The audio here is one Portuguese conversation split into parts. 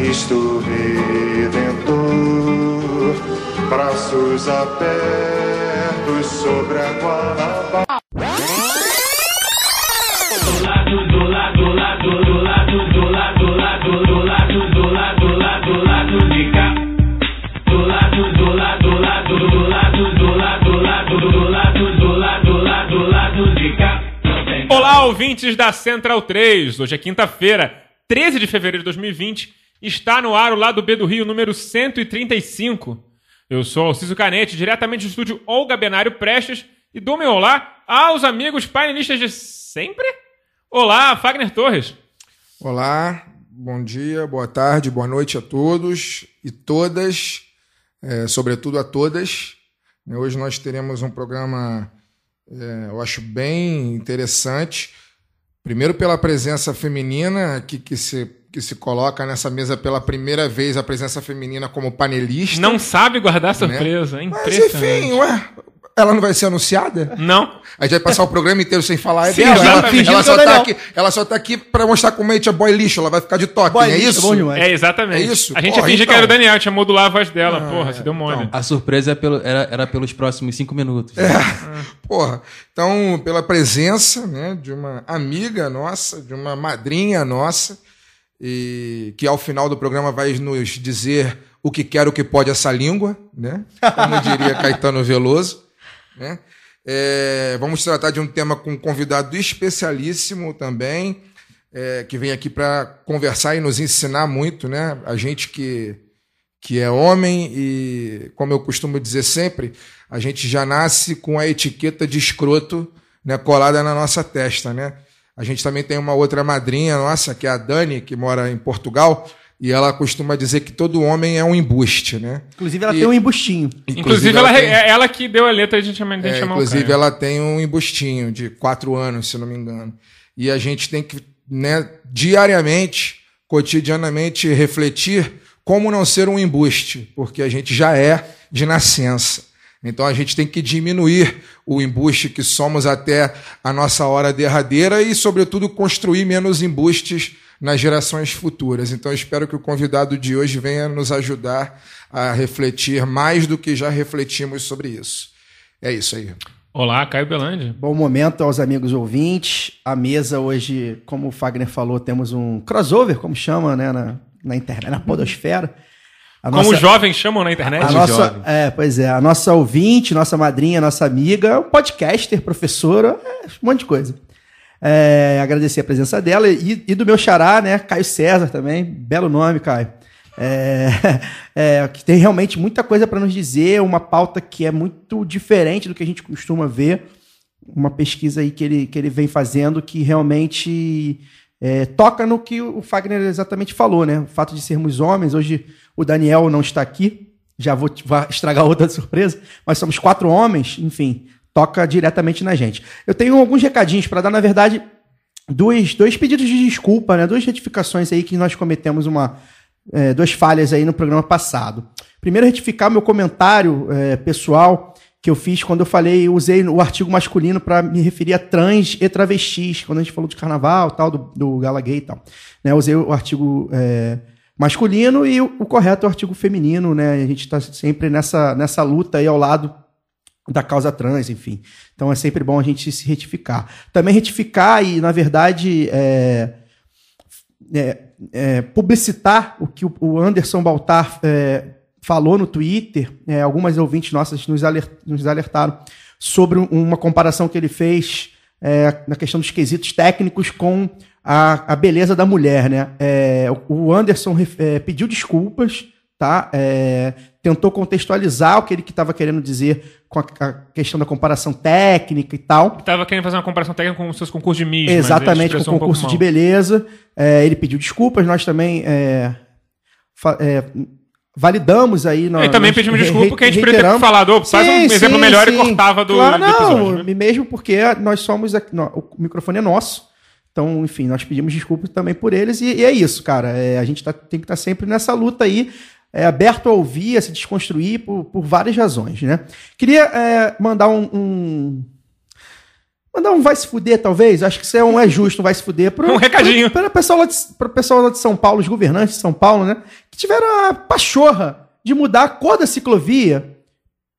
Cristo Redentor, braços abertos sobre a Guanabara. ouvintes da Central 3. Hoje é quinta-feira, 13 de fevereiro de 2020, Está no ar o lado B do Rio, número 135. Eu sou Alciso Canete, diretamente do estúdio Olga Benário Prestes, e dou meu olá aos amigos painelistas de sempre. Olá, Fagner Torres. Olá, bom dia, boa tarde, boa noite a todos e todas, é, sobretudo a todas. Hoje nós teremos um programa, é, eu acho bem interessante. Primeiro pela presença feminina aqui que se, que se coloca nessa mesa pela primeira vez, a presença feminina como panelista. Não sabe guardar surpresa, é Mas impressionante. enfim, ué, ela não vai ser anunciada? Não. A gente vai passar o programa inteiro sem falar. É Sim, dela. ela, ela, só que tá aqui, ela só tá aqui pra mostrar como a gente é boy lixo. Ela vai ficar de toque, Boy é lixo, isso? bom. É, exatamente. É isso? A gente Porra, finge que então. era o Daniel, tinha modular a voz dela. Ah, Porra, é, se deu mole. então. A surpresa é pelo- era, era pelos próximos cinco minutos. Porra. Então, pela presença né, de uma amiga nossa, de uma madrinha nossa, e que ao final do programa vai nos dizer o que quer, o que pode essa língua, né? Como diria Caetano Veloso. Né? É, vamos tratar de um tema com um convidado especialíssimo também, é, que vem aqui para conversar e nos ensinar muito, né? A gente que, que é homem e, como eu costumo dizer sempre, a gente já nasce com a etiqueta de escroto né, colada na nossa testa, né? A gente também tem uma outra madrinha nossa, que é a Dani, que mora em Portugal, e ela costuma dizer que todo homem é um embuste, né? Inclusive, ela E- tem um embustinho. Inclusive, ela, tem- é ela que deu a letra de chamar, de é, chamar inclusive, o cara. ela tem um embustinho de quatro anos, se não me engano. E a gente tem que, né, diariamente, cotidianamente, refletir como não ser um embuste, porque a gente já é de nascença. Então a gente tem que diminuir o embuste que somos até a nossa hora derradeira e, sobretudo, construir menos embustes nas gerações futuras. Então espero que o convidado de hoje venha nos ajudar a refletir mais do que já refletimos sobre isso. É isso aí. Olá, Caio Belandi. Bom momento aos amigos ouvintes. A mesa hoje, como o Fagner falou, temos um crossover, como chama, né, na, na internet, na podosfera. A Como nossa- os jovens chamam na internet. a nossa, é, pois é, a nossa ouvinte, nossa madrinha, nossa amiga, podcaster, professora, é, um monte de coisa. É, agradecer a presença dela e, e do meu xará, né, Caio César também, belo nome, Caio. É, é, que tem realmente muita coisa para nos dizer, uma pauta que é muito diferente do que a gente costuma ver, uma pesquisa aí que ele, que ele vem fazendo que realmente é, toca no que o Fagner exatamente falou, né? O fato de sermos homens, hoje o Daniel não está aqui, já vou estragar outra surpresa, mas somos quatro homens, enfim, toca diretamente na gente. Eu tenho alguns recadinhos para dar, na verdade, dois, dois pedidos de desculpa, né? Duas retificações aí que nós cometemos uma é, duas falhas aí no programa passado. Primeiro, retificar meu comentário é, pessoal que eu fiz quando eu falei, usei o artigo masculino para me referir a trans e travestis, quando a gente falou de carnaval, tal, do, do gala gay e tal. Né, usei o artigo é, masculino e o, o correto é o artigo feminino, né? A gente está sempre nessa, nessa luta aí ao lado da causa trans, enfim. Então é sempre bom a gente se retificar. Também retificar e, na verdade, é, é, é, publicitar o que o- Anderson Baltar é, falou no Twitter. É, algumas ouvintes nossas nos, aler- nos alertaram sobre um- uma comparação que ele fez é, na questão dos quesitos técnicos com a, a beleza da mulher. Né? É, o Anderson é, pediu desculpas tá? É, tentou contextualizar o que ele estava querendo dizer com a, a questão da comparação técnica e tal. Tava querendo fazer uma comparação técnica com os seus concursos de ele Exatamente, com o expressou um concurso de beleza. É, ele pediu desculpas, nós também é, é, validamos aí. nós- E também nós pedimos desculpa porque a gente poderia ter falado, "Ô, faz um Sim, exemplo sim, melhor e sim. cortava do, Claro, do não, episódio. né? mesmo porque nós somos aqui, o microfone é nosso. Então, enfim, nós pedimos desculpas também por eles e, e é isso, cara. É, a gente tá- tem que estar sempre nessa luta aí, é, aberto a ouvir, a se desconstruir por, por várias razões, né? Queria é, mandar um, um- Mandar um vai se fuder, talvez. Acho que isso é, um, é justo, um vai se fuder. Pro, Um recadinho. Para o pessoal, lá de- pessoal lá de São Paulo, os governantes de São Paulo, né? Que tiveram a pachorra de mudar a cor da ciclovia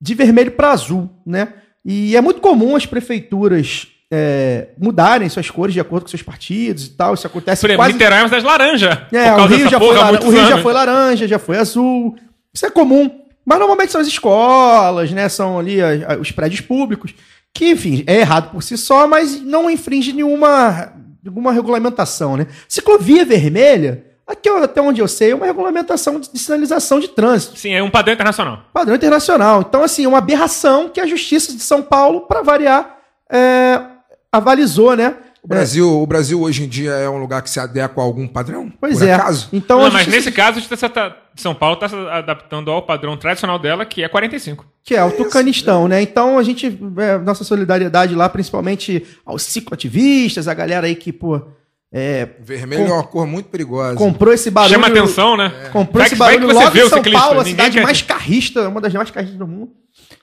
de vermelho para azul, né? E é muito comum as prefeituras é, mudarem suas cores de acordo com seus partidos e tal. Isso acontece Por exemplo, quase... Niterói é uma cidade laranja. É, o Rio, já foi, o Rio já foi laranja, já foi azul. Isso é comum. Mas normalmente são as escolas, né? São ali a- a- os prédios públicos. Que, enfim, é errado por si só, mas não infringe nenhuma, nenhuma regulamentação, né? Ciclovia vermelha, aqui até onde eu sei, é uma regulamentação de, de sinalização de trânsito. Sim, é um padrão internacional. Padrão internacional. Então, assim, é uma aberração que a Justiça de São Paulo, para variar, é, avalizou, né? O Brasil, o Brasil hoje em dia é um lugar que se adequa a algum padrão? Pois por é. acaso? Então, Não, mas Justiça nesse caso, a Justiça tá- São Paulo está se adaptando ao padrão tradicional dela, que é 45. Que é o Tucanistão, né? Então a gente, é, nossa solidariedade lá, principalmente aos cicloativistas, a galera aí que, pô, é, Vermelho Com- é uma cor muito perigosa. comprou esse barulho. Chama atenção, né? Comprou Vai esse que- vai que barulho você logo vê em São Paulo, a cidade quer- mais carrista, uma das mais carristas do mundo.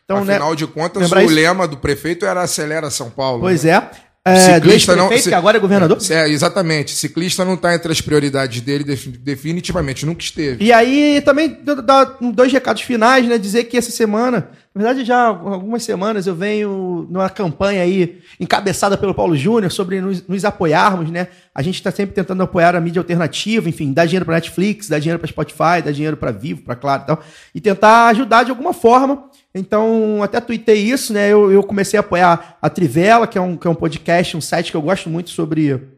Então, Afinal né? de contas, o isso- lema do prefeito era acelera São Paulo. Pois né? é. é Ciclista não- que agora é governador. É, exatamente. Ciclista não está entre as prioridades dele, defini- definitivamente, nunca esteve. E aí também dois recados finais, né? Dizer que essa semana, na verdade já há algumas semanas eu venho numa campanha aí encabeçada pelo Paulo Júnior sobre nos, nos apoiarmos, né? A gente está sempre tentando apoiar a mídia alternativa, enfim, dar dinheiro para Netflix, dar dinheiro para Spotify, dar dinheiro para Vivo, para Claro e tal, e tentar ajudar de alguma forma. Então, até tuitei isso, né? Eu, eu comecei a apoiar a Trivela, que é, um, que é um podcast, um site que eu gosto muito sobre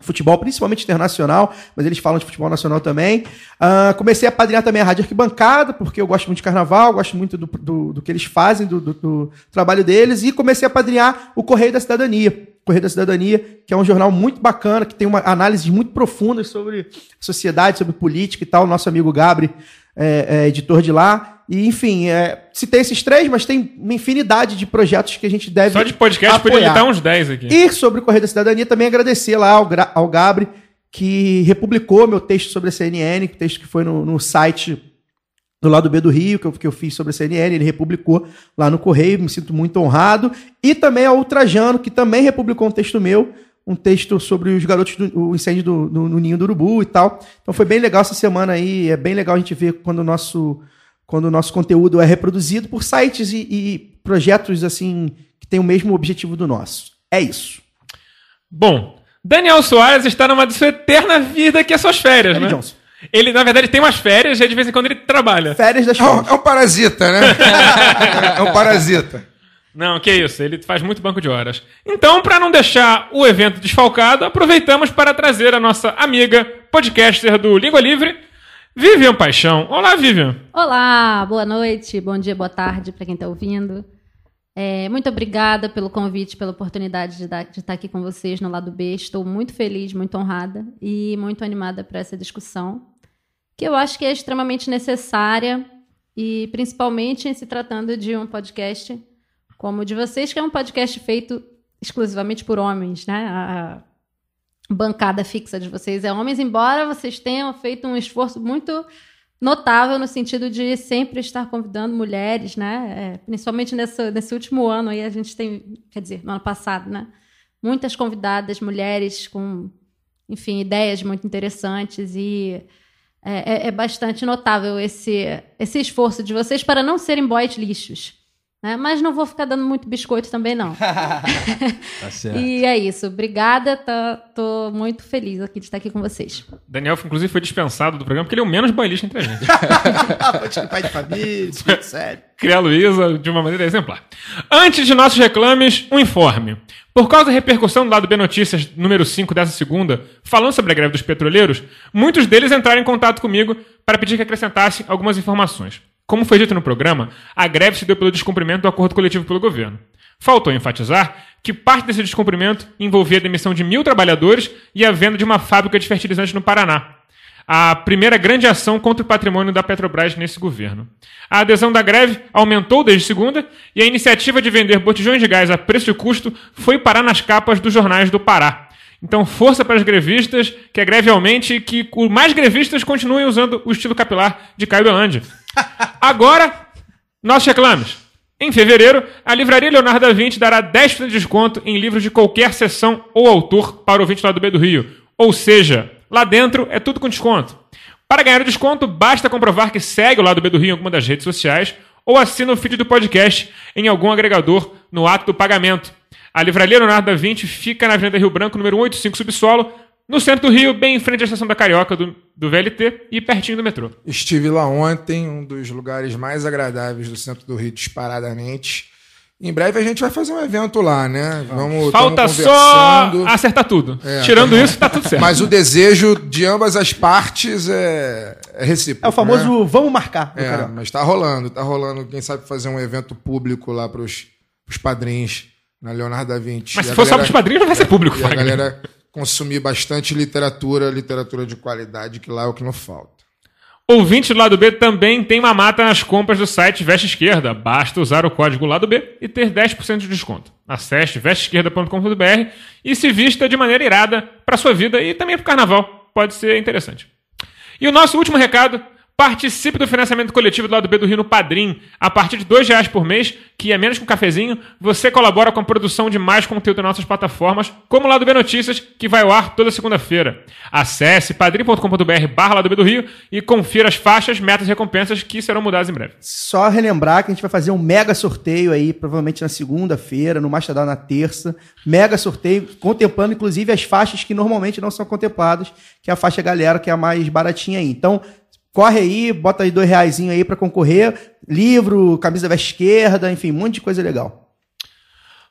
futebol, principalmente internacional, mas eles falam de futebol nacional também. Ah, comecei a padrinhar também a Rádio Arquibancada, porque eu gosto muito de carnaval, gosto muito do, do, do que eles fazem, do, do- do trabalho deles, e comecei a padrinhar o Correio da Cidadania. Correio da Cidadania, que é um jornal muito bacana, que tem uma análise muito profunda sobre sociedade, sobre política e tal. Nosso amigo Gabri é, é editor de lá. E, enfim, é, citei esses três, mas tem uma infinidade de projetos que a gente deve Só de podcast podia apoiar. editar uns 10 aqui. E sobre o Correio da Cidadania, também agradecer lá ao, ao Gabri, que republicou meu texto sobre a CNN, texto que foi no, no site do lado B do Rio, que eu, que eu fiz sobre a CNN, ele republicou lá no Correio, me sinto muito honrado. E também ao Ultrajano, que também republicou um texto meu, um texto sobre os garotos do o incêndio do, no, no Ninho do Urubu e tal. Então foi bem legal essa semana aí, é bem legal a gente ver quando o nosso, quando o nosso conteúdo é reproduzido por sites e, e projetos assim que têm o mesmo objetivo do nosso. É isso. Bom, Daniel Soares está numa de sua eterna vida que é suas férias, Ele né? Johnson. Ele, na verdade, tem umas férias e de vez em quando ele trabalha. Férias das É um, férias. é um parasita, né? é um parasita. Não, que isso, ele faz muito banco de horas. Então, para não deixar o evento desfalcado, aproveitamos para trazer a nossa amiga podcaster do Língua Livre, Vivian Paixão. Olá, Vivian. Olá, boa noite, bom dia, boa tarde para quem está ouvindo. É, muito obrigada pelo convite, pela oportunidade de, dar- de estar aqui com vocês no lado B. Estou muito feliz, muito honrada e muito animada para essa discussão, que eu acho que é extremamente necessária e principalmente em se tratando de um podcast como o de vocês, que é um podcast feito exclusivamente por homens, né? A bancada fixa de vocês é homens, embora vocês tenham feito um esforço muito notável no sentido de sempre estar convidando mulheres, né? É, principalmente nesse último ano aí a gente tem, quer dizer, no ano passado, né? Muitas convidadas mulheres com, enfim, ideias muito interessantes e é, é- é bastante notável esse, esse esforço de vocês para não serem boys lixos. Né? Mas não vou ficar dando muito biscoito também, não. Tá certo. e é isso. Obrigada. Tá, tô muito feliz aqui de estar aqui com vocês. Daniel, inclusive, foi dispensado do programa porque ele é o menos banhista entre a gente. Pai de família, tudo sério. Criar a Luísa de uma maneira exemplar. Antes de nossos reclames, um informe. Por causa da repercussão do lado B Notícias número 5 dessa segunda, falando sobre a greve dos petroleiros, muitos deles entraram em contato comigo para pedir que acrescentasse algumas informações. Como foi dito no programa, a greve se deu pelo descumprimento do acordo coletivo pelo governo. Faltou enfatizar que parte desse descumprimento envolvia a demissão de mil trabalhadores e a venda de uma fábrica de fertilizantes no Paraná. A primeira grande ação contra o patrimônio da Petrobras nesse governo. A adesão da greve aumentou desde segunda e a iniciativa de vender botijões de gás a preço de custo foi parar nas capas dos jornais do Pará. Então, força para os grevistas, que a greve aumente e que mais grevistas continuem usando o estilo capilar de Caio Belandi. Agora, nossos reclames. Em fevereiro, a livraria Leonardo da Vinci dará 10% de desconto em livros de qualquer seção ou autor para o ouvinte lá do B do Rio. Ou seja, lá dentro é tudo com desconto. Para ganhar o desconto, basta comprovar que segue o lado B do Rio em alguma das redes sociais ou assina o feed do podcast em algum agregador no ato do pagamento. A livraria Leonardo da Vinci fica na Avenida Rio Branco, número 185, subsolo, no centro do Rio, bem em frente à estação da Carioca do, do VLT e pertinho do metrô. Estive lá ontem, um dos lugares mais agradáveis do centro do Rio, disparadamente. Em breve a gente vai fazer um evento lá, né? Vamos, Falta só acertar tudo. É, Tirando isso, tá tudo certo. Mas o desejo de ambas as partes é, é recíproco. É o famoso né? vamos marcar. É, mas tá rolando, tá rolando. Quem sabe fazer um evento público lá pros, pros padrinhos na Leonardo da Vinci. Mas se for só galera- pros padrinhos, não vai ser público, E a galera consumir bastante literatura, literatura de qualidade, que lá é o que não falta. Ouvinte do lado B também tem uma mata nas compras do site Veste Esquerda. Basta usar o código lado B e ter 10% de desconto. Acesse vesteesquerda.com.br e se vista de maneira irada para sua vida e também para o carnaval. Pode ser interessante. E o nosso último recado. Participe do financiamento coletivo do lado B do Rio no Padrim. A partir de 2 reais por mês, que é menos que um cafezinho, você colabora com a produção de mais conteúdo nas nossas plataformas, como o Lado B Notícias, que vai ao ar toda segunda-feira. Acesse padrim.com.br barra Lado B do Rio e confira as faixas, metas e recompensas que serão mudadas em breve. Só relembrar que a gente vai fazer um mega sorteio aí, provavelmente na segunda-feira, no Mastodon na terça. Mega sorteio, contemplando inclusive as faixas que normalmente não são contempladas, que é a faixa galera, que é a mais baratinha aí. Então, corre aí, bota aí dois reais aí pra concorrer. Livro, camisa veste esquerda, enfim, um monte de coisa legal.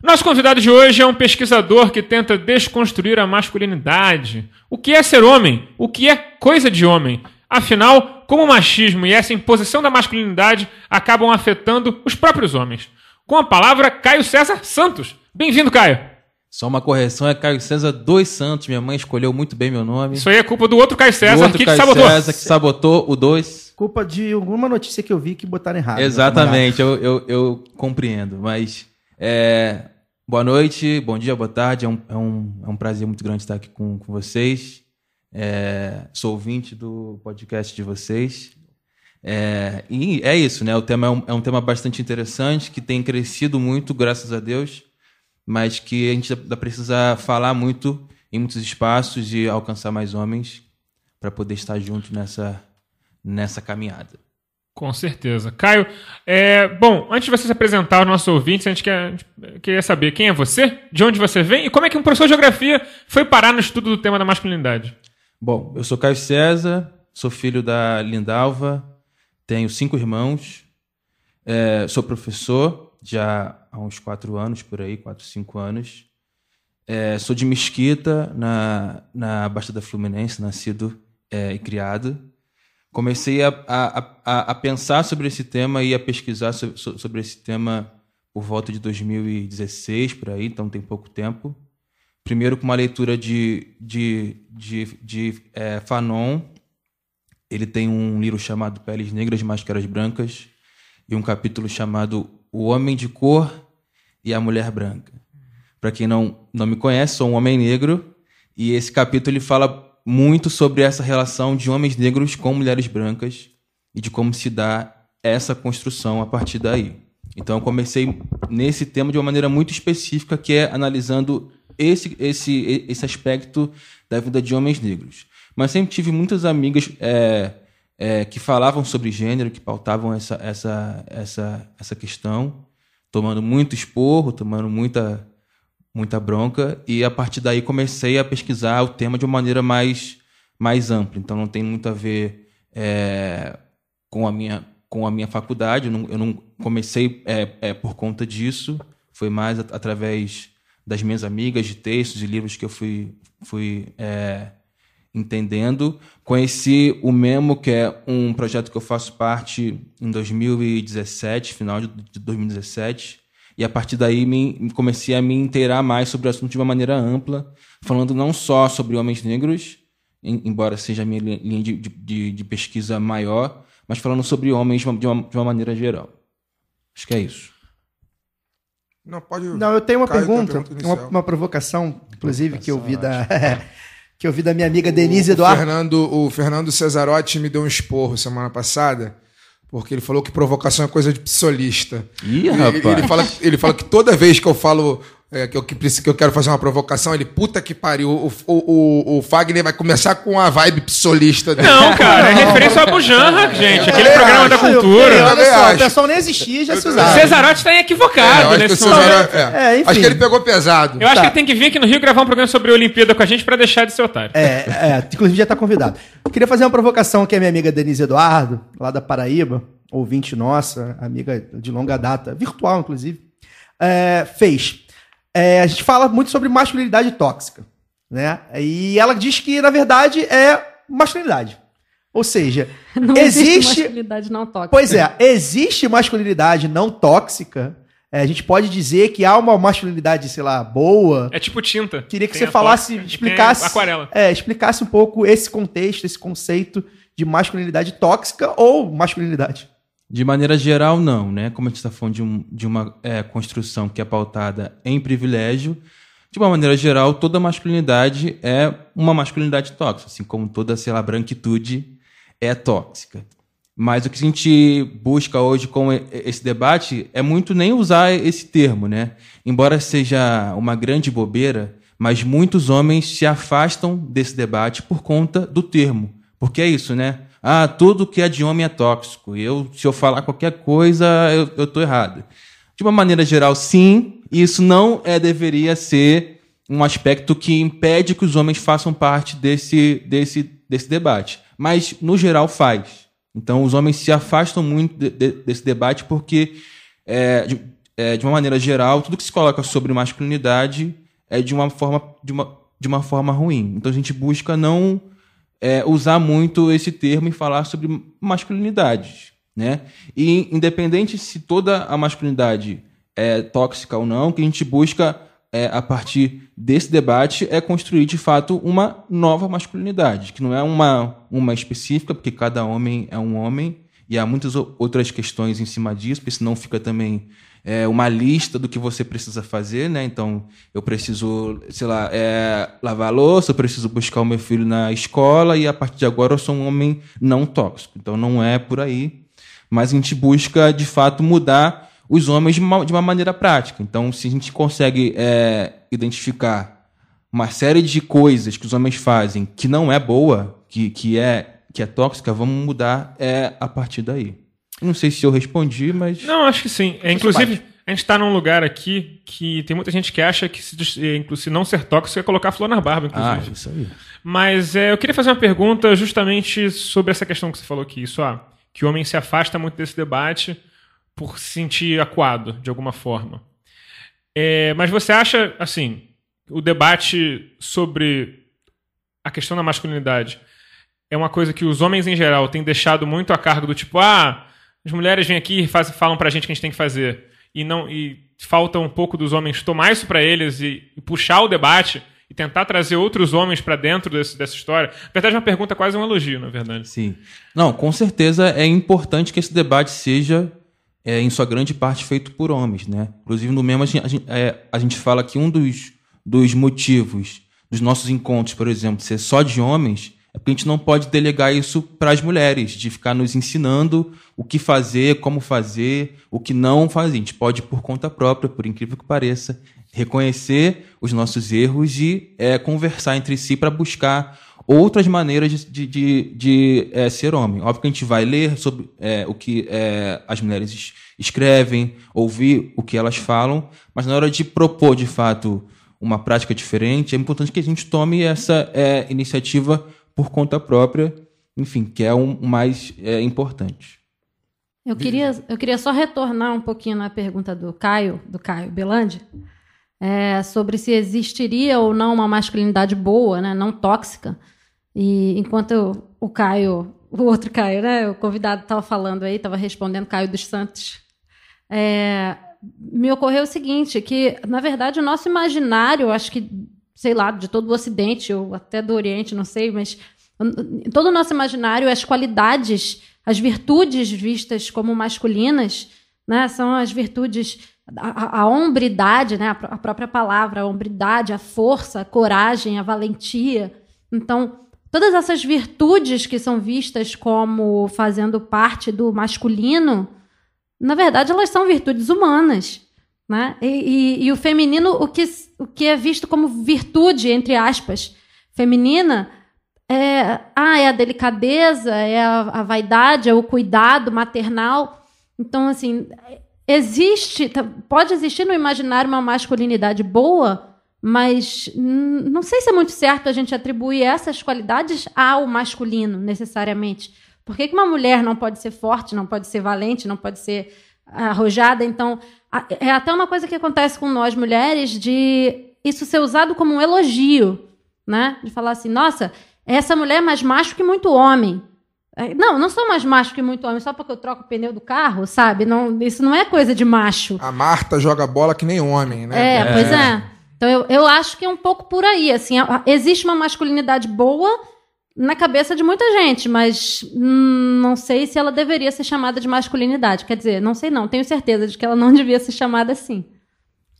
Nosso convidado de hoje é um pesquisador que tenta desconstruir a masculinidade. O que é ser homem? O que é coisa de homem? Afinal, como o machismo e essa imposição da masculinidade acabam afetando os próprios homens? Com a palavra, Caio César Santos. Bem-vindo, Caio. Só uma correção, é Caio César dos Santos. Minha mãe escolheu muito bem meu nome. Isso aí é culpa do outro Caio Do César outro que Caio sabotou. César que sabotou o 2. Culpa de alguma notícia que eu vi que botaram errado. Exatamente, eu, eu, eu compreendo. Mas é, boa noite, bom dia, boa tarde. É um, é um, é um prazer muito grande estar aqui com, com vocês. É, sou ouvinte do podcast de vocês. É, e é isso, né? O tema é um, é um tema bastante interessante, que tem crescido muito, graças a Deus, mas que a gente ainda precisa falar muito em muitos espaços e alcançar mais homens para poder estar junto nessa, nessa caminhada. Com certeza. Caio, é, bom, antes de você se apresentar aos nossos ouvintes, a gente, quer, a gente queria saber quem é você, de onde você vem e como é que um professor de geografia foi parar no estudo do tema da masculinidade. Bom, eu sou Caio César, sou filho da Lindalva, tenho cinco irmãos, é, sou professor já há uns quatro anos, por aí, quatro, cinco anos. É, sou de Mesquita, na, na Baixada Fluminense, nascido é, e criado. Comecei a, a, a, a pensar sobre esse tema e a pesquisar so- so- sobre esse tema por volta de 2016, por aí, então tem pouco tempo primeiro com uma leitura de, de, de, de eh, Fanon. Ele tem um livro chamado Peles Negras, Máscaras Brancas, e um capítulo chamado O Homem de Cor e a Mulher Branca. Para quem não, não me conhece, sou um homem negro, e esse capítulo ele fala muito sobre essa relação de homens negros com mulheres brancas e de como se dá essa construção a partir daí. Então eu comecei nesse tema de uma maneira muito específica, que é analisando esse, esse, esse aspecto da vida de homens negros. Mas sempre tive muitas amigas é, é, que falavam sobre gênero, que pautavam essa, essa, essa, essa questão. Tomando muito esporro, tomando muita, muita bronca, e a partir daí comecei a pesquisar o tema de uma maneira mais, mais ampla. Então não tem muito a ver é, com, a minha, com a minha faculdade, eu não, eu não comecei é, é, por conta disso, foi mais at- através das minhas amigas, de textos e livros que eu fui, fui é, entendendo. Conheci o Memo, que é um projeto que eu faço parte em 2017, final de de 2017. E a partir daí me, comecei a me inteirar mais sobre o assunto de uma maneira ampla, falando não só sobre homens negros, em- embora seja a minha li- linha de, de- de pesquisa maior, mas falando sobre homens de uma, de uma- de uma maneira geral. Acho que é isso. Não, pode. Não, eu tenho uma Caio, pergunta, uma pergunta uma, uma provocação, inclusive, que eu vi da. Que eu vi da minha amiga Denise o Eduardo. Fernando, o Fernando Cesarotti me deu um esporro semana passada, porque ele falou que provocação é coisa de psolista. Ih, Ele, rapaz. ele fala, ele fala que toda vez que eu falo é, que, eu, que, preciso- que eu quero fazer uma provocação, ele, puta que pariu, o, o, o, o Fagner vai começar com a vibe psolista dele. Não, cara, é referência ao Abu Janra, gente. Aquele programa da acho. Eu- cultura. olha só, acho. o pessoal nem existia já se usava. Cesarotti tá É, equivocado acho que o nesse Cesarotti- momento. é. É, enfim. Acho que ele pegou pesado. Eu acho Tá. que ele tem que vir aqui no Rio gravar um programa sobre a Olimpíada com a gente pra deixar de ser otário. É, é, inclusive já está convidado. Eu queria fazer uma provocação que a minha amiga Denise Eduardo, lá da Paraíba, ouvinte nossa, amiga de longa data, virtual inclusive, é, fez. É, a gente fala muito sobre masculinidade tóxica, né? E ela diz que, na verdade, é masculinidade. Ou seja, Não existe, existe masculinidade não tóxica. Pois é, existe masculinidade não tóxica. É, a gente pode dizer que há uma masculinidade, sei lá, boa. É tipo tinta. Queria que Tem você falasse, tóxica e explicasse, Aquarela. é, explicasse um pouco esse contexto, esse conceito de masculinidade tóxica ou masculinidade. De maneira geral, não, né? Como a gente está falando de, um- de uma é, construção que é pautada em privilégio, de uma maneira geral, toda masculinidade é uma masculinidade tóxica, assim como toda, sei lá, branquitude é tóxica. Mas o que a gente busca hoje com esse debate é muito nem usar esse termo, né? Embora seja uma grande bobeira, mas muitos homens se afastam desse debate por conta do termo. Porque é isso, né? Ah, tudo que é de homem é tóxico. Eu, se eu falar qualquer coisa, eu, tô errado. De uma maneira geral, sim, isso não é, deveria ser um aspecto que impede que os homens façam parte desse, desse, desse debate. Mas, no geral, faz. Então, os homens se afastam muito de- de- desse debate porque, é, de, é, de uma maneira geral, tudo que se coloca sobre masculinidade é de uma forma, de uma, de uma forma ruim. Então, a gente busca não é, usar muito esse termo e falar sobre masculinidades, né? E independente se toda a masculinidade é tóxica ou não, o que a gente busca é, a partir desse debate é construir de fato uma nova masculinidade, que não é uma uma específica, porque cada homem é um homem e há muitas outras questões em cima disso, porque senão fica também é, uma lista do que você precisa fazer, né? Então, eu preciso, sei lá, é, lavar louça, eu preciso buscar o meu filho na escola e a partir de agora eu sou um homem não tóxico. Então, não é por aí. Mas a gente busca, de fato, mudar os homens de uma, de uma maneira prática. Então, se a gente consegue é, identificar uma série de coisas que os homens fazem que não é boa, que, que, é, que é tóxica, vamos mudar é, a partir daí. Não sei se eu respondi, mas. Não, acho que sim. É, inclusive, a gente tá num lugar aqui que tem muita gente que acha que se, inclu- se não ser tóxico é colocar flor na barba, Ah, inclusive. isso aí. Mas é, eu queria fazer uma pergunta justamente sobre essa questão que você falou aqui. Isso, ah, que o homem se afasta muito desse debate por se sentir acuado, de alguma forma. É, mas você acha, assim, o debate sobre a questão da masculinidade é uma coisa que os homens em geral têm deixado muito a cargo do tipo, ah, as mulheres vêm aqui e faz, falam pra gente o que a gente tem que fazer. E não e falta um pouco dos homens tomar isso pra eles e, e puxar o debate e tentar trazer outros homens pra dentro desse- dessa história. Na verdade, é uma pergunta quase um elogio, na verdade. Sim. Não, com certeza é importante que esse debate seja, é, em sua grande parte, feito por homens, né? Inclusive, no mesmo, a gente- é, a gente fala que um dos, dos motivos dos nossos encontros, por exemplo, ser só de homens, é porque a gente não pode delegar isso para as mulheres, de ficar nos ensinando o que fazer, como fazer, o que não fazer. A gente pode, por conta própria, por incrível que pareça, reconhecer os nossos erros e é, conversar entre si para buscar outras maneiras de, de, de, é, ser homem. Óbvio que a gente vai ler sobre é, o que é, as mulheres es- escrevem, ouvir o que elas falam, mas na hora de propor, de fato, uma prática diferente, é importante que a gente tome essa é, iniciativa por conta própria, enfim, que é o mais é, importante. Eu queria, eu queria só retornar um pouquinho na pergunta do Caio, do Caio Belandi, é, sobre se existiria ou não uma masculinidade boa, né, não tóxica. E enquanto o Caio, o outro Caio, né, o convidado estava falando aí, estava respondendo, Caio dos Santos, é, me ocorreu o seguinte, que na verdade o nosso imaginário, acho que, sei lá, de todo o Ocidente ou até do Oriente, não sei, mas todo o nosso imaginário, as qualidades, as virtudes vistas como masculinas, né, são as virtudes, a, a- hombridade, né, a própria palavra, a hombridade, a força, a coragem, a valentia. Então, todas essas virtudes que são vistas como fazendo parte do masculino, na verdade, elas são virtudes humanas. Né? E, e- e o feminino, o que, o que é visto como virtude, entre aspas, feminina, é, ah, é a delicadeza, é a, a vaidade, é o cuidado maternal. Então, assim, existe, tá- pode existir no imaginário uma masculinidade boa, mas não sei se é muito certo a gente atribuir essas qualidades ao masculino, necessariamente. Por que, que uma mulher não pode ser forte, não pode ser valente, não pode ser arrojada? Então, a- é até uma coisa que acontece com nós mulheres de isso ser usado como um elogio, né? De falar assim, nossa, essa mulher é mais macho que muito homem. É, Não, não sou mais macho que muito homem, só porque eu troco o pneu do carro, sabe? Não, isso não é coisa de macho. A Marta joga bola que nem homem, né? É, pois é. Então eu, eu acho que é um pouco por aí. Assim, existe uma masculinidade boa na cabeça de muita gente, mas hum, não sei se ela deveria ser chamada de masculinidade. Quer dizer, não sei não, tenho certeza de que ela não devia ser chamada assim.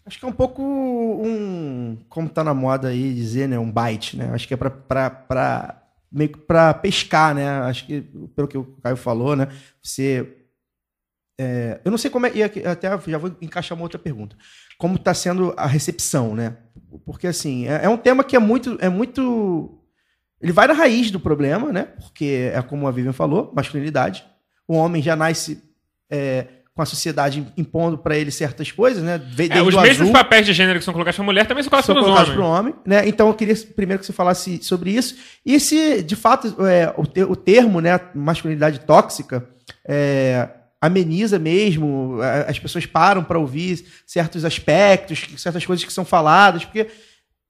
Acho que é um pouco um. Como tá na moda aí dizer, né? Um bite, né? Acho que é pra, meio que pra pescar, né? Acho que, pelo que o Caio falou, né? Você. é, eu não sei como é. E até já vou encaixar uma outra pergunta. Como tá sendo a recepção, né? Porque, assim, é, é um tema que é muito. É muito. Ele vai na raiz do problema, né? Porque é como a Vivian falou, masculinidade. O homem já nasce é, com a sociedade impondo pra ele certas coisas, né? É, os mesmos azul, papéis de gênero que são colocados pra mulher também são colocados são colocados para o homem, né? Então eu queria primeiro que você falasse sobre isso e se de fato é, o, o termo, né, masculinidade tóxica, é, ameniza mesmo, a- as pessoas param para ouvir certos aspectos, certas coisas que são faladas, porque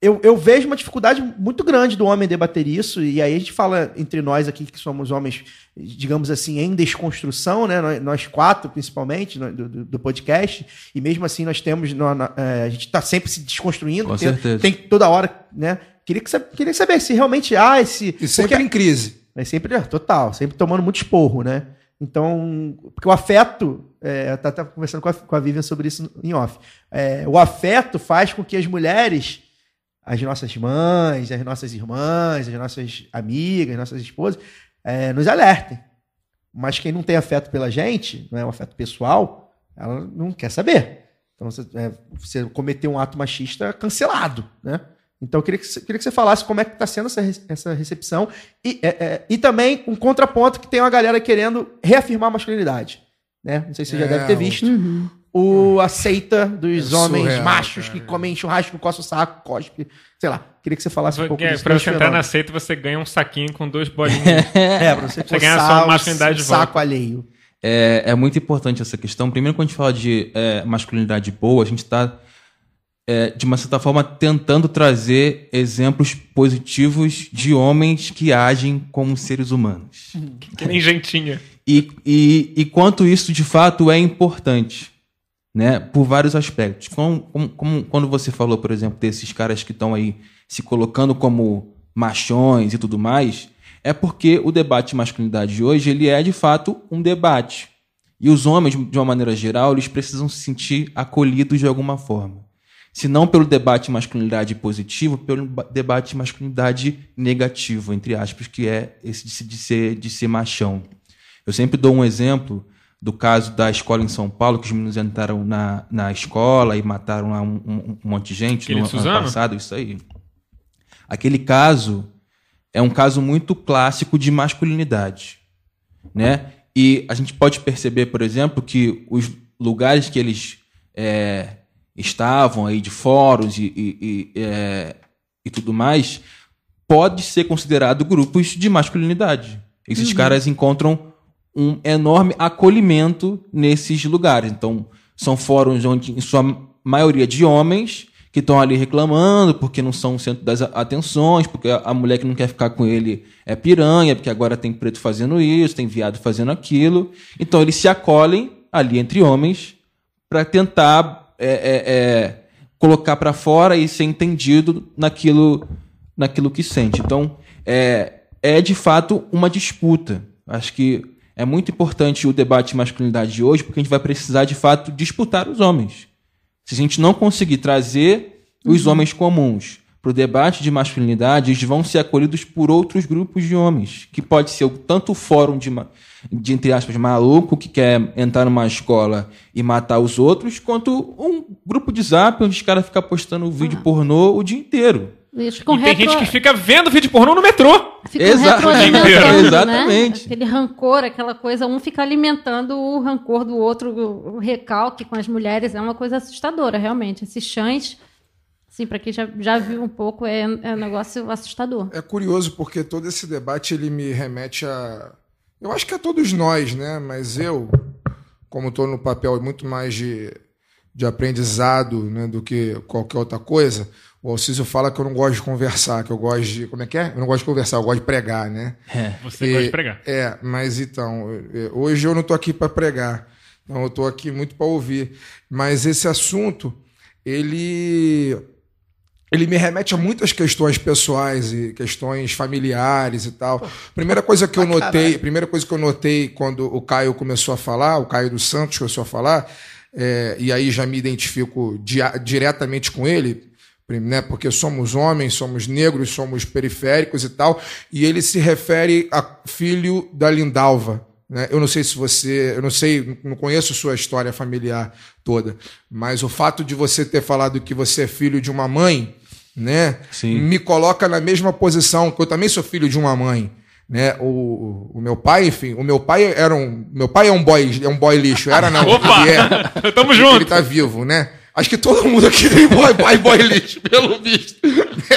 eu, eu vejo uma dificuldade muito grande do homem debater isso, e aí a gente fala entre nós aqui que somos homens, digamos assim, em desconstrução, né? Nós, nós quatro, principalmente, no- do, do- podcast, e mesmo assim nós temos. no- na- é, a gente está sempre se desconstruindo, Com tem, certeza. tem toda hora, né? Queria, que, queria saber se realmente há esse. E sempre porque- em crise. é sempre, é, total, sempre tomando muito esporro, né? Então, porque o afeto, é, eu tava conversando com a, com a Vivian sobre isso em off. É, o afeto faz com que as mulheres, as nossas mães, as nossas irmãs, as nossas amigas, nossas esposas, é, nos alertem. Mas quem não tem afeto pela gente, não é um afeto pessoal, ela não quer saber. Então, você, é, você cometer um ato machista cancelado, né? Então, eu queria que, você- queria que você falasse como é que está sendo essa, essa recepção e, é, é, e também um contraponto que tem uma galera querendo reafirmar a masculinidade. Né? Não sei se você já É, deve ter visto. O aceita dos É homens surreal, machos cara. que comem churrasco, coça o saco, cospe. Sei lá. Queria que você falasse um pouco É, disso. pra você entrar na seita, você ganha um saquinho com dois bolinhos. É, pra você, Você ganha a sua masculinidade de volta. saco alheio. É, é muito importante essa questão. Primeiro, quando a gente fala de é, masculinidade boa, a gente está, de uma certa forma, tentando trazer exemplos positivos de homens que agem como seres humanos. que nem gentinha. E, e, e quanto isso de fato é importante, né? Por vários aspectos. Como, como- como quando você falou, por exemplo, desses caras que estão aí se colocando como machões e tudo mais, é porque o debate de masculinidade de hoje ele é de fato um debate. E os homens, de uma maneira geral, eles precisam se sentir acolhidos de alguma forma. Se não pelo debate de masculinidade positivo, pelo ba- debate de masculinidade negativo, entre aspas, que é esse de se- de ser, de ser machão. Eu sempre dou um exemplo do caso da escola em São Paulo, que os meninos entraram na, na escola e mataram lá um, um- um monte de gente Aquele no Suzano? ano passado, isso aí. Aquele caso é um caso muito clássico de masculinidade, né? E a gente pode perceber, por exemplo, que os lugares que eles é, estavam aí de fóruns e, e, e, é, e tudo mais, pode ser considerado grupos de masculinidade. Esses caras encontram um enorme acolhimento nesses lugares. Então, são fóruns onde, em sua maioria, de homens que estão ali reclamando porque não são o centro das atenções, porque a a mulher que não quer ficar com ele é piranha, porque agora tem preto fazendo isso, tem viado fazendo aquilo. Então, eles se acolhem ali entre homens para tentar é, é, é, colocar para fora e ser entendido naquilo, naquilo que sente. Então, é, é de fato uma disputa. Acho que é muito importante o debate de masculinidade de hoje, porque a gente vai precisar de fato disputar os homens. Se a gente não conseguir trazer os homens comuns para o debate de masculinidade, eles vão ser acolhidos por outros grupos de homens, que pode ser tanto o fórum de, de, entre aspas, maluco, que quer entrar numa escola e matar os outros, quanto um grupo de zap onde os caras ficam postando vídeo pornô o dia inteiro. Eles ficam E tem retro- gente que fica vendo vídeo pornô no metrô. ficam retroalimentando, Exatamente. Né? Aquele rancor, aquela coisa, um fica alimentando o rancor do outro, o recalque com as mulheres, é uma coisa assustadora, realmente. Esses chães, assim, para quem já, já viu um pouco, é, é um negócio assustador. É curioso porque todo esse debate ele me remete a. Eu acho que a todos nós, né? Mas eu, como estou no papel muito mais de, de aprendizado né, do que qualquer outra coisa, o Alcísio fala que eu não gosto de conversar, que eu gosto de. Como é que é? Eu não gosto de conversar, eu gosto de pregar, né? Você E- gosta de pregar. É, mas então, eh, hoje eu não estou aqui para pregar, então eu estou aqui muito para ouvir. Mas esse assunto, ele, ele me remete a muitas questões pessoais e questões familiares e tal. Primeira coisa que eu notei, primeira coisa que eu notei quando o Caio começou a falar, o Caio dos Santos começou a falar, é, e aí já me identifico dia- diretamente com ele, né, porque somos homens, somos negros, somos periféricos e tal, e ele se refere a filho da Lindalva. Né? Eu não sei se você, eu não sei, não conheço sua história familiar toda, mas o fato de você ter falado que você é filho de uma mãe, né, Sim. me coloca na mesma posição, que eu também sou filho de uma mãe. Né? O, o meu pai, enfim, o meu pai era um. Meu pai é um boy, é um boy lixo. Era não. Opa! Ele é. Tamo Ele junto. tá vivo, né? Acho que todo mundo aqui tem boy, pai, boy lixo, pelo visto.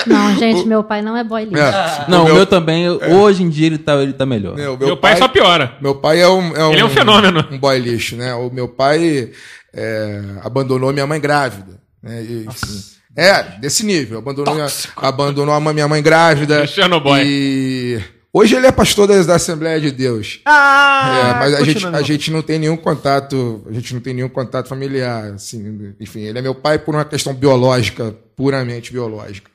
Não, gente, meu pai não é boy lixo. É. Não, o meu- meu, também, hoje em dia ele tá, ele tá melhor. né, o Meu, pai, só piora. Meu pai é um, Ele é um fenômeno. Um boy lixo, né? O meu pai é, abandonou minha mãe grávida. Né? E, enfim, é, desse nível. Abandonou, minha, abandonou a mãe- minha mãe grávida. Chernobyl. E hoje ele é pastor da, Assembleia de Deus. Ah, É, mas a gente, a gente não tem nenhum contato, a gente não tem nenhum contato familiar, assim, enfim, ele é meu pai por uma questão biológica, puramente biológica.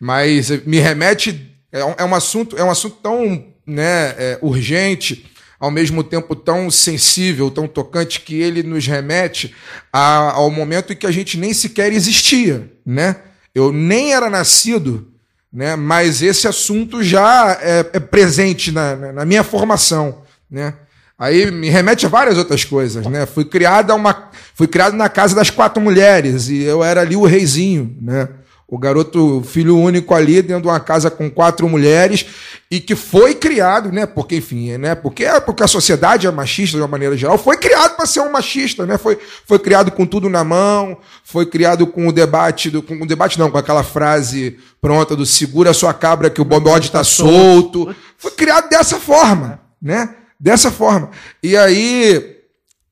Mas me remete, é um, é um assunto, é um assunto tão, né, é, urgente, ao mesmo tempo tão sensível, tão tocante, que ele nos remete a- ao momento em que a gente nem sequer existia, né? Eu nem era nascido, né? Mas esse assunto já é, é presente na, na- minha formação, né? Aí me remete a várias outras coisas, né? Fui criado a uma, fui criado na casa das quatro mulheres e eu era ali o reizinho, né? O garoto filho único ali dentro de uma casa com quatro mulheres e que foi criado, né? Porque enfim, né? Porque porque a sociedade é machista de uma maneira geral, foi criado para ser um machista, né? Foi, foi criado com tudo na mão, foi criado com o debate do, com o debate não, com aquela frase pronta do segura sua cabra que o bode está solto. Foi criado dessa forma, né? Dessa forma. E aí,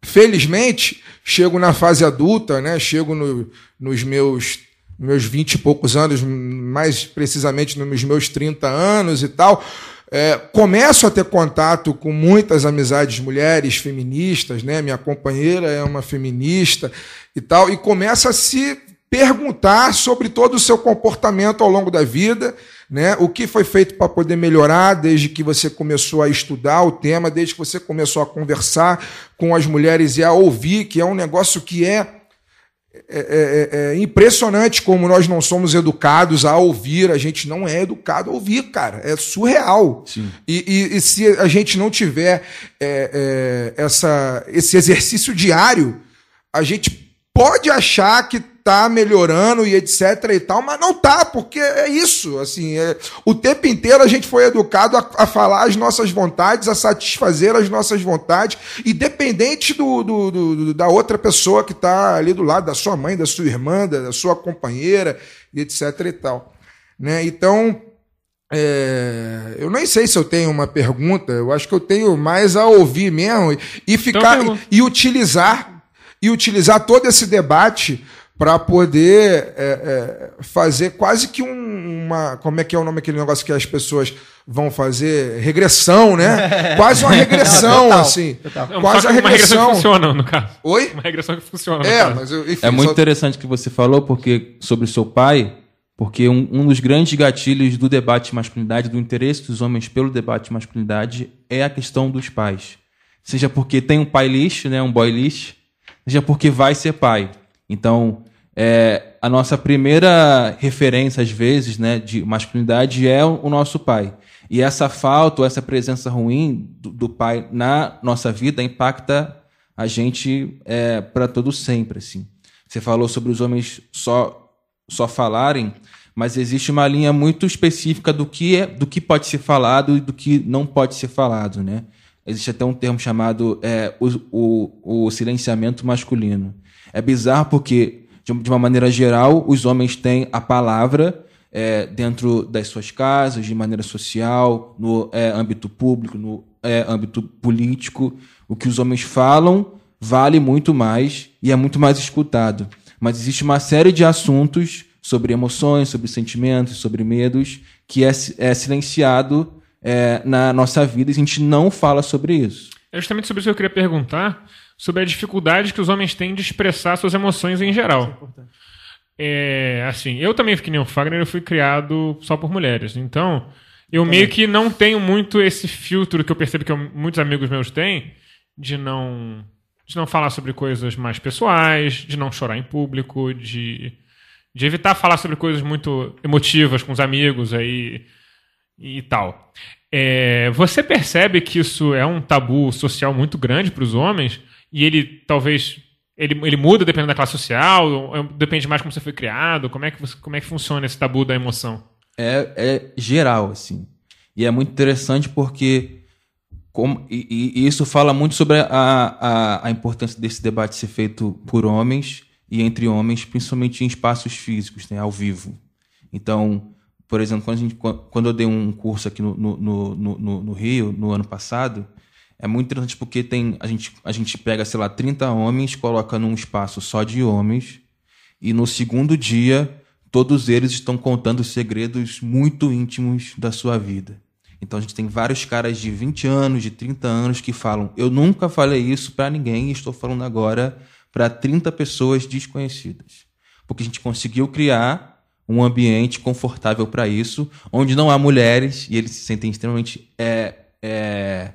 felizmente, chego na fase adulta, né? Chego no- nos meus meus 20 e poucos anos, mais precisamente nos meus 30 anos e tal, é, começo a ter contato com muitas amizades mulheres feministas, né? Minha companheira é uma feminista e tal, e começa a se perguntar sobre todo o seu comportamento ao longo da vida, né? O que foi feito para poder melhorar desde que você começou a estudar o tema, desde que você começou a conversar com as mulheres e a ouvir, que é um negócio que é é, é- é impressionante como nós não somos educados a ouvir, a gente não é educado a ouvir, cara. É surreal. E, e- e se a gente não tiver é, é, essa, esse exercício diário, a gente pode achar que tá melhorando e etc e tal, mas não tá, porque é isso, assim, é, o tempo inteiro a gente foi educado a, a falar as nossas vontades, a satisfazer as nossas vontades, independente do, do- do- da outra pessoa que tá ali do lado, da sua mãe, da sua irmã, da, da sua companheira e etc e tal, né? Então, é, eu nem sei se eu tenho uma pergunta, eu acho que eu tenho mais a ouvir mesmo e, e ficar pergunta. e, utilizar e utilizar todo esse debate para poder é, é, fazer quase que um- uma como é que é o nome daquele negócio que as pessoas vão fazer regressão, né? Quase uma regressão Total, assim, total. É quase a uma regressão que regressão. funciona, no caso. Oi? Uma regressão que funciona, no É, caso. mas eu, enfim, É muito só- interessante o que você falou porque sobre o seu pai, porque um, um dos grandes gatilhos do debate de masculinidade, do interesse dos homens pelo debate de masculinidade, é a questão dos pais. Seja porque tem um pai lixo, né, um boy lixo, seja porque vai ser pai. Então, é, a nossa primeira referência, às vezes, né, de masculinidade é o, nosso pai. E essa falta, ou essa presença ruim do, do pai na nossa vida impacta a gente é, para todo sempre, assim. Você falou sobre os homens só só falarem, mas existe uma linha muito específica do que é, do que pode ser falado e do que não pode ser falado, né? Existe até um termo chamado é, o, o, o silenciamento masculino. É bizarro porque, de, uma maneira geral, os homens têm a palavra é, dentro das suas casas, de maneira social, no é, âmbito público, no é, âmbito político. O que os homens falam vale muito mais e é muito mais escutado. Mas existe uma série de assuntos sobre emoções, sobre sentimentos, sobre medos, que é, é silenciado é, na nossa vida e a gente não fala sobre isso. É justamente sobre isso que eu queria perguntar, sobre a dificuldade que os homens têm de expressar suas emoções em geral. É, assim, eu também, que nem o Fagner, eu fui criado só por mulheres. Então, eu meio que não tenho muito esse filtro que eu percebo que eu- muitos amigos meus têm de não de não falar sobre coisas mais pessoais, de não chorar em público, de, de evitar falar sobre coisas muito emotivas com os amigos aí e tal. É, você percebe que isso é um tabu social muito grande para os homens e ele talvez ele, ele muda dependendo da classe social, depende mais como você foi criado, como é que você- como é que funciona esse tabu da emoção? é, é geral, assim. E é muito interessante porque como, e, e- isso fala muito sobre a, a, a importância desse debate ser feito por homens e entre homens, principalmente em espaços físicos, né, ao vivo. Então, por exemplo, quando, gente, quando eu dei um curso aqui no, no, no- no Rio, no ano passado, é muito interessante porque tem, a, gente, a gente pega, sei lá, 30 homens, coloca num espaço só de homens, e no segundo dia, todos eles estão contando segredos muito íntimos da sua vida. Então a gente tem vários caras de 20 anos, de 30 anos que falam: "Eu nunca falei isso pra ninguém e estou falando agora para 30 pessoas desconhecidas". Porque a gente conseguiu criar um ambiente confortável para isso, onde não há mulheres e eles se sentem extremamente é, é,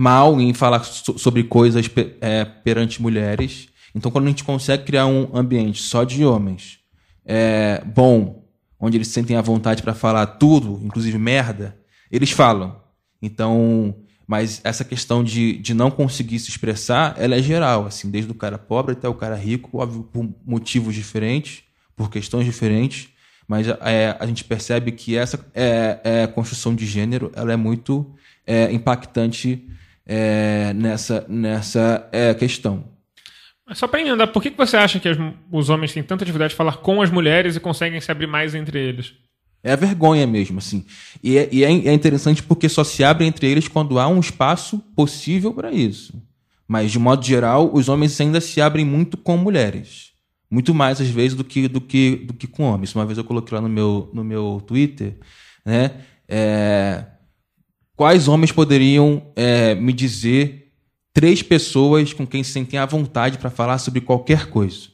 mal em falar so- sobre coisas pe- é, perante mulheres. Então, quando a gente consegue criar um ambiente só de homens, é, bom, onde eles sentem a vontade para falar tudo, inclusive merda, eles falam. Então, mas essa questão de, de não conseguir se expressar, ela é geral, assim, desde o cara pobre até o cara rico, óbvio, por motivos diferentes, por questões diferentes, mas é, a gente percebe que essa é, é, construção de gênero, ela é muito é, impactante é, nessa, nessa é, questão. Só para emendar, por que que você acha que as- os homens têm tanta dificuldade de falar com as mulheres e conseguem se abrir mais entre eles? É a vergonha mesmo, assim. E é, e é é interessante porque só se abre entre eles quando há um espaço possível para isso. Mas, de modo geral, os homens ainda se abrem muito com mulheres. Muito mais, às vezes, do que, do que, do que com homens. Uma vez eu coloquei lá no meu, no meu Twitter, né? é, quais homens poderiam é, me dizer três pessoas com quem se sentem à vontade para falar sobre qualquer coisa?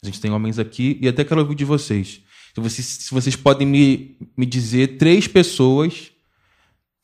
A gente tem homens aqui e até quero ouvir de vocês. Se vocês, se vocês podem me, me dizer três pessoas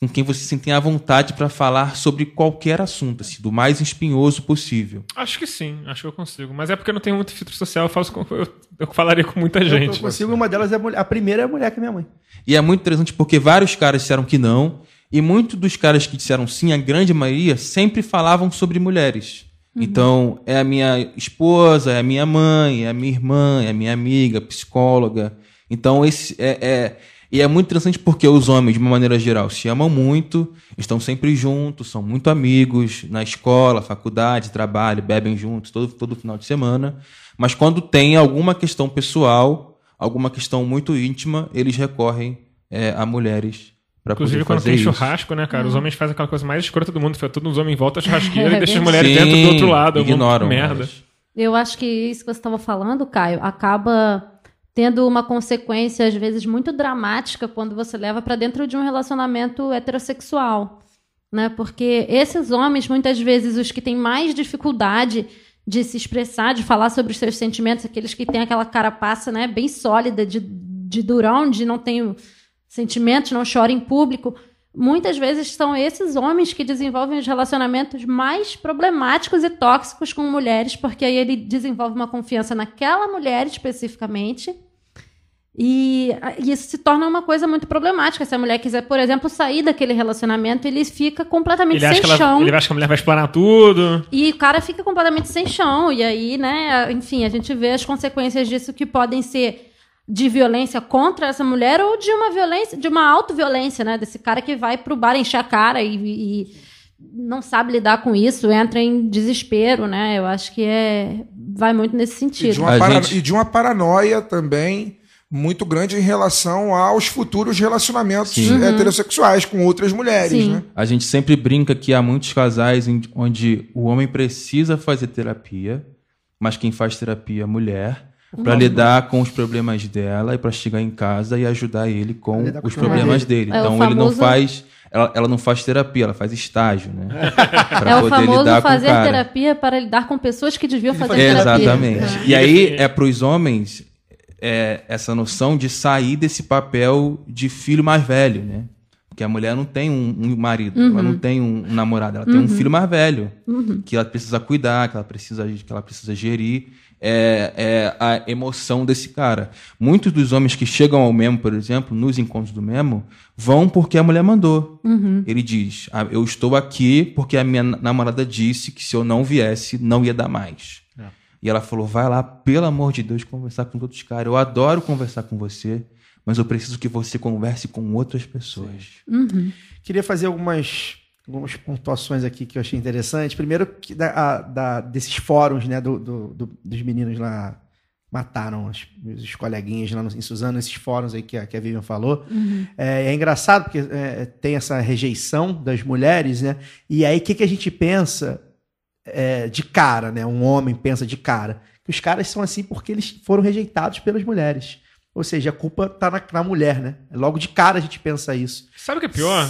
com quem vocês sentem à vontade para falar sobre qualquer assunto, assim, do mais espinhoso possível. Acho que sim, acho que eu consigo. Mas é porque eu não tenho muito filtro social, eu, faço com, eu, eu falaria com muita gente. eu consigo, uma delas é a mulher. A primeira é a mulher que é minha mãe. E é muito interessante porque vários caras disseram que não, e muitos dos caras que disseram sim, a grande maioria, sempre falavam sobre mulheres. Então, é a minha esposa, é a minha mãe, é a minha irmã, é a minha amiga, psicóloga. Então, esse é, é- e é muito interessante porque os homens, de uma maneira geral, se amam muito, estão sempre juntos, são muito amigos na escola, faculdade, trabalho, bebem juntos todo, todo final de semana. Mas quando tem alguma questão pessoal, alguma questão muito íntima, eles recorrem é, a mulheres poder Inclusive, quando fazer tem isso. churrasco, né, cara? Os homens fazem aquela coisa mais escrota do mundo. Fica todos os homens em volta da churrasqueira É e deixa as verdade. mulheres Sim, dentro do outro lado. É ignoram merda. Eu acho que isso que você estava falando, Caio, acaba tendo uma consequência, às vezes, muito dramática quando você leva para dentro de um relacionamento heterossexual. Né? Porque esses homens, muitas vezes, os que têm mais dificuldade de se expressar, de falar sobre os seus sentimentos, aqueles que têm aquela carapaça né, bem sólida, de, de durão, de não tem sentimentos, não chora em público. Muitas vezes são esses homens que desenvolvem os relacionamentos mais problemáticos e tóxicos com mulheres, porque aí ele desenvolve uma confiança naquela mulher especificamente. E, e isso se torna uma coisa muito problemática. Se a mulher quiser, por exemplo, sair daquele relacionamento, ele fica completamente Ele sem ela, chão. ele acha que a mulher vai explorar tudo. E o cara fica completamente sem chão. E aí, né, enfim, a gente vê as consequências disso que podem ser de violência contra essa mulher ou de uma violência, de uma autoviolência, né? Desse cara que vai pro bar encher a cara e, e não sabe lidar com isso, entra em desespero, né? Eu acho que é vai muito nesse E sentido. de, uma gente- e de uma paranoia também muito grande em relação aos futuros relacionamentos Sim. heterossexuais com outras mulheres, Sim. né? A gente sempre brinca que há muitos casais onde o homem precisa fazer terapia, mas quem faz terapia é a mulher, para lidar com os problemas dela e para chegar em casa e ajudar ele com os problemas dele. É Então ele não famoso- faz, ela, ela não faz terapia, ela faz estágio, né? Pra É o poder famoso lidar com o fazer terapia para lidar com pessoas que deviam fazer terapia. Exatamente. E aí é para os homens é, essa noção de sair desse papel de filho mais velho, né? Porque a mulher não tem um, um marido, ela não tem um, um namorado, ela tem um filho mais velho que ela precisa cuidar, que ela precisa, que ela precisa gerir. É, é a emoção desse cara. Muitos dos homens que chegam ao Memo, por exemplo, nos encontros do Memo, vão porque a mulher mandou. Ele diz: "Ah, Eu estou aqui porque a minha namorada disse que se eu não viesse, não ia dar mais. E ela falou: vai lá, pelo amor de Deus, conversar com outros caras. Eu adoro conversar com você, mas eu preciso que você converse com outras pessoas. Queria fazer algumas, algumas pontuações aqui que eu achei interessante. Primeiro, que da, a- da- desses fóruns, né, do, do- do- dos meninos lá mataram os, os coleguinhas lá no, em Suzano, esses fóruns aí que a, que a Vivian falou. É, é engraçado porque é, tem essa rejeição das mulheres, né? E aí, o que, que a gente pensa é, de cara, né? Um homem pensa de cara. Que os caras são assim porque eles foram rejeitados pelas mulheres. Ou seja, a culpa tá na, na mulher, né? Logo de cara a gente pensa isso. Sabe o que é pior?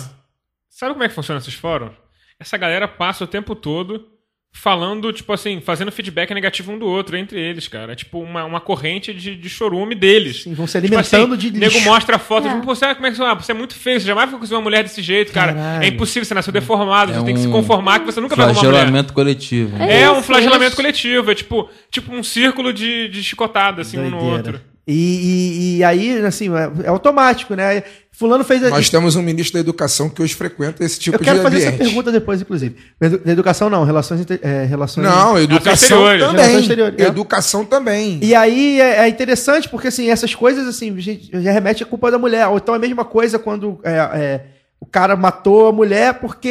Sabe como é que funciona esses fóruns? Essa galera passa o tempo todo falando, tipo assim, fazendo feedback negativo um do outro entre eles, cara. É tipo uma, uma corrente de, de chorume deles. Sim, vão se Tipo alimentando assim, de nego mostra foto, É. tipo, pô, você, como é que você, ah, você é muito feio, você jamais vai conseguir uma mulher desse jeito, cara. Caralho. É impossível, você nasceu deformado, É você tem que se um conformar que você nunca vai arrumar uma mulher. Flagelamento coletivo. né? É É isso, um flagelamento coletivo, é tipo, tipo um círculo de, de chicotada, assim, um no Doideira. outro. E, e- e aí, assim, é, é automático, né? Fulano fez a. Nós temos um ministro da educação que hoje frequenta esse tipo Eu quero de fazer essa ambiente. pergunta depois, inclusive. Da educação, não, relações. inter- é, relações Não, educação exteriores. Relações também. exteriores, é. Educação também. E aí é, é interessante porque assim, essas coisas assim, a gente já remete à culpa da mulher. Ou então é a mesma coisa quando é, é, o cara matou a mulher porque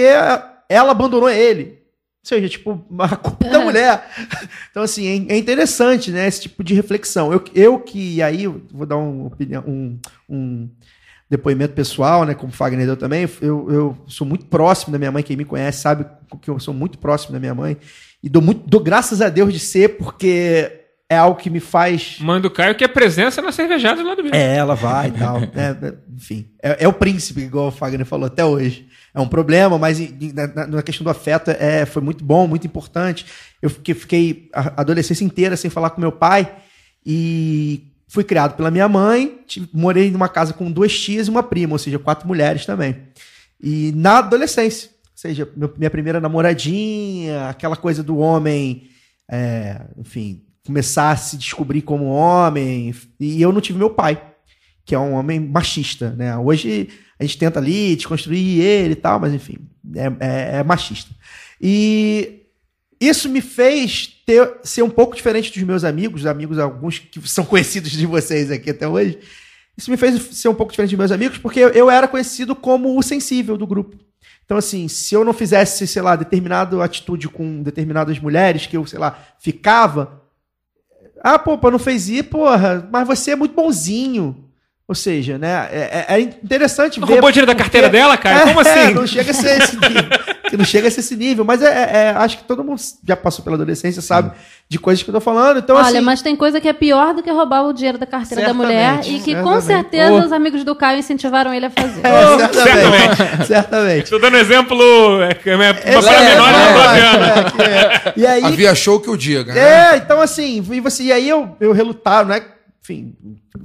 ela abandonou ele. Ou seja, tipo, a culpa é da mulher. Então, assim, é, é interessante, né? Esse tipo de reflexão. Eu, eu que, e aí, eu vou dar um, opinião, um, um depoimento pessoal, né? Como o Fagner deu também. Eu, eu sou muito próximo da minha mãe. Quem me conhece sabe que eu sou muito próximo da minha mãe. E dou, muito, dou graças a Deus de ser, porque é algo que me faz. Mãe do Caio, que é presença na cervejada do lado B. É, ela vai e tal. É, é, enfim, é, é o príncipe, igual o Fagner falou até hoje. É um problema, mas na, na- questão do afeto é, foi muito bom, muito importante. Eu fiquei, fiquei a adolescência inteira sem falar com meu pai e fui criado pela minha mãe. morei numa casa com duas tias e uma prima, ou seja, quatro mulheres também. E na adolescência, ou seja, meu- minha primeira namoradinha, aquela coisa do homem, é, enfim, começar a se descobrir como homem. E eu não tive meu pai, que é um homem machista, né? Hoje a gente tenta ali desconstruir ele e tal, mas enfim, é, é- é machista. E isso me fez ter, ser um pouco diferente dos meus amigos, amigos alguns que são conhecidos de vocês aqui até hoje. Isso me fez ser um pouco diferente dos meus amigos, porque eu, era conhecido como o sensível do grupo. Então, assim, se eu não fizesse, sei lá, determinada atitude com determinadas mulheres, que eu, sei lá, ficava. Ah, pô, pô, não fez isso, porra, mas você é muito bonzinho. Ou seja, né? É, é- é interessante ver. Roubou dinheiro da porque- carteira dela, cara? Como É, assim? não chega a ser esse nível. Que não chega a ser esse nível. Mas é, é- é- acho que todo mundo já passou pela adolescência, sabe? De coisas que eu tô falando. Então, Olha, assim. mas tem coisa que é pior do que roubar o dinheiro da carteira da mulher Certamente, e que com certamente. certeza Oh. os amigos do Caio incentivaram ele a fazer. É, certamente. certamente. Estou dando exemplo é, é, é, para de é, 12 anos. é, é. E aí, Havia show que o diga, né? É, então assim, e, você, e aí eu, eu relutava, né? Enfim,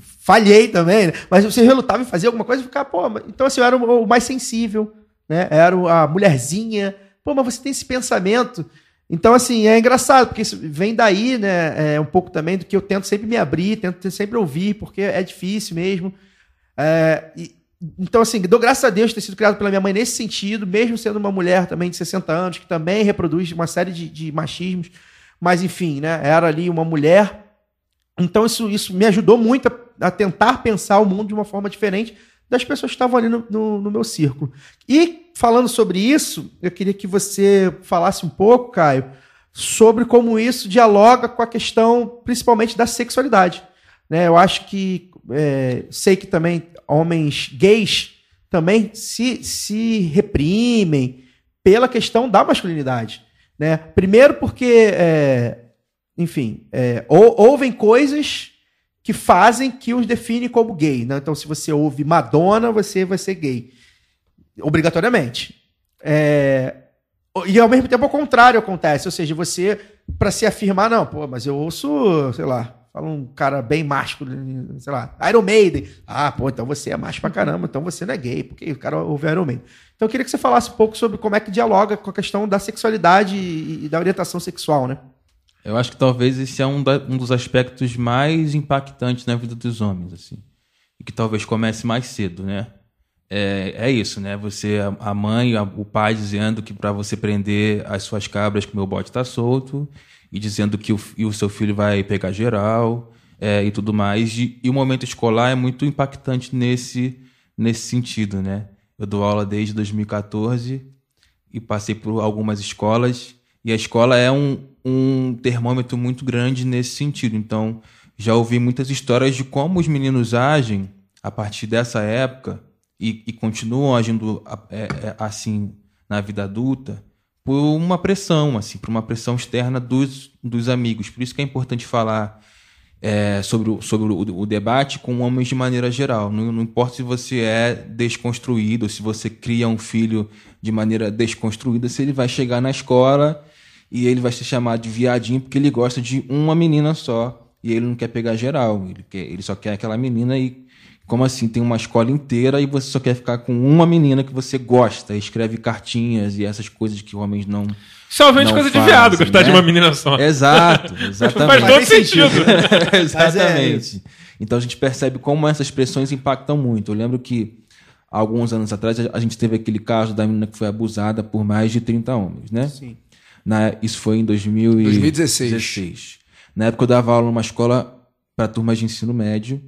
falhei também, né? Mas você relutava em fazer alguma coisa e ficava, pô, então assim, eu era o, mais sensível, né? Era a mulherzinha. Pô, mas você tem esse pensamento. Então, assim, é engraçado, porque isso vem daí, né? É um pouco também do que eu tento sempre me abrir, tento sempre ouvir, porque é difícil mesmo. É, e- então, assim, dou graças a Deus ter sido criado pela minha mãe nesse sentido, mesmo sendo uma mulher também de 60 anos, que também reproduz uma série de, de machismos. Mas, enfim, né? Era ali uma mulher. Então, isso, isso me ajudou muito a, a tentar pensar o mundo de uma forma diferente das pessoas que estavam ali no, no- no meu círculo. E, falando sobre isso, eu queria que você falasse um pouco, Caio, sobre como isso dialoga com a questão, principalmente, da sexualidade. Né? Eu acho que. é, sei que também homens gays também se, se reprimem pela questão da masculinidade. Né? Primeiro porque, é, enfim, é, ou- ouvem coisas que fazem que os definem como gay. Né? Então, se você ouve Madonna, você vai ser gay. Obrigatoriamente. É, e ao mesmo tempo, ao contrário acontece. Ou seja, você, para se afirmar, não, pô, mas eu ouço, sei lá, fala um cara bem macho, sei lá, Iron Maiden. Ah, pô, então você é macho pra caramba, então você não é gay, porque o cara ouve Iron Maiden. Então eu queria que você falasse um pouco sobre como é que dialoga com a questão da sexualidade e da orientação sexual, né? Eu acho que talvez esse é um, da- um dos aspectos mais impactantes na vida dos homens, assim. E que talvez comece mais cedo, né? É, é isso, né? Você, a- mãe, a- o pai dizendo que para você prender as suas cabras que o meu bote tá solto, e dizendo que o, e o seu filho vai pegar geral, é, e tudo mais. E, e o momento escolar é muito impactante nesse, nesse sentido, né? Eu dou aula desde 2014 e passei por algumas escolas e a escola é um, um termômetro muito grande nesse sentido. Então, já ouvi muitas histórias de como os meninos agem a partir dessa época e, e continuam agindo é, é, assim na vida adulta por uma pressão, assim, por uma pressão externa dos, dos amigos. Por isso que é importante falar é, sobre, o, sobre o, o debate com homens de maneira geral. Não, não importa se você é desconstruído, se você cria um filho de maneira desconstruída, se ele vai chegar na escola e ele vai ser chamado de viadinho porque ele gosta de uma menina só e ele não quer pegar geral. Ele, quer, ele só quer aquela menina e. Como assim? Tem uma escola inteira e você só quer ficar com uma menina que você gosta, escreve cartinhas e essas coisas que homens não. Não coisa de fazem, viado, gostar de né? uma menina só. Exato, exatamente. Faz todo sentido. Mas é Exatamente. então a gente percebe como essas pressões impactam muito. Eu lembro que alguns anos atrás a gente teve aquele caso da menina que foi abusada por mais de 30 homens, né? Sim. Na, isso foi em 2016. 2016. Na época eu dava aula numa escola para turmas de ensino médio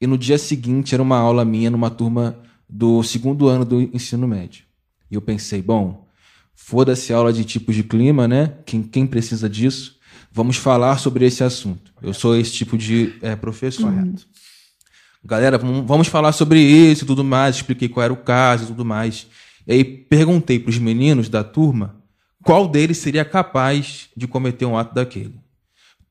e no dia seguinte era uma aula minha numa turma do segundo ano do ensino médio. E eu pensei, bom, foda-se a aula de tipos de clima, né? Quem, quem precisa disso? Vamos falar sobre esse assunto. Eu sou esse tipo de eh, professor. Galera, vamos vamos falar sobre isso e tudo mais. Expliquei qual era o caso e tudo mais. E aí perguntei para os meninos da turma qual deles seria capaz de cometer um ato daquele.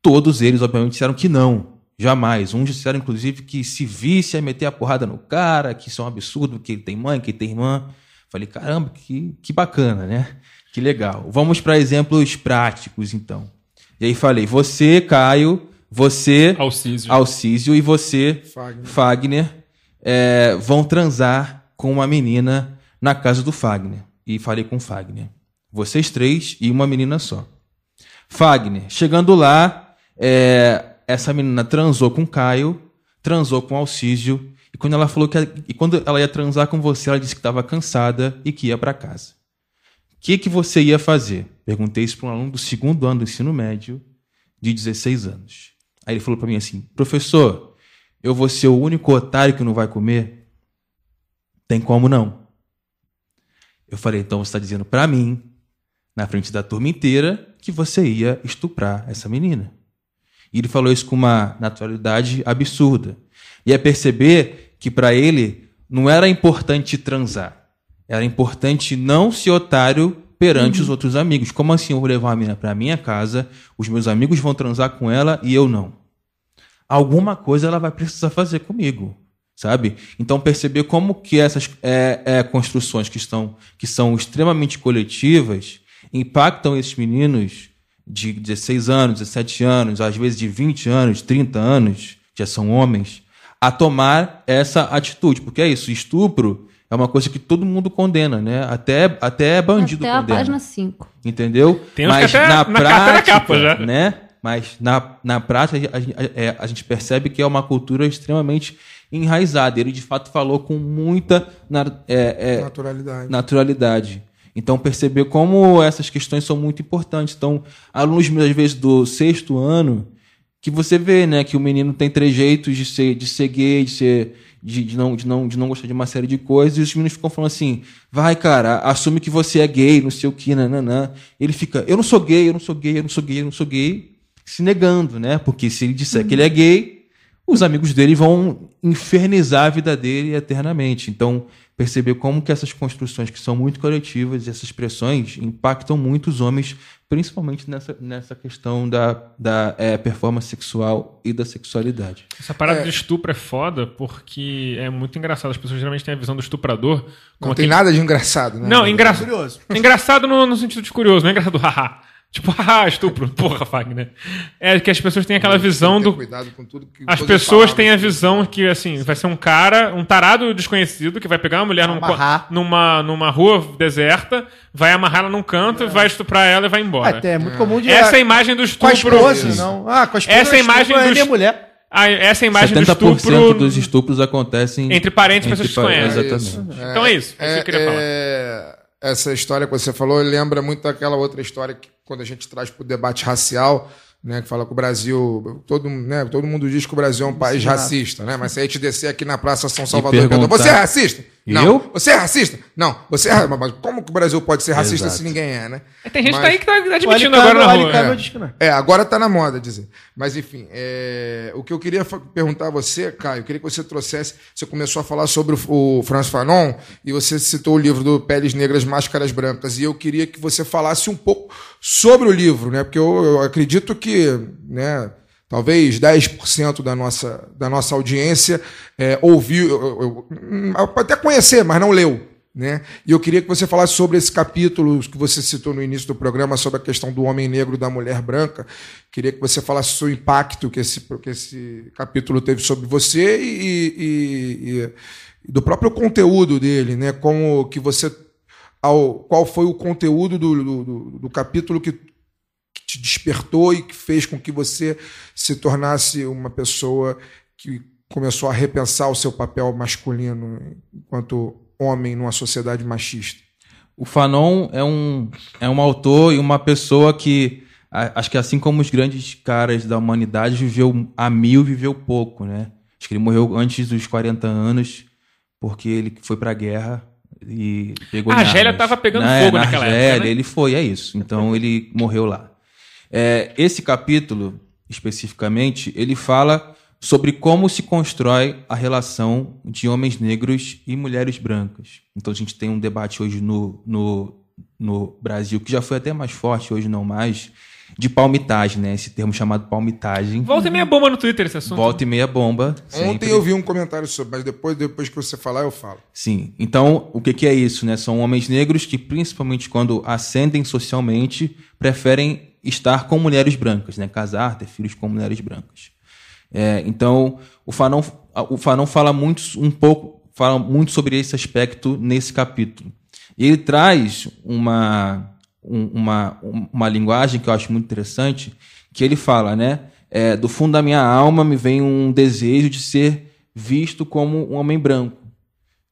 Todos eles, obviamente, disseram que não. Jamais. Uns disseram, inclusive, que se visse ia meter a porrada no cara, que isso é um absurdo, que ele tem mãe, que ele tem irmã. Falei, caramba, que, que bacana, né? Que legal. Vamos para exemplos práticos, então. E aí falei, você, Caio, você, Alcísio. Alcísio, e você, Fagner. Fagner, é, vão transar com uma menina na casa do Fagner. E falei com o Fagner. Vocês três e uma menina só. Fagner, chegando lá, é, essa menina transou com o Caio, transou com o Alcísio, e quando ela falou que e quando ela ia transar com você, ela disse que estava cansada e que ia para casa. que, que você ia fazer? Perguntei isso para um aluno do segundo ano do ensino médio, de 16 anos. Aí ele falou para mim assim: professor, eu vou ser o único otário que não vai comer? Tem como não? Eu falei: então você está dizendo para mim, na frente da turma inteira, que você ia estuprar essa menina. E ele falou isso com uma naturalidade absurda. E é perceber que para ele não era importante transar. Era importante não ser otário perante os outros amigos. Como assim eu vou levar uma menina para minha casa, os meus amigos vão transar com ela e eu não? Alguma coisa ela vai precisar fazer comigo, sabe? Então perceber como que essas é, é, construções que estão que são extremamente coletivas impactam esses meninos de 16 anos, 17 anos, às vezes de 20 anos, 30 anos, já são homens, a tomar essa atitude. Porque é isso, estupro é uma coisa que todo mundo condena, né? Até, até bandido Até a condena. página 5. Entendeu? Tem Mas até na na prática, capa já. né? Mas na, na prática a, gente- é, a gente percebe que é uma cultura extremamente enraizada. Ele de fato falou com muita na- é, é, Naturalidade. naturalidade. Então, perceber como essas questões são muito importantes. Então, alunos, às vezes, do sexto ano, que você vê, né, que o menino tem trejeitos de ser, de ser gay, de ser. De, de não, de, não, de não gostar de uma série de coisas, e os meninos ficam falando assim: vai, cara, assume que você é gay, não sei o que, nananã. Ele fica, eu não sou gay, eu não sou gay, eu não sou gay, eu não sou gay, se negando, né? Porque se ele disser que ele é gay, os amigos dele vão infernizar a vida dele eternamente. Então, perceber como que essas construções que são muito coletivas, essas pressões, impactam muito os homens, principalmente nessa, nessa questão da, da é, performance sexual e da sexualidade. Essa parada de estupro é foda porque é muito engraçado. As pessoas geralmente têm a visão do estuprador como Não tem aquele- nada de engraçado, né? Não, engra... Curioso. engraçado no, no sentido de curioso, não é engraçado haha. Tipo, haha, estupro. Porra, Fagner. É que as pessoas têm aquela visão do. cuidado com tudo que As pessoas têm a palavras. visão que, assim, vai ser um cara, um tarado desconhecido, que vai pegar uma mulher num numa, numa rua deserta, vai amarrar ela num canto, vai estuprar ela e vai embora. Até é muito comum de. Essa é a imagem do Com a estupro. esposa, não. Ah, com a esposa. Essa imagem estupro, é do minha est- mulher. Ah, essa é a imagem do 70% estupro dos estupros acontecem entre parentes e pessoas que se conhecem. Exatamente. Então é isso. É, isso que eu queria falar. Essa história que você falou lembra muito daquela outra história que quando a gente traz para o debate racial, né, que fala que o Brasil, todo, né, todo mundo diz que o Brasil é um país racista, né? Mas se a gente descer aqui na Praça São Salvador e perguntar- você é racista? Não. Eu? Você é racista? Não. Você é mas como que o Brasil pode ser racista Exato. se ninguém é, né? Tem gente Mas- tá aí que tá admitindo agora na rua. É. É, agora tá na moda dizer. Mas enfim, é, o que eu queria perguntar a você, Caio, eu queria que você trouxesse. Você começou a falar sobre o, o Franz Fanon e você citou o livro do Peles Negras, Máscaras Brancas. E eu queria que você falasse um pouco sobre o livro, né? Porque eu, eu acredito que, né? Talvez 10% da nossa, da nossa audiência é, ouviu, eu- eu- pode até conhecer, mas não leu. Né? E eu queria que você falasse sobre esse capítulo que você citou no início do programa, sobre a questão do homem negro e da mulher branca. Queria que você falasse sobre o impacto que esse, que esse capítulo teve sobre você e, e- e- do próprio conteúdo dele, né? Como que você. Ao, qual foi o conteúdo do, do, do- do capítulo que te despertou e que fez com que você se tornasse uma pessoa que começou a repensar o seu papel masculino enquanto homem numa sociedade machista. O Fanon é um, é um autor e uma pessoa que, a- acho que assim como os grandes caras da humanidade, viveu a mil, viveu pouco, né? Acho que ele morreu antes dos 40 anos, porque ele foi pra guerra e pegou A Argélia armas. tava pegando Na- fogo na naquela Argélia, época, né? ele foi, é isso. Então ele morreu lá. É, esse capítulo, especificamente, ele fala sobre como se constrói a relação de homens negros e mulheres brancas. Então a gente tem um debate hoje no, no, no Brasil, que já foi até mais forte, hoje não mais, de palmitagem, né? Esse termo chamado palmitagem. Volta e meia bomba no Twitter esse assunto. Volta e meia bomba. Ontem sempre. eu vi um comentário sobre, mas depois, depois que você falar, eu falo. Sim. Então, o que, que é isso? Né? São homens negros que, principalmente quando ascendem socialmente, preferem estar com mulheres brancas, né? casar, ter filhos com mulheres brancas. É, então, o Fanon, o Fanon fala muito, um pouco, fala muito sobre esse aspecto nesse capítulo. E ele traz uma, um- uma, um- uma linguagem que eu acho muito interessante, que ele fala, né? é, do fundo da minha alma me vem um desejo de ser visto como um homem branco.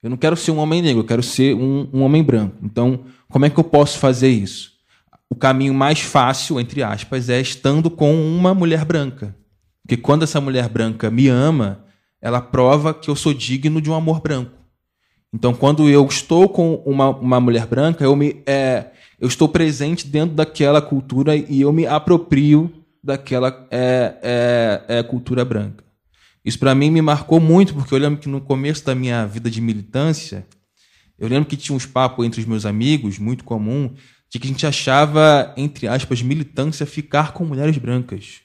Eu não quero ser um homem negro, eu quero ser um, um homem branco. Então, como é que eu posso fazer isso? O caminho mais fácil, entre aspas, é estando com uma mulher branca. Porque quando essa mulher branca me ama, ela prova que eu sou digno de um amor branco. Então, quando eu estou com uma, uma mulher branca, eu, me, é, eu estou presente dentro daquela cultura e eu me aproprio daquela é, é, é, cultura branca. Isso para mim me marcou muito, porque eu lembro que no começo da minha vida de militância, eu lembro que tinha uns papos entre os meus amigos, muito comum, de que a gente achava, entre aspas, militância ficar com mulheres brancas.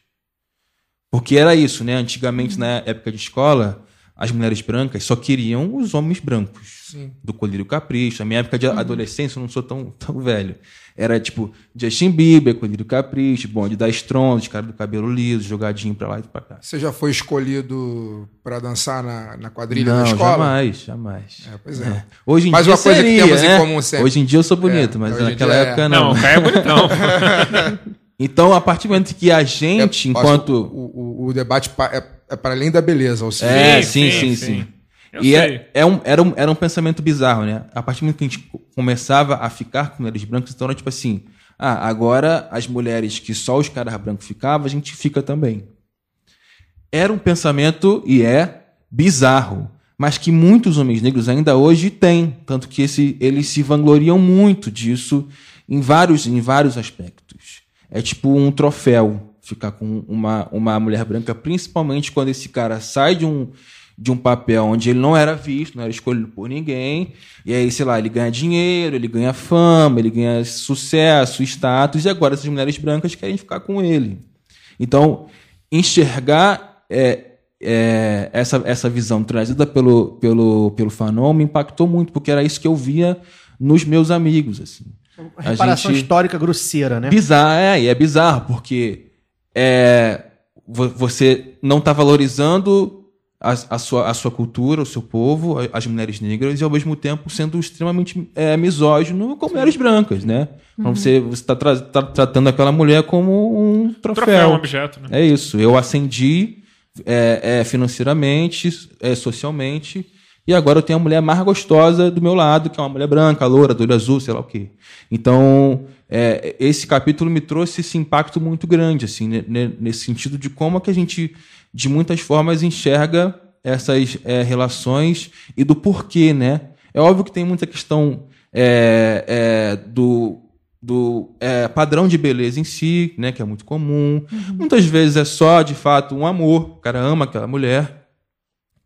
Porque era isso, né? Antigamente, na época de escola, as mulheres brancas só queriam os homens brancos. Sim. Do Colírio Capricho. A minha época de adolescência, eu não sou tão, tão velho. Era tipo Justin Bieber, Colírio Capricho, bonde da Strong, os caras do cabelo liso, jogadinho pra lá e pra cá. Você já foi escolhido pra dançar na, na quadrilha não, da escola? jamais, jamais. É, pois é. Hoje em Mas dia uma coisa que seria, temos em né? comum sempre. Hoje em dia eu sou bonito, É, mas em naquela dia é. época Não, não. o Caio é bonitão. Então, a partir do momento que a gente, É, enquanto... que O, o, o debate pa- é, é para além da beleza, ou seja, É, Sim, sim, sim, sim, sim. e é, é um, era, um, era um pensamento bizarro, né? A partir do momento que a gente co- começava a ficar com mulheres brancas, então era tipo assim: ah, agora as mulheres que só os caras brancos ficavam, a gente fica também. Era um pensamento, e é, bizarro, mas que muitos homens negros ainda hoje têm. Tanto que esse, eles se vangloriam muito disso em vários, em vários aspectos. É tipo um troféu ficar com uma, uma mulher branca, principalmente quando esse cara sai de um, de um papel onde ele não era visto, não era escolhido por ninguém, e aí, sei lá, ele ganha dinheiro, ele ganha fama, ele ganha sucesso, status, e agora essas mulheres brancas querem ficar com ele. Então, enxergar é, é, essa, essa visão trazida pelo, pelo, pelo Fanon me impactou muito, porque era isso que eu via nos meus amigos. Assim. A Reparação gente- histórica grosseira, né? Bizarro, é, e é bizarro, porque é, vo- você não está valorizando a, a sua, a sua cultura, o seu povo, as mulheres negras, e ao mesmo tempo sendo extremamente é, misógino com mulheres brancas, né? Então você está tratando aquela mulher como um troféu. Troféu, um objeto, né? É isso. Eu ascendi é, é, financeiramente, é, socialmente, e agora eu tenho a mulher mais gostosa do meu lado, que é uma mulher branca, loura, do olho azul, sei lá o quê. Então, é, esse capítulo me trouxe esse impacto muito grande, assim, ne- ne- nesse sentido de como é que a gente, de muitas formas, enxerga essas é, relações e do porquê, né? É óbvio que tem muita questão é, é, do do é, padrão de beleza em si, né, que é muito comum. Muitas vezes é só, de fato, um amor. O cara ama aquela mulher.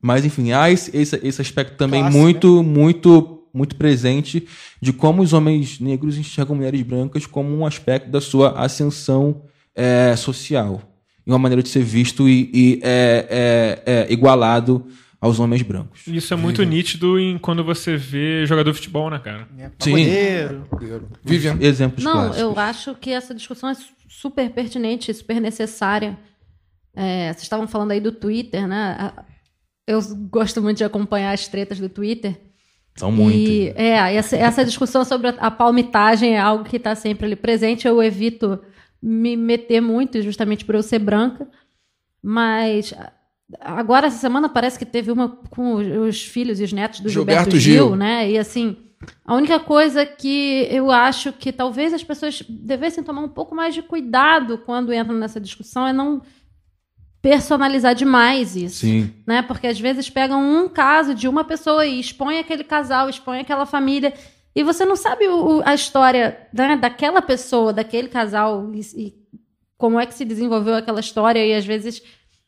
Mas, enfim, há esse, esse, esse aspecto também Classe, muito, muito, muito presente de como os homens negros enxergam mulheres brancas como um aspecto da sua ascensão é, social. E uma maneira de ser visto e, e é, é, é, igualado aos homens brancos. Isso é muito nítido em quando você vê jogador de futebol, né, cara? Sim. Pagodeiro. Vivian. Exemplos Não, clássicos. eu acho que essa discussão é su- super pertinente, super necessária. É, vocês estavam falando aí do Twitter, né? Eu gosto muito de acompanhar as tretas do Twitter. São muito. E, é, essa, essa discussão sobre a, a palmitagem é algo que está sempre ali presente. Eu evito me meter muito, justamente por eu ser branca. Mas agora, essa semana, parece que teve uma com os, os filhos e os netos do Gilberto, Gilberto Gil, Gil. né? E assim, a única coisa que eu acho que talvez as pessoas devessem tomar um pouco mais de cuidado quando entram nessa discussão é não personalizar demais isso Sim. né? Porque às vezes pegam um caso de uma pessoa e expõe aquele casal, expõe aquela família, e você não sabe o- a história né, daquela pessoa, daquele casal, e, e como é que se desenvolveu aquela história, e às vezes.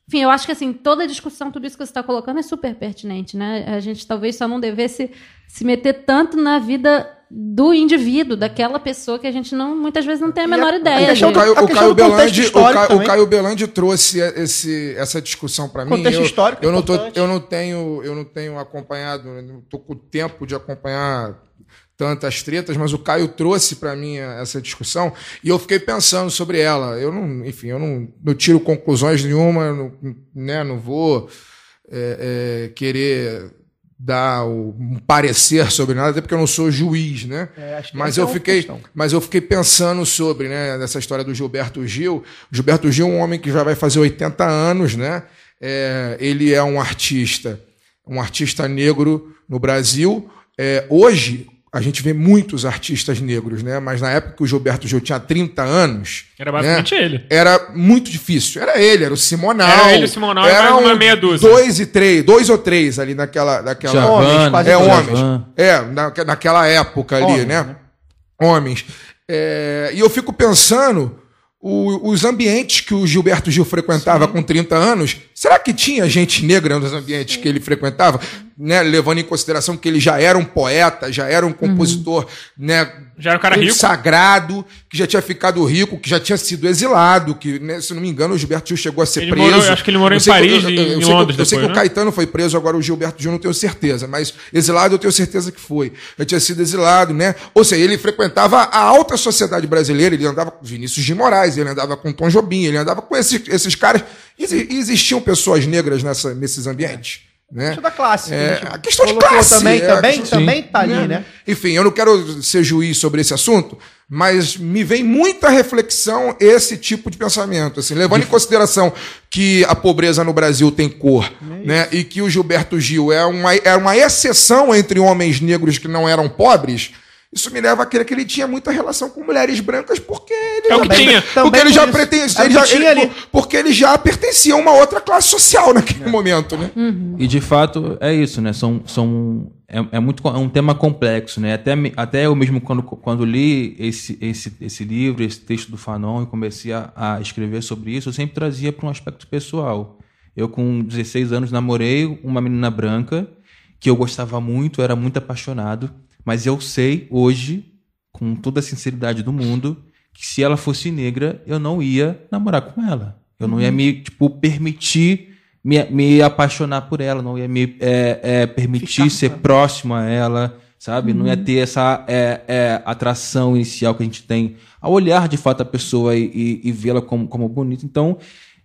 Enfim, eu acho que assim, toda a discussão, tudo isso que você está colocando é super pertinente, né? A gente talvez só não devesse se meter tanto na vida do indivíduo, daquela pessoa que a gente não, muitas vezes não tem a menor a ideia. questão O Caio, a o questão Caio do contexto Belandi, o histórico Caio, o também. Caio Belandi trouxe esse, essa discussão para mim. Contexto eu, histórico eu não, tô, eu não tenho, eu não tenho acompanhado, não tô com o tempo de acompanhar tantas tretas, mas o Caio trouxe para mim essa discussão e eu fiquei pensando sobre ela. Eu não, enfim, eu não, não tiro conclusões nenhuma, não, né, não vou é, é, querer dar um parecer sobre nada, até porque eu não sou juiz, né? É, Mas essa é eu uma fiquei, questão. mas eu fiquei pensando sobre, né, nessa história do Gilberto Gil. O Gilberto Gil é um homem que já vai fazer 80 anos, né? É, ele é um artista um artista negro no Brasil. É, hoje, a gente vê muitos artistas negros, né? Mas na época que o Gilberto Gil tinha 30 anos. Era basicamente né? ele. Era muito difícil. Era ele, era o Simonal. Era ele, o Simonal, e era mais uma um meia dúzia. Dois e três, dois ou três ali naquela. naquela Homens, quase é, todos. homens. É, na, naquela época ali, Homens, né? né? Homens. É, e eu fico pensando. o- os ambientes que o Gilberto Gil frequentava com 30 anos, será que tinha gente negra nos ambientes que ele frequentava? Né, levando em consideração que ele já era um poeta, já era um compositor né, Já era um cara rico. sagrado, que já tinha ficado rico, que já tinha sido exilado, que, né, se não me engano, o Gilberto Gil chegou a ser Ele preso. morou- eu acho que ele morou em sei que- Paris eu- eu- eu em sei que- Londres Eu sei que depois, o né? Caetano foi preso, agora o Gilberto Gil não tenho certeza, mas exilado eu tenho certeza que foi. Já tinha sido exilado, né? Ou seja, ele frequentava a alta sociedade brasileira, ele andava com Vinícius de Moraes, ele andava com Tom Jobim, ele andava com esses, esses caras. E exi- existiam pessoas negras nessa, nesses ambientes. Né? Questão da classe. É, a, questão de classe, Também, é, também, questão- também tá ali, né? Enfim, eu não quero ser juiz sobre esse assunto, mas me vem muita reflexão esse tipo de pensamento, assim, levando em consideração que a pobreza no Brasil tem cor, né, e que o Gilberto Gil é uma, é uma exceção entre homens negros que não eram pobres. Isso me leva a crer que ele tinha muita relação com mulheres brancas, porque ele É o já- que tinha. Porque Também ele já pertencia, É ele já- tinha ele- ali. porque ele já pertencia a uma outra classe social naquele momento, né? E de fato é isso, né? São, são, é, é muito, é um tema complexo, né? Até, até eu mesmo, quando, quando li esse, esse, esse livro, esse texto do Fanon e comecei a, a escrever sobre isso, eu sempre trazia para um aspecto pessoal. Eu, com 16 anos, namorei uma menina branca que eu gostava muito, era muito apaixonado, mas eu sei hoje, com toda a sinceridade do mundo, que se ela fosse negra, eu não ia namorar com ela. Eu não ia me, tipo, permitir me, me apaixonar por ela, não ia me é, é, permitir Ficar ser próximo a ela, sabe? Não ia ter essa é, é, atração inicial que a gente tem ao olhar de fato a pessoa e, e- e vê-la como, como bonita. Então,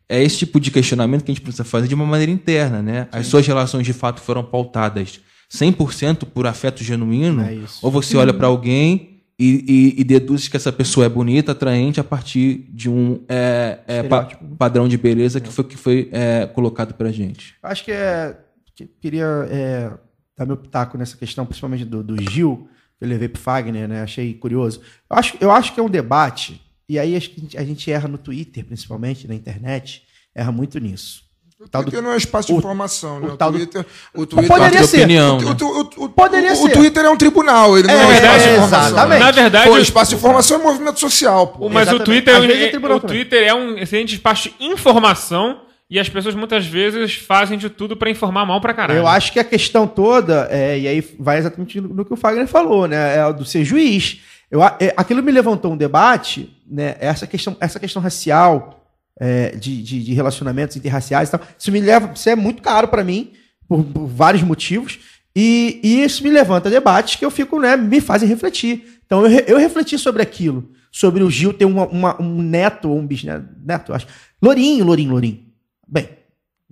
é esse tipo de questionamento que a gente precisa fazer de uma maneira interna, né? As suas relações de fato foram pautadas 100% por afeto genuíno? É. Ou você olha para alguém e, e- e deduz que essa pessoa é bonita, atraente a partir de um é, é, pa- Estereótipo. padrão de beleza que foi que foi é, colocado pra gente? Acho que é. que- Queria é, dar meu pitaco nessa questão, principalmente do, do Gil, que eu levei pro Fagner, né? Achei curioso. Eu acho, eu acho que é um debate, e aí gente, a gente erra no Twitter, principalmente, na internet, erra muito nisso. O Tal do- Twitter não é espaço de o- informação, né? o O, tal do- Twitter, o Twitter Poderia ser. opinião, O, né? o- o- Poderia o- ser. o Twitter é um tribunal, ele não é, É, um espaço de informação. exatamente. Na verdade, Pô, o- espaço de informação é movimento social, pô. O- Mas o Exatamente. Twitter, Às vezes é é, tribunal o. Twitter é um excelente espaço de informação e as pessoas muitas vezes fazem de tudo pra informar mal pra caralho. Eu acho que a questão toda, é, e aí vai exatamente no, no que o Fagner falou, né? É o do ser juiz. Eu, é, aquilo me levantou um debate, né? Essa questão, essa questão racial, é, de, de, de relacionamentos interraciais e tal. Isso me leva, isso é muito caro para mim, por, por vários motivos. E, e isso me levanta debates que eu fico, né? Me fazem refletir. Então eu, eu refleti sobre aquilo. Sobre o Gil ter uma, uma- um neto ou um bisneto, neto, eu acho. Lourinho, Lourinho, Lourinho. Bem,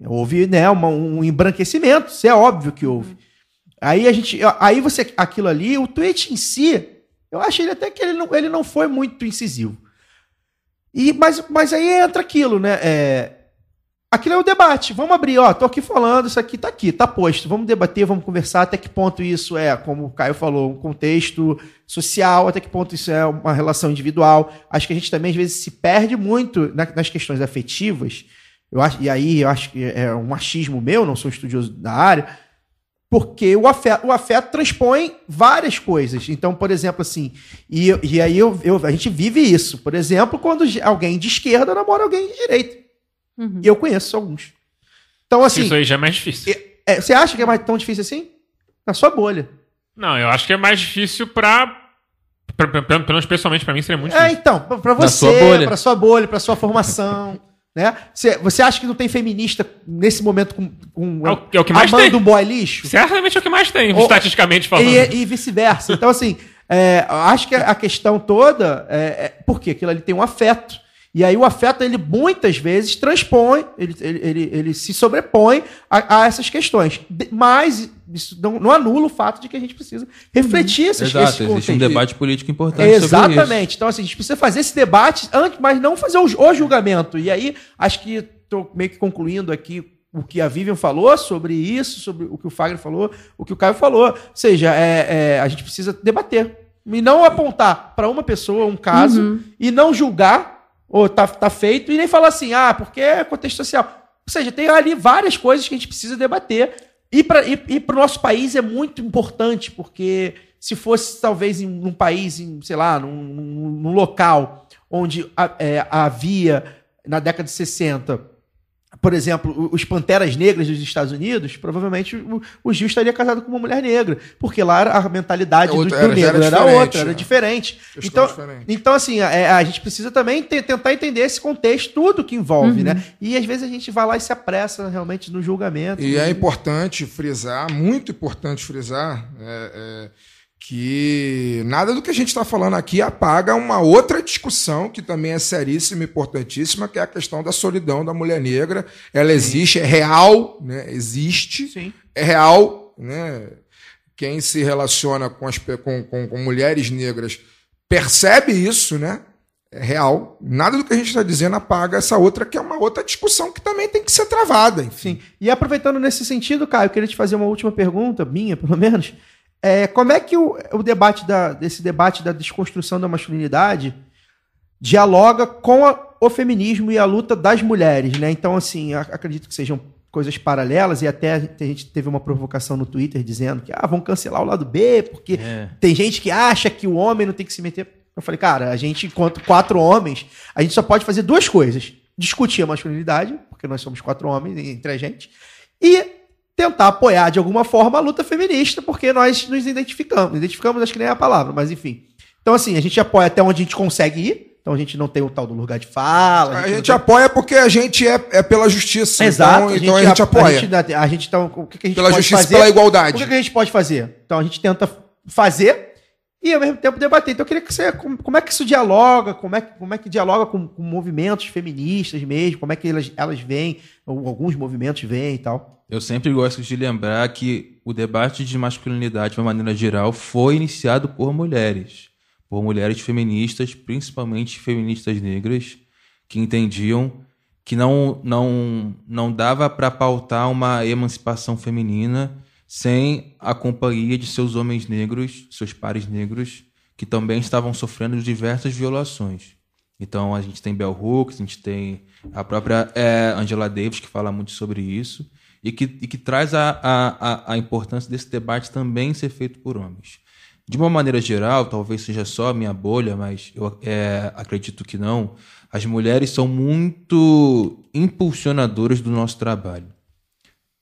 houve né, uma- um embranquecimento, isso é óbvio que houve. Aí a gente, aí você, aquilo ali, o tweet em si, eu achei até que ele não, ele não foi muito incisivo. E, mas, mas aí entra aquilo, né? É, aquilo é o debate. Vamos abrir, ó, tô aqui falando, isso aqui tá aqui, tá posto. Vamos debater, vamos conversar até que ponto isso é, como o Caio falou, um contexto social, até que ponto isso é uma relação individual. Acho que a gente também, às vezes, se perde muito na- nas questões afetivas. Eu acho, e aí eu acho que é um machismo meu, não sou estudioso da área, porque o afeto, o afeto transpõe várias coisas. Então, por exemplo, assim, e, eu- e aí eu, eu- a gente vive isso. Por exemplo, quando alguém de esquerda namora alguém de direita. Uhum. E eu conheço alguns. Então, assim, Isso aí já é mais difícil. é, você acha que é mais tão difícil assim? Na sua bolha. Não, eu acho que é mais difícil pra. pra- pra- Pelo menos pessoalmente pra mim seria muito É, difícil. então, pra- pra você, sua bolha. pra sua bolha, pra sua formação. Né? Você, você acha que não tem feminista nesse momento com, com É o- é o que mais amando tem. um boy lixo? Certamente é o que mais tem, Ou- estatisticamente falando. E, e vice-versa. Então, assim, é, acho que a questão toda é, é porque aquilo ali tem um afeto. E aí o afeto, ele muitas vezes transpõe, ele, ele, ele, ele se sobrepõe a, a essas questões. De- Mas isso não, não anula o fato de que a gente precisa refletir esses, Exato, esses existe um debate político importante sobre isso. Exatamente. Então, assim, a gente precisa fazer esse debate antes, mas não fazer o, o julgamento. E aí, acho que estou meio que concluindo aqui o que a Vivian falou sobre isso, sobre o que o Fagner falou, o que o Caio falou. Ou seja, é, é, a gente precisa debater. E não apontar para uma pessoa um caso e não julgar, ou tá, tá feito, e nem falar assim, ah, porque é contexto social. Ou seja, tem ali várias coisas que a gente precisa debater. E para e, e o nosso país é muito importante, porque se fosse talvez em um país, em, sei lá, num, num- num local onde é, havia, na década de 60, por exemplo, os Panteras Negras dos Estados Unidos, provavelmente o, o Gil estaria casado com uma mulher negra, porque lá a mentalidade É do, outra- do era- negro era era, diferente, outra, era né? diferente. Então, diferente. então, assim, é, a gente precisa também te- tentar entender esse contexto, tudo que envolve, Uhum. né? E às vezes a gente vai lá e se apressa realmente no julgamento. E é importante frisar, muito importante frisar, é, é, que nada do que a gente está falando aqui apaga uma outra discussão que também é seríssima e importantíssima, que é a questão da solidão da mulher negra. Ela existe, é real, né? existe, Sim. é real. Né? Quem se relaciona com, as, com, com, com mulheres negras percebe isso, né? É real. Nada do que a gente está dizendo apaga essa outra, que é uma outra discussão que também tem que ser travada. Enfim. Sim. E aproveitando nesse sentido, Caio, eu queria te fazer uma última pergunta, minha, pelo menos. É, como é que o, o debate da, desse debate da desconstrução da masculinidade dialoga com a- o feminismo e a luta das mulheres, né? Então, assim, acredito que sejam coisas paralelas e até a gente teve uma provocação no Twitter dizendo que ah, vão cancelar o lado B, porque É. tem gente que acha que o homem não tem que se meter. Eu falei, cara, a gente, enquanto quatro homens, a gente só pode fazer duas coisas: discutir a masculinidade, porque nós somos quatro homens entre a gente, e tentar apoiar de alguma forma a luta feminista, porque nós nos identificamos. Identificamos, acho que nem é a palavra, mas enfim. Então, assim, a gente apoia até onde a gente consegue ir. Então a gente não tem o tal do lugar de fala. A não gente tem- apoia porque a gente é, é pela justiça. Exato. Então, então a gente apoia. A gente, a gente, então, o que, que a gente Pela pode justiça fazer? pela igualdade. O que, que a gente pode fazer? Então a gente tenta fazer e ao mesmo tempo debater. Então eu queria que você. Como, como é que isso dialoga? Como é, como é que dialoga com, com movimentos feministas mesmo? Como é que elas, elas vêm? Ou alguns movimentos vêm e tal. Eu sempre gosto de lembrar que o debate de masculinidade, de uma maneira geral, foi iniciado por mulheres. Por mulheres feministas, principalmente feministas negras, que entendiam que não, não, não dava para pautar uma emancipação feminina sem a companhia de seus homens negros, seus pares negros, que também estavam sofrendo diversas violações. Então a gente tem Bell Hooks, a gente tem a própria é, Angela Davis que fala muito sobre isso e que, e que traz a, a, a- importância desse debate também ser feito por homens. De uma maneira geral, talvez seja só a minha bolha, mas eu é, acredito que não. As mulheres são muito impulsionadoras do nosso trabalho.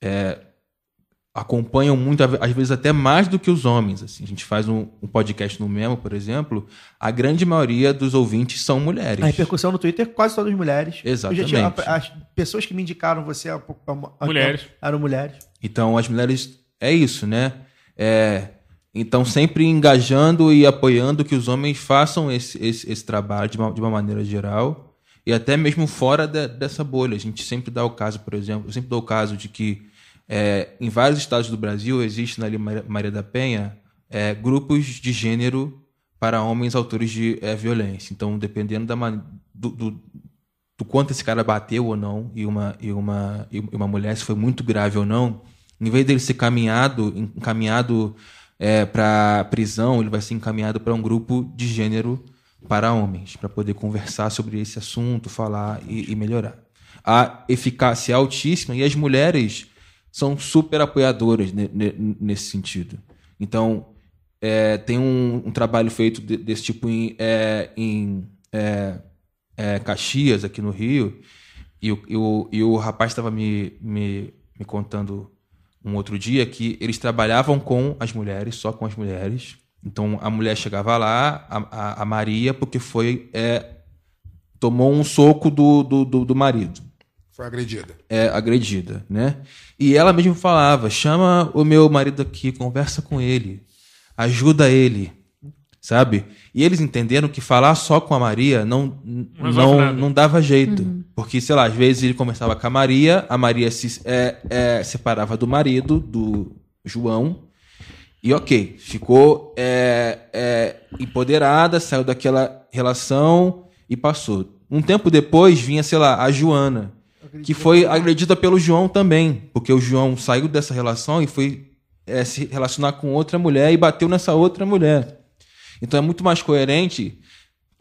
É, acompanham muito, às vezes até mais do que os homens. Assim. A gente faz um, um podcast no Memo, por exemplo, a grande maioria dos ouvintes são mulheres. A repercussão no Twitter, quase todas mulheres. Exatamente. Eu já tinha- as pessoas que me indicaram você há pouco- um- Mulheres. eram mulheres. Então, as mulheres é isso, né? É, então, sempre engajando e apoiando que os homens façam esse, esse, esse trabalho de uma, de uma maneira geral e até mesmo fora de- dessa bolha. A gente sempre dá o caso, por exemplo, eu sempre dou o caso de que é, em vários estados do Brasil existe na Maria- da Penha é, grupos de gênero para homens autores de é, violência. Então, dependendo da, do, do, do quanto esse cara bateu ou não e uma, e uma, e uma mulher, se foi muito grave ou não, em vez dele ser caminhado, encaminhado para prisão, ele vai ser encaminhado para um grupo de gênero para homens, para poder conversar sobre esse assunto, falar e, e melhorar. A eficácia é altíssima e as mulheres são super apoiadoras ne- ne- nesse sentido. Então, é, tem um, um trabalho feito de- desse tipo em, é, em é, é, Caxias, aqui no Rio, e o, e o, e o rapaz estava me, me, me contando um outro dia que eles trabalhavam com as mulheres, só com as mulheres. Então a mulher chegava lá, a, a, a Maria, porque foi. é, tomou um soco do, do, do, do marido Foi agredida. é, agredida, né? E ela mesmo falava: chama o meu marido aqui, conversa com ele, ajuda ele, sabe? E eles entenderam que falar só com a Maria não Não não, dava jeito, porque sei lá, às vezes ele conversava com a Maria, a Maria se é, é, separava do marido, do João. E ok, ficou é, é, empoderada, saiu daquela relação e passou. Um tempo depois vinha, sei lá, a Joana. Que foi agredida pelo João também, porque o João saiu dessa relação e foi é, se relacionar com outra mulher e bateu nessa outra mulher. Então é muito mais coerente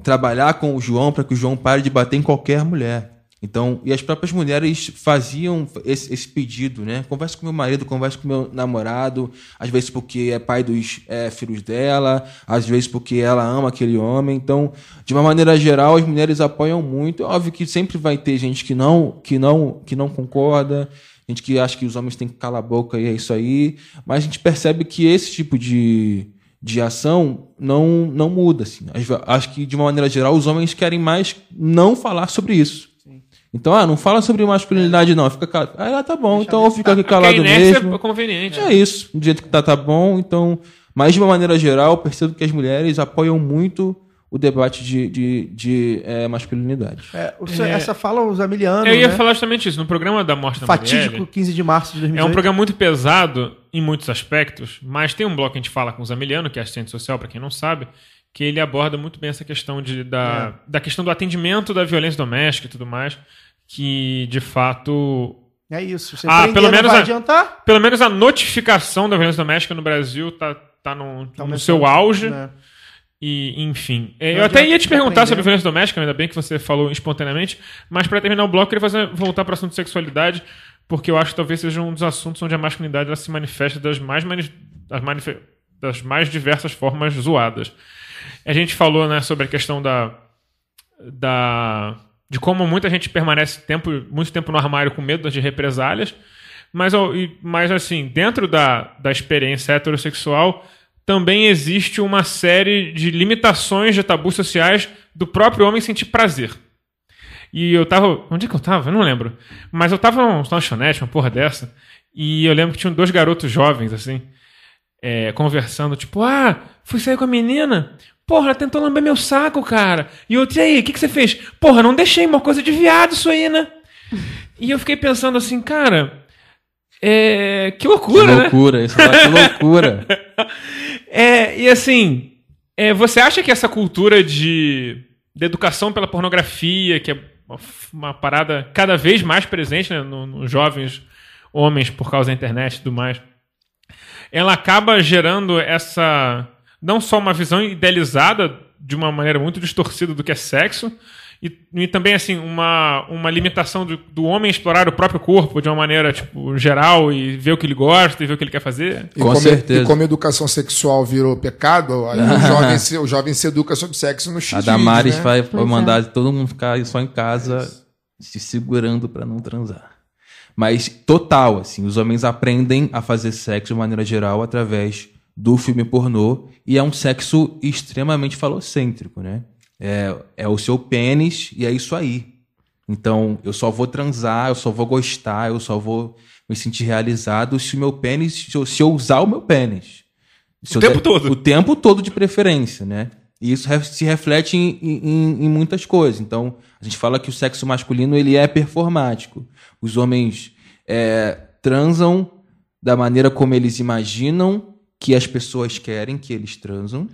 trabalhar com o João para que o João pare de bater em qualquer mulher. Então, e as próprias mulheres faziam esse, esse pedido, né? Converse com meu marido, converse com meu namorado, às vezes porque é pai dos é, filhos dela, às vezes porque ela ama aquele homem. Então, de uma maneira geral, as mulheres apoiam muito. É óbvio que sempre vai ter gente que não, que não, que não concorda, gente que acha que os homens têm que calar a boca e é isso aí. Mas a gente percebe que esse tipo de, de ação não, não muda. Assim. Acho que, de uma maneira geral, os homens querem mais não falar sobre isso. Então, ah, não fala sobre masculinidade, não. Fica calado. Ah, tá bom, então eu vou ficar aqui calado mesmo. é conveniente. É isso. Do jeito que tá, tá bom. Então, mas de uma maneira geral, eu percebo que as mulheres apoiam muito o debate de, de, de eh, masculinidade. É, o senhor- Essa fala o Zamiliano, Eu ia né? falar justamente isso. No programa da Morte da Fatídico Marielle, 15 de março de 2018. é um programa muito pesado em muitos aspectos, mas tem um bloco que a gente fala com o Zamiliano, que é assistente social, para quem não sabe, que ele aborda muito bem essa questão de, da, da questão do atendimento da violência doméstica e tudo mais, que de fato É isso. Você Ah, pelo não menos a- adiantar. pelo menos a notificação da violência doméstica no Brasil tá, tá no, Tá no seu auge. né? E, enfim. É, Não eu até ia te perguntar sobre prendendo. violência doméstica, ainda bem que você falou espontaneamente, mas para terminar o bloco, eu queria fazer, voltar para o assunto de sexualidade, porque eu acho que talvez seja um dos assuntos onde a masculinidade ela se manifesta das mais, mani- das, das mais diversas formas zoadas. A gente falou né, sobre a questão da, da de como muita gente permanece tempo, muito tempo no armário com medo de represálias, mas, mas assim, dentro da, da experiência heterossexual, também existe uma série de limitações de tabus sociais do próprio homem sentir prazer. E eu tava. Onde é que eu tava? Eu não lembro. Mas eu tava num lanchonete, uma porra dessa. E eu lembro que tinham dois garotos jovens, assim, é, conversando, tipo, ah, fui sair com a menina. Porra, ela tentou lamber meu saco, cara. E outro, e aí, o que, que você fez? Porra, não deixei uma coisa de viado isso aí, né? E eu fiquei pensando assim, cara. É. Que Que loucura, né? loucura, isso lá, que loucura. É, e assim, é, você acha que essa cultura de, de educação pela pornografia, que é uma, uma parada cada vez mais presente né, no- nos jovens homens por causa da internet e tudo mais, ela acaba gerando essa. não só uma visão idealizada de uma maneira muito distorcida do que é sexo, e, e também assim uma, uma limitação do, do homem explorar o próprio corpo de uma maneira tipo geral e ver o que ele gosta e ver o que ele quer fazer. E Com como, certeza. E como educação sexual virou pecado, aí o, jovem se, o jovem se educa sobre sexo no X. A Damares né? vai, Pois é. mandar todo mundo ficar só em casa se segurando pra não transar. Mas total, assim, os homens aprendem a fazer sexo de maneira geral através do filme pornô e é um sexo extremamente falocêntrico, né? É, é o seu pênis e é isso aí. Então, eu só vou transar, eu só vou gostar, eu só vou me sentir realizado se o meu pênis, se eu, se eu usar o meu pênis. Se O tempo der- todo. O tempo todo de preferência, né? E isso se reflete em, em- em muitas coisas. Então, a gente fala que o sexo masculino ele é performático. Os homens é, transam da maneira como eles imaginam que as pessoas querem que eles transam.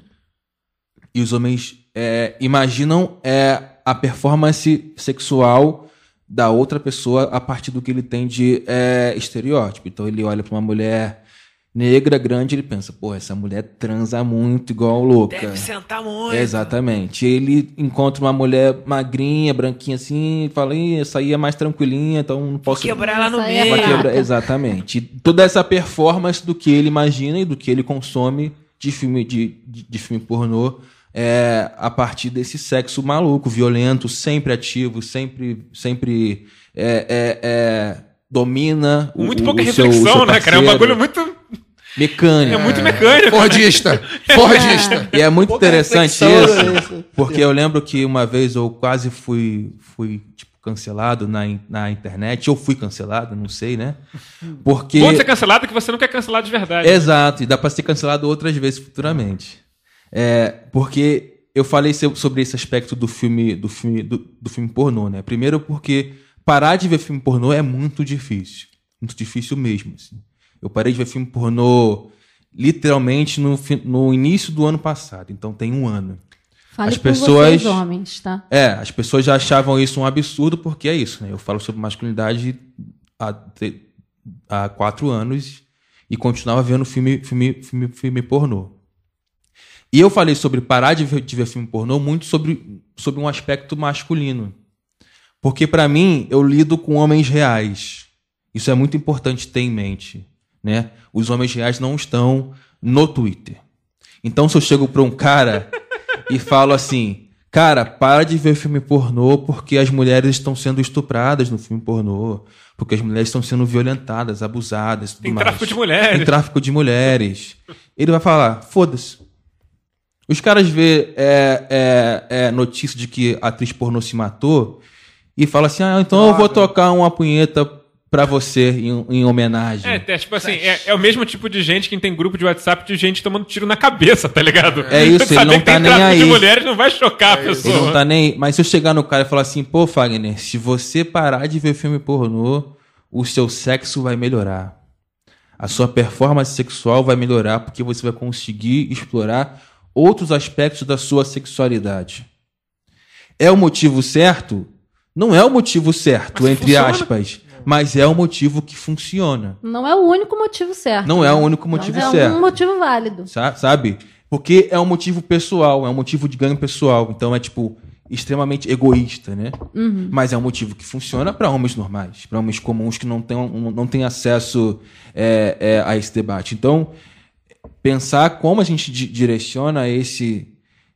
E os homens é, imaginam é, a performance sexual da outra pessoa a partir do que ele tem de é, estereótipo. Então ele olha para uma mulher negra, grande, ele pensa, pô, essa mulher transa muito igual louca. Deve sentar muito. Exatamente. Ele encontra uma mulher magrinha, branquinha assim, e fala, Ih, essa aí é mais tranquilinha, então não posso. Quebrar ela no é meio. Quebrar- Exatamente. E toda essa performance do que ele imagina e do que ele consome de filme, de, de, de filme pornô é, a partir desse sexo maluco, violento, sempre ativo, sempre, sempre é, é, é, domina. o- Muito o- pouca o seu- o reflexão, seu né, cara? É um bagulho muito. Mecânico. É muito mecânico. Fordista. Fordista. E é muito Pouca interessante isso, né? porque eu lembro que uma vez eu quase fui, fui tipo, cancelado na, na internet, ou fui cancelado, não sei, né? Porque. Bom de ser cancelado que você não quer cancelar de verdade. Exato, e dá pra ser cancelado outras vezes futuramente. É, porque eu falei sobre esse aspecto do filme, do filme, do, do filme pornô, né? Primeiro porque parar de ver filme pornô é muito difícil. Muito difícil mesmo. assim. Eu parei de ver filme pornô literalmente no, no início do ano passado, então tem um ano. Fale as pessoas. vocês, homens, tá? É, as pessoas já achavam isso um absurdo, porque é isso, né? Eu falo sobre masculinidade há, há quatro anos e continuava vendo filme, filme, filme, filme pornô. E eu falei sobre parar de ver, de ver filme pornô muito sobre, sobre um aspecto masculino. Porque pra mim, eu lido com homens reais. Isso é muito importante ter em mente, né? Os homens reais não estão no Twitter. Então, se eu chego pra um cara e falo assim, cara, para de ver filme pornô porque as mulheres estão sendo estupradas no filme pornô, porque as mulheres estão sendo violentadas, abusadas, tudo Tem mais. tráfico de mulheres. Tem tráfico de mulheres. Ele vai falar, foda-se. Os caras vê é, é, é, notícia de que a atriz pornô se matou e fala assim, ah, então eu vou tocar uma punheta pra você em, em homenagem. É, é, tipo assim, é, é o mesmo tipo de gente que tem grupo de WhatsApp de gente tomando tiro na cabeça, tá ligado? É isso, ele Saber não que tá tem nem tráfico de aí. mulheres não vai chocar a pessoa. Ele não tá nem. Mas se eu chegar no cara e falar assim, pô, Fagner, se você parar de ver filme pornô, o seu sexo vai melhorar. A sua performance sexual vai melhorar porque você vai conseguir explorar outros aspectos da sua sexualidade. É o motivo certo? Não é o motivo certo, Mas entre funciona. aspas. Mas é o motivo que funciona. Não é o único motivo certo. Não é né? o único motivo Mas é certo. um motivo válido. Sa- sabe? Porque é um motivo pessoal, é um motivo de ganho pessoal. Então é, tipo, extremamente egoísta, né? Mas é um motivo que funciona para homens normais, para homens comuns que não têm, não têm acesso é, é, a esse debate. Então, pensar como a gente di- direciona esse,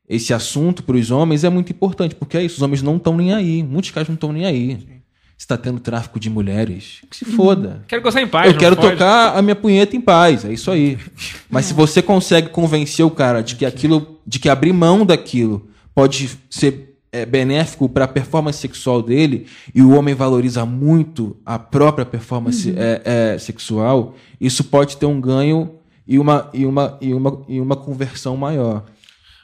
esse assunto para os homens é muito importante, porque é isso, os homens não estão nem aí. Muitos caras não estão nem aí. Está tendo tráfico de mulheres, que se foda. Quero gozar em paz. Eu quero pode. tocar a minha punheta em paz, é isso aí. Mas se você consegue convencer o cara de que aquilo, de que abrir mão daquilo pode ser é, benéfico para a performance sexual dele e o homem valoriza muito a própria performance é, é, sexual, isso pode ter um ganho e uma e uma e uma e uma conversão maior.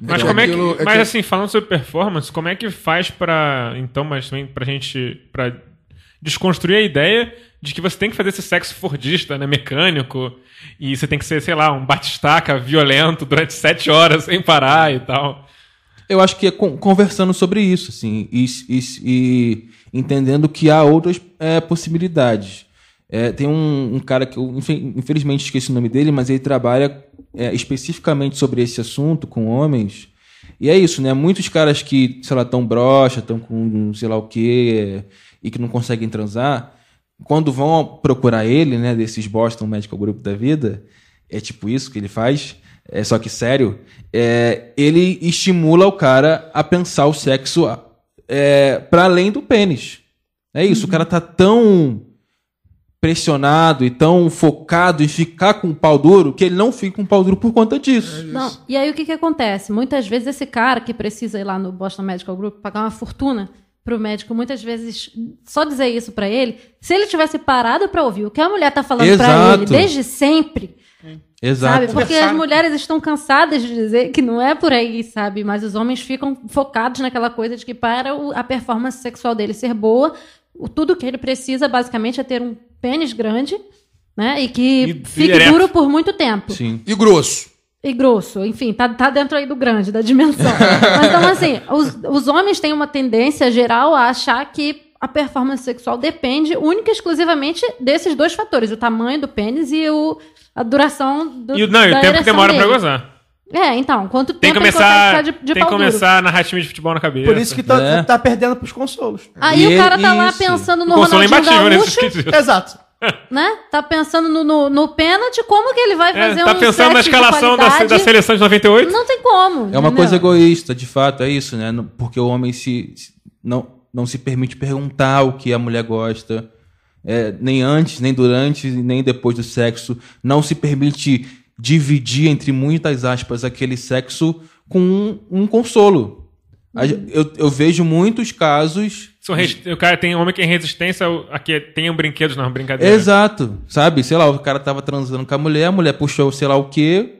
Mas É como é que. é mas assim, falando sobre performance, como é que faz pra. Então, mas também pra gente. pra desconstruir a ideia de que você tem que fazer esse sexo fordista, né? Mecânico. E você tem que ser, sei lá, um batistaca violento durante sete horas sem parar e tal. Eu acho que é con- conversando sobre isso, assim, e, e- e entendendo que há outras é, possibilidades. É, tem um, um cara que eu, infe- infelizmente, esqueci o nome dele, mas ele trabalha é, especificamente sobre esse assunto com homens. E é isso, né? Muitos caras que, sei lá, tão broxa, tão com sei lá o quê, e que não conseguem transar, quando vão procurar ele, né, desses Boston Medical Group da vida, é tipo isso que ele faz, é só que sério, é, ele estimula o cara a pensar o sexo é, para além do pênis. É isso, o cara tá tão pressionado e tão focado em ficar com o pau duro que ele não fica com o pau duro por conta disso. Não, e aí o que, que acontece? Muitas vezes esse cara que precisa ir lá no Boston Medical Group pagar uma fortuna pro médico, muitas vezes só dizer isso pra ele, se ele tivesse parado pra ouvir o que a mulher tá falando pra Exato. ele desde sempre, Exato. sabe? Porque as mulheres estão cansadas de dizer que não é por aí, sabe? Mas os homens ficam focados naquela coisa de que para a performance sexual dele ser boa, o- tudo que ele precisa basicamente é ter um pênis grande, né? E que E fique direto. duro por muito tempo. Sim. E grosso. E grosso, enfim, tá, tá dentro aí do grande, da dimensão. Mas então, assim, os, os homens têm uma tendência geral a achar que a performance sexual depende única e exclusivamente desses dois fatores, o tamanho do pênis e o, a duração do E, o- não, e o tempo que demora pra dele. gozar. É, então, quanto Tem que tempo ele começar, de, de tem que pau duro? começar a narrar time de futebol na cabeça. Por isso que tá, É. tá perdendo pros consolos. Aí E o cara tá lá isso. pensando O no console é Ronaldinho Gaúcho, nesse quesito. Exato. né? Tá pensando no, no, no pênalti, como que ele vai É, fazer tá um pensando na escalação da, da seleção de 98? Não tem como. É uma entendeu? coisa egoísta, de fato, é isso, né? Porque o homem se, se- não, não se permite perguntar o que a mulher gosta, é, nem antes, nem durante, nem depois do sexo. Não se permite dividir, entre muitas aspas, aquele sexo com um, um consolo. Gen- Eu, eu vejo muitos casos. São O cara tem homem que tem resistência a que tenham brinquedos na brincadeira. Exato, sabe? Sei lá, o cara tava transando com a mulher, a mulher puxou sei lá o quê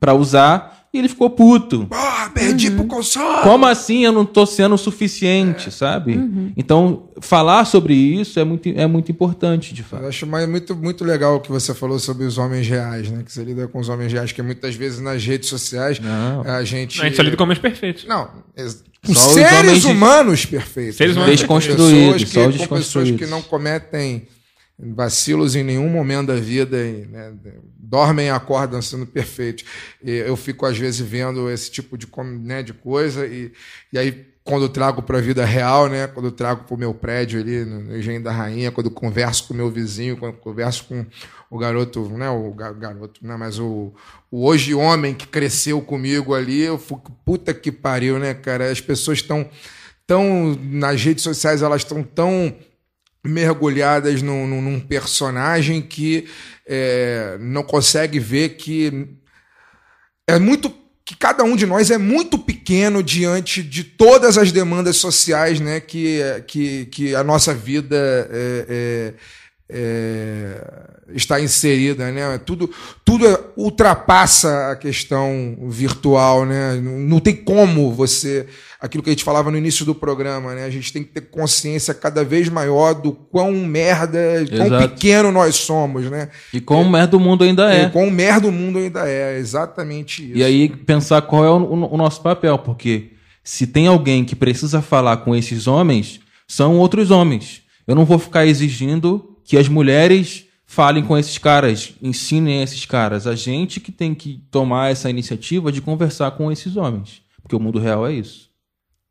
pra usar. E ele ficou puto. Ah, perdi pro console. Como assim eu não tô sendo o suficiente, sabe? Então, falar sobre isso é muito, é muito importante, de Eu fato. acho mais, muito, muito legal o que você falou sobre os homens reais, né? Que você lida com os homens reais, que muitas vezes nas redes sociais Não. a gente. A gente só lida com homens perfeitos. Não, ex- com Só os seres de- humanos perfeitos. Seres humanos Desconstruídos, Pessoas que, só os com pessoas desconstruídos. que não cometem vacilos em nenhum momento da vida e né, dormem e acordam sendo perfeitos. E eu fico, às vezes, vendo esse tipo de, né, de coisa e, e aí quando trago para a vida real, né? Quando trago para o meu prédio ali no, Engenho da Rainha, quando converso com o meu vizinho, quando converso com o garoto, né? O ga- garoto, né? Mas o, o hoje homem que cresceu comigo ali, eu fico, puta que pariu, né, cara? As pessoas estão tão nas redes sociais, elas estão tão mergulhadas num, num- personagem que é, não consegue ver que é muito que cada um de nós é muito pequeno diante de todas as demandas sociais né, que, que, que a nossa vida é, é, é, está inserida. Né? Tudo, tudo é- ultrapassa a questão virtual. Né? Não tem como você. Aquilo que a gente falava no início do programa, né? a gente tem que ter consciência cada vez maior do quão merda, quão Exato. pequeno nós somos. Né? E como merda o mundo ainda E é. quão merda o mundo ainda é. Exatamente isso. E aí pensar qual é o, o- o nosso papel, porque se tem alguém que precisa falar com esses homens, são outros homens. Eu não vou ficar exigindo que as mulheres falem com esses caras, ensinem esses caras. A gente que tem que tomar essa iniciativa de conversar com esses homens, porque o mundo real é isso.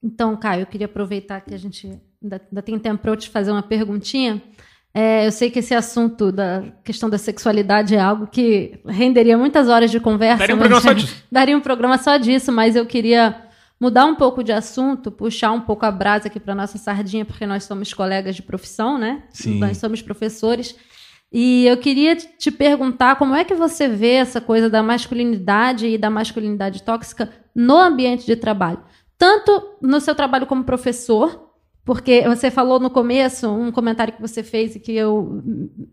Então, Caio, eu queria aproveitar que a gente ainda, ainda tem tempo para eu te fazer uma perguntinha. É, eu sei que esse assunto da questão da sexualidade é algo que renderia muitas horas de conversa. Daria um mas- programa só disso. Daria um programa só disso, mas eu queria mudar um pouco de assunto, puxar um pouco a brasa aqui para nossa sardinha, porque nós somos colegas de profissão, né? Sim. Nós somos professores. E eu queria te perguntar como é que você vê essa coisa da masculinidade e da masculinidade tóxica no ambiente de trabalho. Tanto no seu trabalho como professor, porque você falou no começo, um comentário que você fez e que eu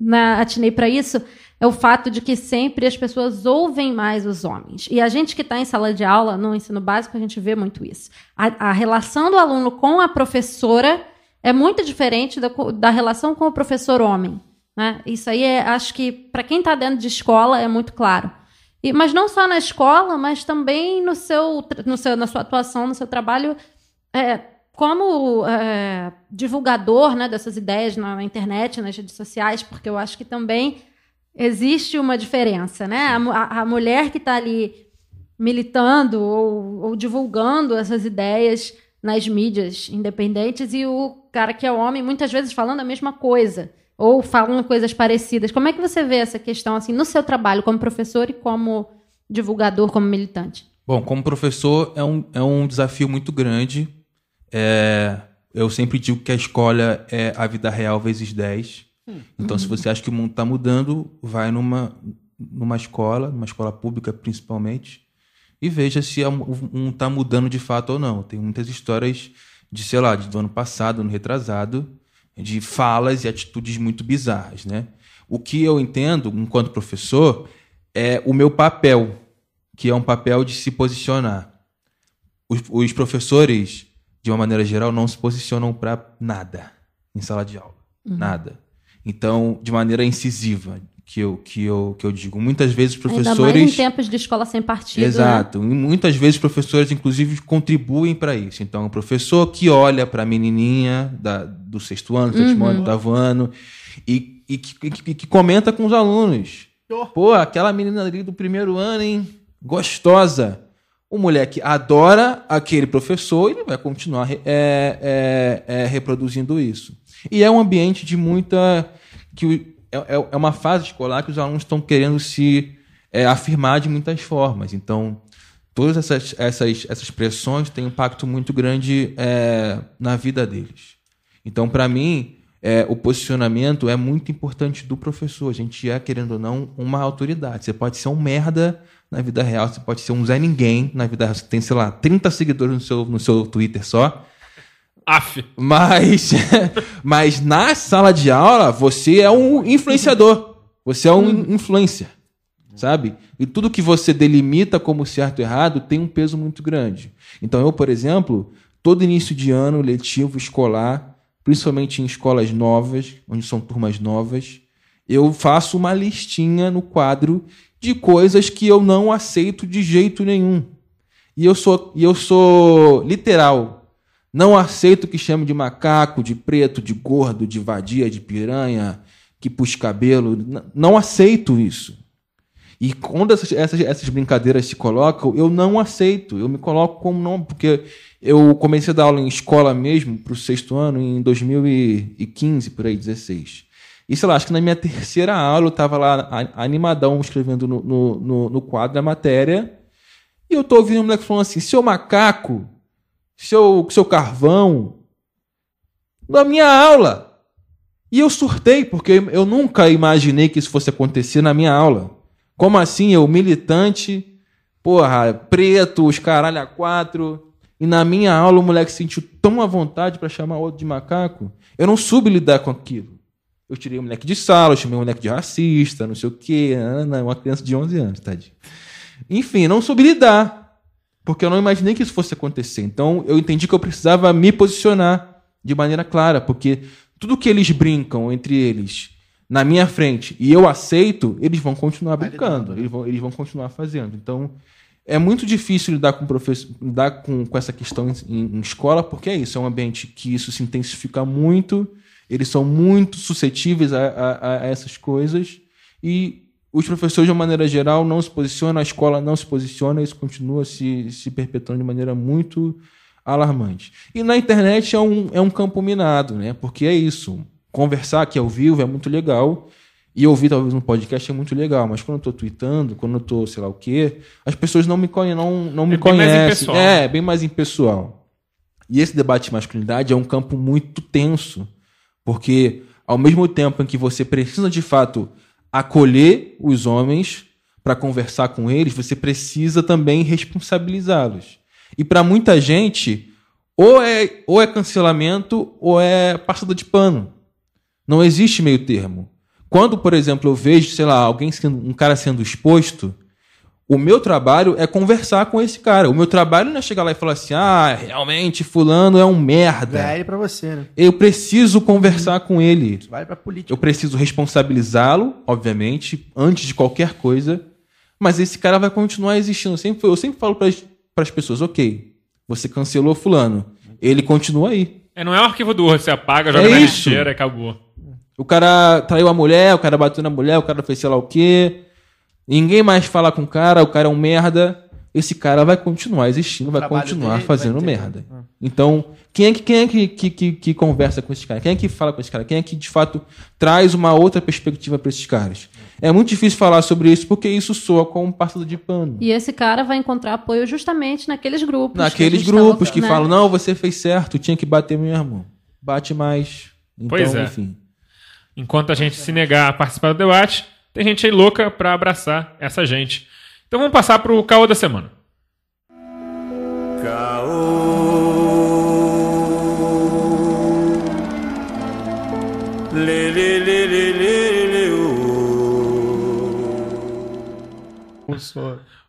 né, atinei para isso, é o fato de que sempre as pessoas ouvem mais os homens. E a gente que está em sala de aula, no ensino básico, a gente vê muito isso. A, a relação do aluno com a professora é muito diferente da, da relação com o professor homem. Né? Isso aí, é, acho que, para quem está dentro de escola, é muito claro. E, mas não só na escola, mas também no seu, no seu, na sua atuação, no seu trabalho é, como é, divulgador né, dessas ideias na, internet, nas redes sociais, porque eu acho que também existe uma diferença. Né? A- a mulher que está ali militando ou, ou divulgando essas ideias nas mídias independentes e o cara que é homem muitas vezes falando a mesma coisa ou falando coisas parecidas. Como é que você vê essa questão assim no seu trabalho como professor e como divulgador, como militante? Bom, como professor é um, é um desafio muito grande. É, eu sempre digo que a escola é a vida real vezes 10. Então, se você acha que o mundo está mudando, vai numa, numa escola, numa escola pública principalmente, e veja se um está mudando de fato ou não. Tem muitas histórias de, sei lá, do ano passado, ano retrasado, de falas e atitudes muito bizarras, né? O que eu entendo, enquanto professor, é o meu papel, que é um papel de se posicionar. Os, os professores, de uma maneira geral, não se posicionam para nada em sala de aula. Nada. Então, de maneira incisiva, que eu, que eu, que eu digo. Muitas vezes os Ainda mais em professores. tempos de escola sem partido. né? Exato. E muitas vezes os professores, inclusive, contribuem para isso. Então, o professor que olha para a menininha da, do sexto ano, sétimo ano, oitavo ano, e, e que, que- que comenta com os alunos. Pô, aquela menina ali do primeiro ano, hein? Gostosa. O moleque adora aquele professor e ele vai continuar é, é, é, reproduzindo isso. E é um ambiente de muita. que é, é- é uma fase escolar que os alunos estão querendo se é, afirmar de muitas formas. Então, todas essas, essas, essas pressões têm um impacto muito grande é, na vida deles. Então, para mim, é, o posicionamento é muito importante do professor. A gente é, querendo ou não, uma autoridade. Você pode ser um merda na vida real, você pode ser um Zé Ninguém na vida real. Você tem, sei lá, 30 seguidores no seu, no seu Twitter só. Af. Mas, mas na sala de aula, você é um influenciador. Você é um influencer. sabe? E tudo que você delimita como certo e errado tem um peso muito grande. Então eu, por exemplo, todo início de ano letivo escolar, principalmente em escolas novas, onde são turmas novas, eu faço uma listinha no quadro de coisas que eu não aceito de jeito nenhum. E eu sou, e eu sou literal. Não aceito que chame de macaco, de preto, de gordo, de vadia, de piranha, que puxa cabelo. Não aceito isso. E quando essas, essas, essas brincadeiras se colocam, eu não aceito. Eu me coloco como não, porque eu comecei a dar aula em escola mesmo, para o sexto ano, em 2015, por aí, 16. E sei lá, acho que na minha terceira aula eu estava lá animadão escrevendo no, no, no, no quadro a matéria. E eu tô ouvindo um moleque falando assim: seu macaco, seu, seu carvão, na minha aula. E eu surtei, porque eu nunca imaginei que isso fosse acontecer na minha aula. Como assim? Eu, militante, porra, preto, os caralho a quatro. E na minha aula o moleque sentiu tão à vontade para chamar o outro de macaco. Eu não soube lidar com aquilo. Eu tirei o moleque de sala, eu chamei o moleque de racista, não sei o quê. Não, uma criança de 11 anos, tadinho. Enfim, não soube lidar. Porque eu não imaginei que isso fosse acontecer. Então eu entendi que eu precisava me posicionar de maneira clara. Porque tudo que eles brincam entre eles na minha frente e eu aceito, eles vão continuar brincando. Eles vão, eles vão continuar fazendo. Então é muito difícil lidar com professor, lidar com, com essa questão em, em- escola, porque é isso, é um ambiente que isso se intensifica muito, eles são muito suscetíveis a, a- a essas coisas, e os professores, de uma maneira geral, não se posicionam, a escola não se posiciona, isso continua se, se perpetuando de maneira muito alarmante. E na internet é um, é um campo minado, né? porque é isso, conversar aqui ao vivo é muito legal, e ouvir talvez um podcast é muito legal, mas quando eu tô tweetando, quando eu tô sei lá o quê, as pessoas não me, conhe não, não me É conhecem. É, bem mais impessoal. E esse debate de masculinidade é um campo muito tenso, porque ao mesmo tempo em que você precisa de fato acolher os homens para conversar com eles, você precisa também responsabilizá-los. E para muita gente, ou é, ou é cancelamento ou é passada de pano. Não existe meio termo. Quando, por exemplo, eu vejo, sei lá, alguém sendo, um cara sendo exposto, o meu trabalho é conversar com esse cara. O meu trabalho não é chegar lá e falar assim: "Ah, realmente fulano é um merda". Vale pra você, né? Eu preciso conversar com ele. Isso vale pra política. Eu preciso responsabilizá-lo, obviamente, antes de qualquer coisa. Mas esse cara vai continuar existindo. Eu sempre, eu sempre falo para as pessoas: ok, você cancelou Fulano. Ele continua aí. É, não é o arquivo do Word, você apaga, joga É na isso. lixeira e acabou. O cara traiu a mulher, o cara bateu na mulher, o cara fez sei lá o quê. Ninguém mais fala com o cara, o cara é um merda. Esse cara vai continuar existindo, vai continuar dele fazendo vai ter- merda. Então, quem é, que, quem é que, que, que, que conversa com esse cara? Quem é que fala com esse cara? Quem é que, de fato, traz uma outra perspectiva para esses caras? É muito difícil falar sobre isso porque isso soa como um passado de pano. E esse cara vai encontrar apoio justamente naqueles grupos. que Naqueles gente tá grupos que né? falam, não, você fez certo, tinha que bater mesmo. Bate mais. Então, Pois é. enfim. Enquanto a gente se negar a participar do debate, tem gente aí louca pra abraçar essa gente. Então vamos passar pro caô da semana.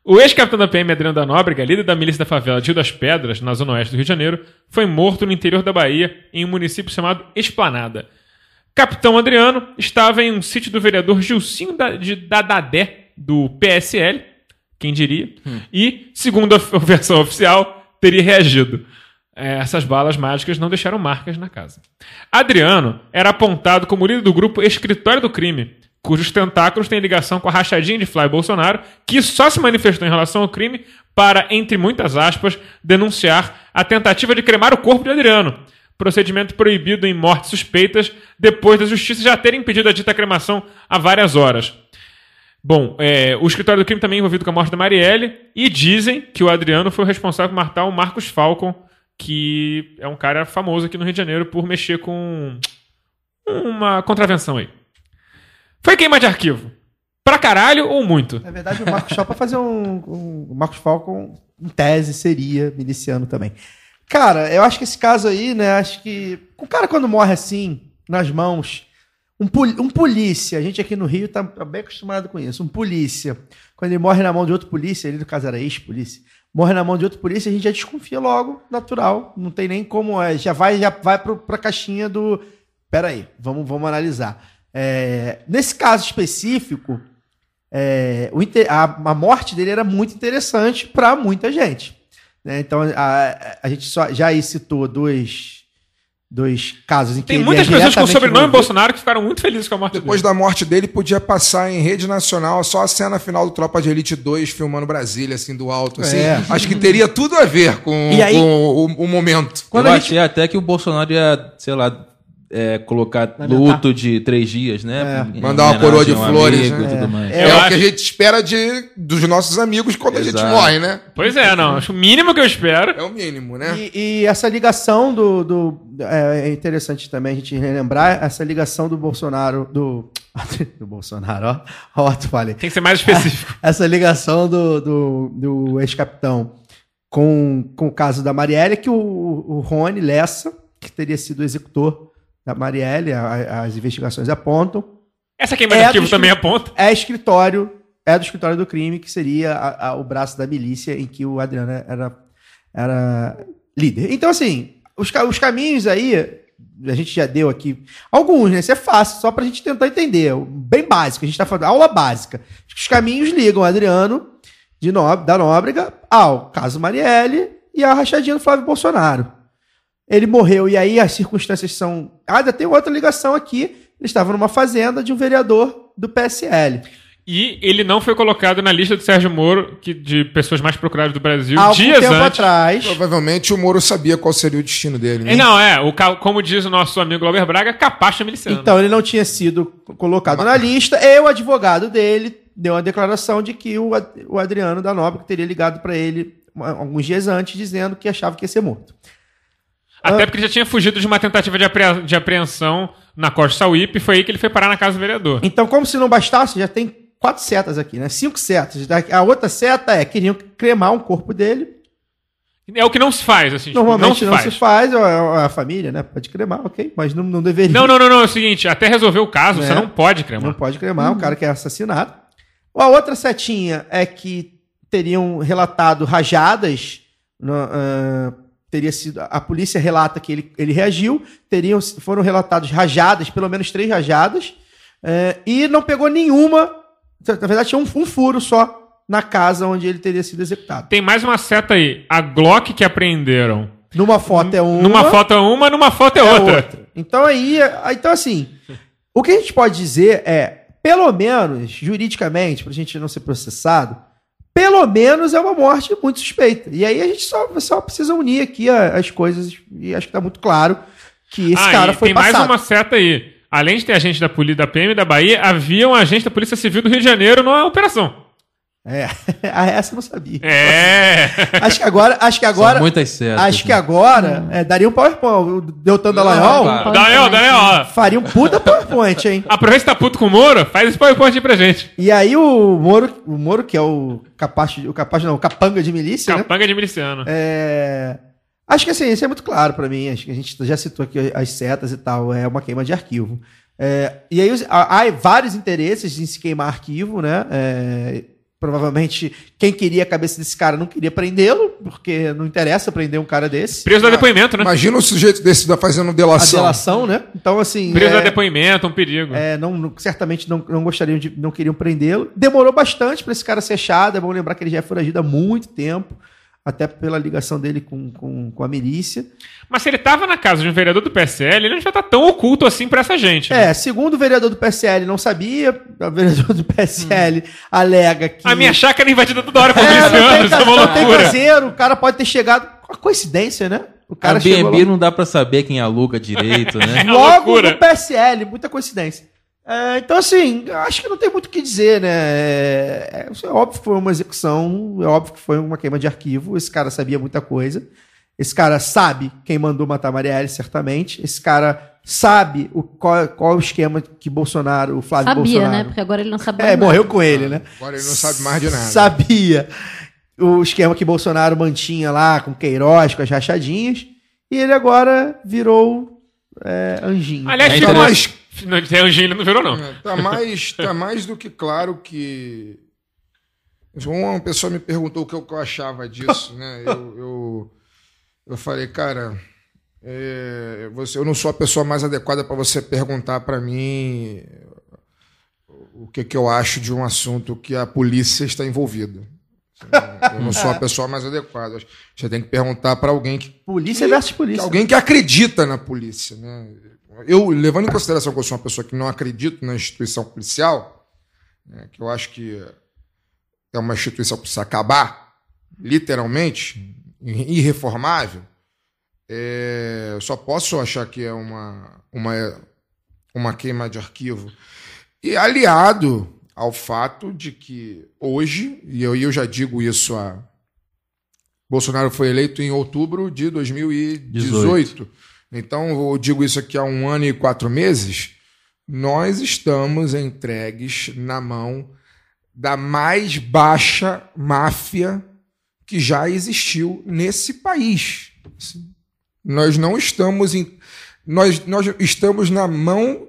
O ex-capitão da PM, Adriano da Nóbrega, líder da milícia da favela Rio das Pedras, na zona oeste do Rio de Janeiro, foi morto no interior da Bahia, em um município chamado Esplanada. Capitão Adriano estava em um sítio do vereador Gilcinho da, de, da Dadé, do PSL, quem diria, e, segundo a versão oficial, teria reagido. É, essas balas mágicas não deixaram marcas na casa. Adriano era apontado como líder do grupo Escritório do Crime, cujos tentáculos têm ligação com a rachadinha de Flávio Bolsonaro, que só se manifestou em relação ao crime para, entre muitas aspas, denunciar a tentativa de cremar o corpo de Adriano, procedimento proibido em mortes suspeitas, depois da justiça já ter impedido a dita cremação há várias horas. Bom, é, o escritório do crime também é envolvido com a morte da Marielle e dizem que o Adriano foi o responsável por matar o Marcos Falcon, que é um cara famoso aqui no Rio de Janeiro por mexer com uma contravenção aí. Foi queima de arquivo. Pra caralho ou muito? Na verdade, o Marcos pra fazer um, um- O Marcos Falcon, em tese, seria miliciano também. Cara, eu acho que esse caso aí, né? Acho que. O cara, quando morre assim, nas mãos, Um, um polícia, a gente aqui no Rio tá bem acostumado com isso. Um polícia, quando ele morre na mão de outro polícia, ele no caso era ex-polícia, morre na mão de outro polícia, a gente já desconfia logo, natural. Não tem nem como. é, já vai, já vai pro, pra caixinha do. Peraí, vamos, vamos analisar. É, nesse caso específico, é, a, a morte dele era muito interessante para muita gente. Né? Então, a, a gente só, já aí citou dois, dois casos em que Tem ele muitas é pessoas com diretamente sobrenome envolvido. Bolsonaro que ficaram muito felizes com a morte Depois dele. da morte dele, podia passar em rede nacional só a cena final do Tropa de Elite 2 filmando Brasília, assim, do alto. Assim. É. Acho que teria tudo a ver com, aí- com o, o momento. Quando eu gente- achei até que o Bolsonaro ia, sei lá, é, colocar Lamentar. luto de três dias, né? Em Mandar uma coroa de um flores, amigo né? e tudo mais. É, Eu o acho- que a gente espera de, dos nossos amigos quando a gente Exato. morre, né? Pois é, não. Acho o mínimo que eu espero. É o mínimo, né? E, e essa ligação do. do- é, é interessante também a gente relembrar essa ligação do Bolsonaro. Do, do Bolsonaro, ó. Ó, tu falei. Tem que ser mais específico. Essa ligação do, do, do ex-capitão com, com o caso da Marielle, que o, o Rony Lessa, que teria sido executor da Marielle, a- as investigações apontam, Essa queima de É, arquivo também aponta. é escritório, é do escritório do crime, que seria a- a- o braço da milícia em que o Adriano era, era líder. Então, assim, os, os caminhos aí, a gente já deu aqui alguns, né? Isso é fácil, só pra gente tentar entender. Bem básico, a gente tá falando, aula básica. Os caminhos ligam o Adriano de Nó- da Nóbrega ao caso Marielle e a rachadinha do Flávio Bolsonaro. Ele morreu e aí as circunstâncias são. Ah, ainda tem outra ligação aqui. Ele estava numa fazenda de um vereador do PSL. E ele não foi colocado na lista do Sérgio Moro, que, de pessoas mais procuradas do Brasil, Há algum dias tempo antes. atrás. Provavelmente o Moro sabia qual seria o destino dele, né? E não, é, o, ca- como diz o nosso amigo Glauber Braga, capacha miliciano. Então ele não tinha sido colocado na lista. E o advogado dele deu uma declaração de que o, Ad- o Adriano da Nóbrega teria ligado para ele uma- alguns dias antes, dizendo que achava que ia ser morto. Até porque ele já tinha fugido de uma tentativa de, apre- de apreensão na Costa Sauípe, e foi aí que ele foi parar na casa do vereador. Então, como se não bastasse, já tem quatro setas aqui, né? Cinco setas. A outra seta é queriam cremar um corpo dele. É o que não se faz, assim. tipo, Normalmente não se faz. se faz, a, a família, né? Pode cremar, ok, mas não, não deveria. Não, não, não, não. É o seguinte, até resolver o caso, É. você não pode cremar. Não pode cremar um cara que é assassinado. A outra setinha é que teriam relatado rajadas. no- ah, teria sido. A polícia relata que ele, ele reagiu. Teriam, foram relatados rajadas, pelo menos três rajadas. eh, e não pegou nenhuma. Na verdade, tinha um, um furo só na casa onde ele teria sido executado. Tem mais uma seta aí. A Glock que apreenderam. Numa foto é uma. Numa foto é uma, numa foto é, é outra. outra. Então aí, aí- então assim, o que a gente pode dizer é, pelo menos juridicamente, pra gente não ser processado, pelo menos é uma morte muito suspeita. E aí a gente só, só precisa unir aqui as coisas e acho que tá muito claro que esse ah, cara foi tem passado. mais uma seta aí. Além de ter agente da polícia da PM da Bahia, havia um agente da Polícia Civil do Rio de Janeiro na operação. É, ah, essa eu não sabia. É. Acho que agora, acho que agora, São muitas setas. acho que né? agora é, daria um PowerPoint. O Deltan Dallagnol claro. Daniel, Daniel, ó. faria um puta PowerPoint, hein? Aproveita que tá puto com o Moro, faz esse PowerPoint aí pra gente. E aí o Moro, o Moro que é o capaz, o capaz não, o capanga de milícia, né? Capanga de miliciano. É, Acho que assim, isso é muito claro pra mim. Acho que a gente já citou aqui as setas e tal. É uma queima de arquivo. É, E aí há vários interesses em se queimar arquivo, né? É, Provavelmente quem queria a cabeça desse cara não queria prendê-lo, porque não interessa prender um cara desse. Preso dá depoimento, né? Imagina o sujeito desse da fazendo A delação. delação, né? Então, assim. Preso é- depoimento, um perigo. é, não, não- certamente não, não gostariam de. não queriam prendê-lo. Demorou bastante para esse cara ser achado. É bom lembrar que ele já é foragido há muito tempo, até pela ligação dele com, com, com a milícia. Mas se ele tava na casa de um vereador do PSL, ele não devia estar tão oculto assim pra essa gente. né? É, segundo o vereador do PSL não sabia, o vereador do PSL alega que. A minha chácara é invadida toda hora por é, milicianos, isso é uma não tem loucura. caseiro, o cara pode ter chegado. Uma coincidência, né? O cara a chegou BNB não dá pra saber quem aluga direito, né? É logo loucura. no PSL, muita coincidência. É, então, assim, acho que não tem muito o que dizer, né? É, é óbvio que foi uma execução, é óbvio que foi uma queima de arquivo. Esse cara sabia muita coisa. Esse cara sabe quem mandou matar a Marielle, certamente. Esse cara sabe o, qual, qual é o esquema que Bolsonaro, o Flávio Sabia, Bolsonaro. né? Porque agora ele não sabe É, morreu com ele, né? Agora ele não sabe mais de nada. Sabia o esquema que Bolsonaro mantinha lá com Queiroz, com as rachadinhas. E ele agora virou é, anjinho. Aliás, É fica Fica uma- hoje ele não virou, não. É, tá, mais, tá mais do que claro que. Uma pessoa me perguntou o que eu, que eu achava disso, né? Eu, eu, eu falei, cara, é, você, eu não sou a pessoa mais adequada para você perguntar para mim o que, que eu acho de um assunto que a polícia está envolvida. Eu não sou a pessoa mais adequada. Você tem que perguntar para alguém que Polícia versus que polícia. alguém que acredita na polícia. Né? Eu, levando em consideração que eu sou uma pessoa que não acredito na instituição policial, né, que eu acho que é uma instituição que precisa acabar, literalmente, irreformável, é, eu só posso achar que é uma, uma, uma queima de arquivo. E aliado ao fato de que hoje, e eu, eu já digo isso a. Bolsonaro foi eleito em outubro de 2018. Então, eu digo isso aqui há um ano e quatro meses. Nós estamos entregues na mão da mais baixa máfia que já existiu nesse país. Nós não estamos em. Nós, nós estamos na mão.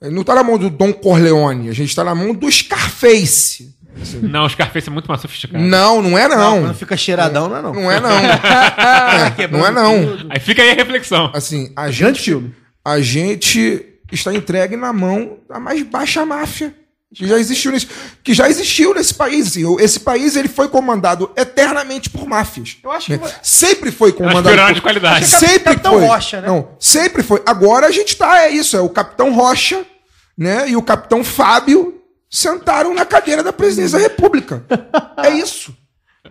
Não está na mão do Dom Corleone, a gente está na mão do Scarface. Não, o Scarface é muito mais sofisticado. Não, não é Não, não. quando fica cheiradão, não é não. Não é não. É, não é não. Aí fica aí a reflexão. Assim, a gente, filme. a gente está entregue na mão da mais baixa máfia que já existiu nesse, que já existiu nesse país. assim. O- Esse país ele foi comandado eternamente por máfias. Eu acho que né? Sempre foi comandado por de qualidade. Acho que Sempre Capitão foi. Rocha, né? Não, sempre foi. Agora a gente tá é isso, é o Capitão Rocha, né? E o Capitão Fábio sentaram na cadeira da presidência da República. É isso.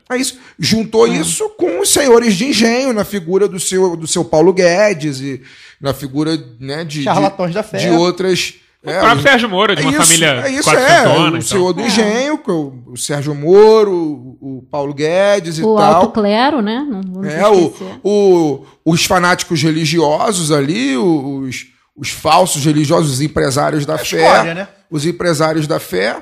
É isso. Juntou isso com os senhores de engenho na figura do seu, do seu Paulo Guedes e na figura né, de, Charlatões de, da fé. de outras. O próprio Sérgio Moro, de uma isso, família é isso, é. O então. senhor do engenho, que é o, o Sérgio Moro, o, o Paulo Guedes e O tal. alto clero, né? Não vamos É, o, o- os fanáticos religiosos ali, os, os falsos religiosos, os empresários da fé. escória, né? Os empresários da fé.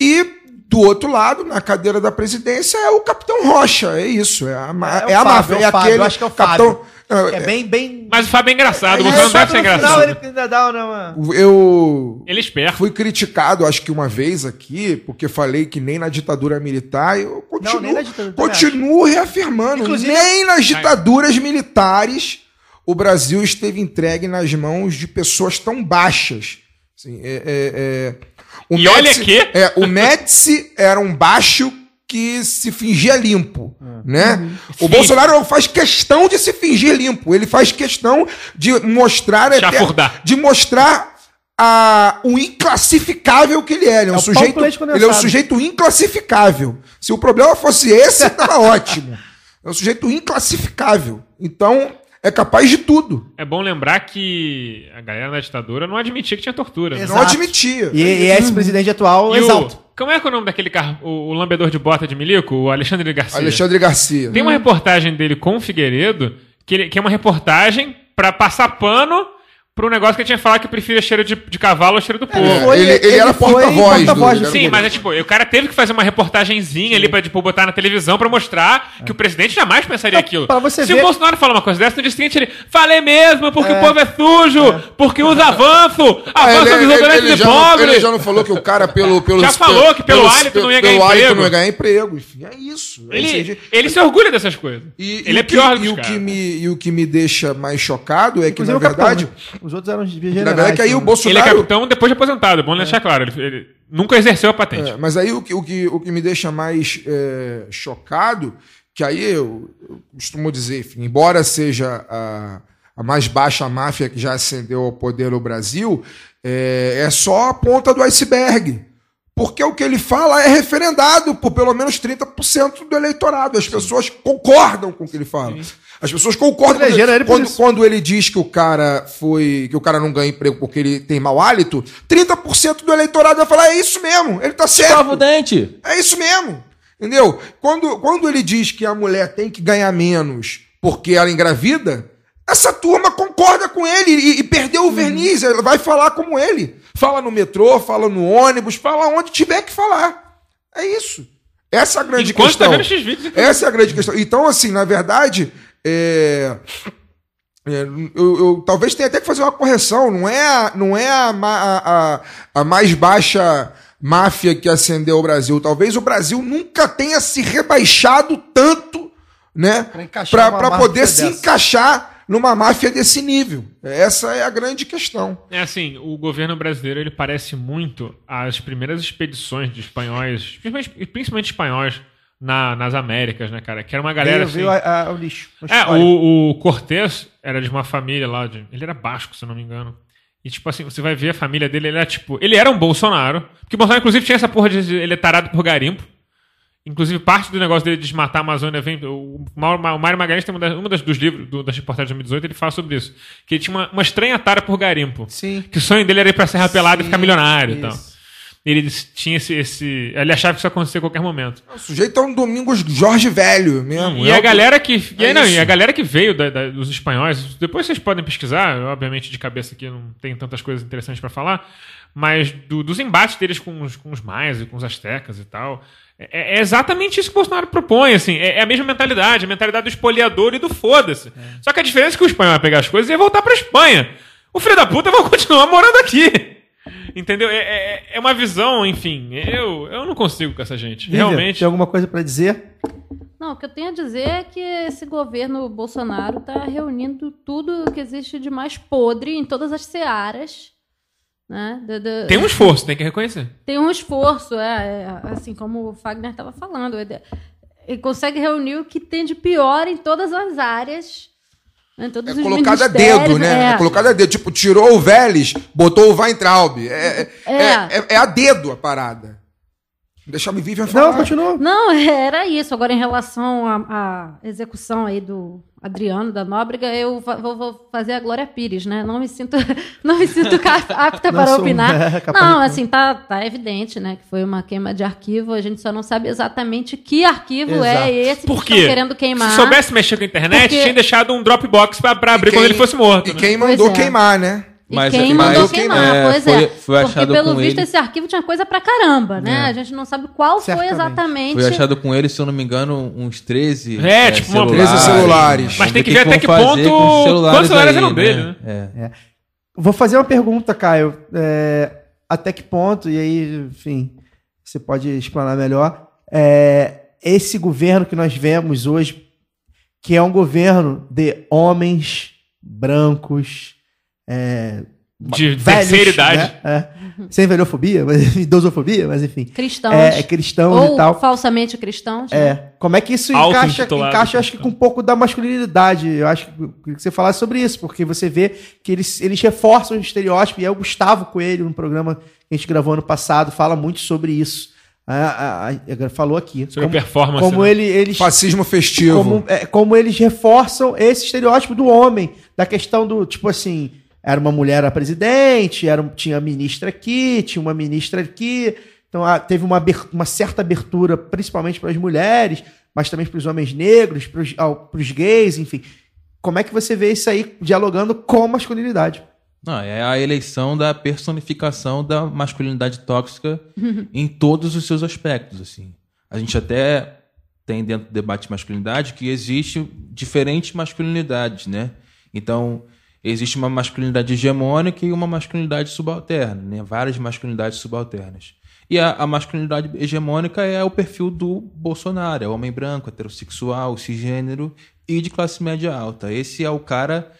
E do outro lado, na cadeira da presidência, é o Capitão Rocha. É isso. É a, ma- É é a Fábio, máfia. é o É Fábio, aquele. eu acho que é o Capitão, É bem, bem... Mas o Fábio é engraçado, É você não deve ser no final engraçado. ele ainda dá uma... Eu Ele é esperto. fui criticado, acho que uma vez aqui, porque falei que nem na ditadura militar, eu continuo, nem na ditadura, continuo reafirmando, Inclusive- nem nas ditaduras militares o Brasil esteve entregue nas mãos de pessoas tão baixas. Assim, é- é- é, o E olha que- é, o Médici era um baixo que se fingia limpo, né? O Sim. Bolsonaro faz questão de se fingir limpo. Ele faz questão de mostrar Chafurdar. de mostrar a, o inclassificável que ele é. Ele é um, É sujeito, condensado. ele é um sujeito inclassificável. Se o problema fosse esse, tava ótimo. É um sujeito inclassificável. Então, é capaz de tudo. É bom lembrar que a galera da ditadura não admitia que tinha tortura. né? Não admitia. E, e esse presidente atual, E o, exalto. como é que é o nome daquele car... o, o lambedor de bota de milico? O Alexandre Garcia. Alexandre Garcia. Tem uma reportagem dele com o Figueiredo, que, ele- que é uma reportagem pra passar pano pra um negócio que ele tinha falado que preferia cheiro de, de cavalo ou cheiro do povo. É, ele, ele era foi porta-voz. do ele era- Sim, mas é tipo, o cara teve que fazer uma reportagenzinha ali pra tipo, botar na televisão pra mostrar que o presidente jamais pensaria Não, aquilo. Se ver- o Bolsonaro falar uma coisa dessa, no dia seguinte ele falei mesmo, porque o povo é sujo, porque usa avanço, Ah, avanço ele, dos ele- ele de já não, pobre. ele já não falou que o cara, pelo. pelo Já falou que pelo hálito não ia ganhar pelo emprego. não ia ganhar emprego. Enfim, é isso. É. Ele, ele se orgulha dessas coisas. E, ele e é pior do e que o os que caras. me E o que me deixa mais chocado é que, na verdade. Os outros eram de Na generais. verdade, é que aí o né? Ele é Bolsonaro. capitão depois de aposentado, é bom deixar claro. Ele, ele nunca exerceu a patente. É, mas aí o que, o, que, o que me deixa mais é, chocado, que aí eu, eu costumo dizer, enfim, embora seja a, a mais baixa máfia que já ascendeu ao poder no Brasil, é, é só a ponta do iceberg. Porque o que ele fala é referendado por pelo menos 30% do eleitorado. As pessoas concordam com o que ele fala. As pessoas concordam com Elegeram ele quando, quando ele diz que o cara foi. que o cara não ganha emprego porque ele tem mau hálito, 30% do eleitorado vai falar: é isso mesmo, ele tá certo. Escova o dente. É isso mesmo. Entendeu? Quando, quando ele diz que a mulher tem que ganhar menos porque ela engravida, essa turma concorda com ele e, e perdeu o verniz. Ela vai falar como ele. Fala no metrô, fala no ônibus, fala onde tiver que falar. É isso. Essa é a grande Enquanto tá questão. vendo X-Vídeos, então. Essa é a grande questão. Então, assim, na verdade, é, É, eu, eu- talvez tenha até que fazer uma correção. Não é a, não é a, a, a- a mais baixa máfia que acendeu o Brasil. Talvez o Brasil nunca tenha se rebaixado tanto, né? Máfia poder se dessa. encaixar numa máfia desse nível. Essa é a grande questão. É assim, o governo brasileiro ele parece muito às primeiras expedições de espanhóis, principalmente, principalmente espanhóis, na- nas Américas, né, cara? Que era uma galera Veio, assim. veio a- a- o lixo. É, o, o Cortez era de uma família lá, de, ele era basco, se eu não me engano. E, tipo assim, você vai ver a família dele, ele era tipo. Ele era um Bolsonaro. Porque o Bolsonaro, inclusive, tinha essa porra de. Ele é tarado por garimpo. Inclusive, parte do negócio dele de desmatar a Amazônia vem. O Mário Magalhães tem uma das, uma das dos livros, do, das reportagens de 2018, ele fala sobre isso. Que ele tinha uma, uma estranha tara por garimpo. Sim. Que o sonho dele era ir pra Serra Pelada e ficar milionário e tal. Ele tinha esse, esse. Ele achava que isso ia acontecer a qualquer momento. O sujeito é um Domingos Jorge Velho mesmo. E É a o- galera que. E, aí, é não, e a galera que veio da- da- dos espanhóis, depois vocês podem pesquisar, obviamente de cabeça aqui não tem tantas coisas interessantes pra falar, mas do- dos embates deles com os, com os maias e com os astecas e tal. É, é exatamente isso que o Bolsonaro propõe, assim. É, é a mesma mentalidade, a mentalidade do espoliador e do foda-se. Só que a diferença é que o espanhol vai pegar as coisas e ia voltar pra Espanha. O filho da puta vai continuar morando aqui. Entendeu? É, é, é uma visão, enfim. Eu, eu não consigo com essa gente. Lívia, Realmente. Tem alguma coisa pra dizer? Não, o que eu tenho a dizer é que esse governo Bolsonaro está reunindo tudo que existe de mais podre em todas as searas. Né? Do- do- Tem um esforço, tem que reconhecer. tem um esforço, é, é, assim como o Fagner estava falando. Ele, ele consegue reunir o que tem de pior em todas as áreas. Em todos É colocado a dedo, né? É. é. colocado a dedo. Tipo, tirou o Vélez, botou o Weintraub. É, É. é- é- é a dedo a parada. Deixa a Vivian falar. Não, continua. Não, era isso. Agora, em relação à, à execução aí do Adriano, da Nóbrega, eu vou, vou fazer a Glória Pires, né? Não me sinto, não me sinto apta Não para opinar. é, não, de- assim, tá, tá evidente, né? Que foi uma queima de arquivo. A gente só não sabe exatamente que arquivo Exato. é esse Por que quê? estão querendo queimar. Se soubesse mexer com a internet, Porque- tinha deixado um Dropbox pra, pra abrir E quando quem- ele fosse morto. E né? quem mandou é. queimar, né? E Mas- quem mas- mandou é, queimar, pois foi- é. foi achado Porque, pelo com visto, ele. esse arquivo tinha coisa pra caramba, né? É. A gente não sabe qual Certamente. foi exatamente. Foi achado com ele, se eu não me engano, uns 13. É, tipo, uma- 13 celulares. Mas tem que o ver até que ponto- quantos celulares eram dele, né? É. Vou fazer uma pergunta, Caio. É, até que ponto, e aí, enfim, você pode explanar melhor. É, esse governo que nós vemos hoje, que é um governo de homens brancos, é, De velhos, terceira idade. né? É. sem velhofobia, mas idosofobia, mas enfim. Cristãos. É, é cristãos ou e tal. falsamente cristãos. né? É. Como é que isso encaixa, encaixa acho que com um pouco da masculinidade? Eu acho que eu queria que você falasse sobre isso, porque você vê que eles, eles reforçam o estereótipo, e é o Gustavo Coelho, no programa que a gente gravou ano passado, fala muito sobre isso. Ah, ah, ah, falou aqui. Sobre a performance, Como né? ele, eles Fascismo festivo. como, é, como eles reforçam esse estereótipo do homem, da questão do, tipo assim, era uma mulher a presidente, era, tinha ministra aqui, tinha uma ministra aqui, então ah, teve uma, uma certa abertura, principalmente para as mulheres, mas também para os homens negros, para os gays, enfim. Como é que você vê isso aí dialogando com masculinidade? Não, é a eleição da personificação da masculinidade tóxica em todos os seus aspectos, assim. A gente até tem dentro do debate de masculinidade que existe diferentes masculinidades, né? Então, existe uma masculinidade hegemônica e uma masculinidade subalterna, né? Várias masculinidades subalternas. E a, a masculinidade hegemônica é o perfil do Bolsonaro, é o homem branco, heterossexual, cisgênero e de classe média alta. Esse é o cara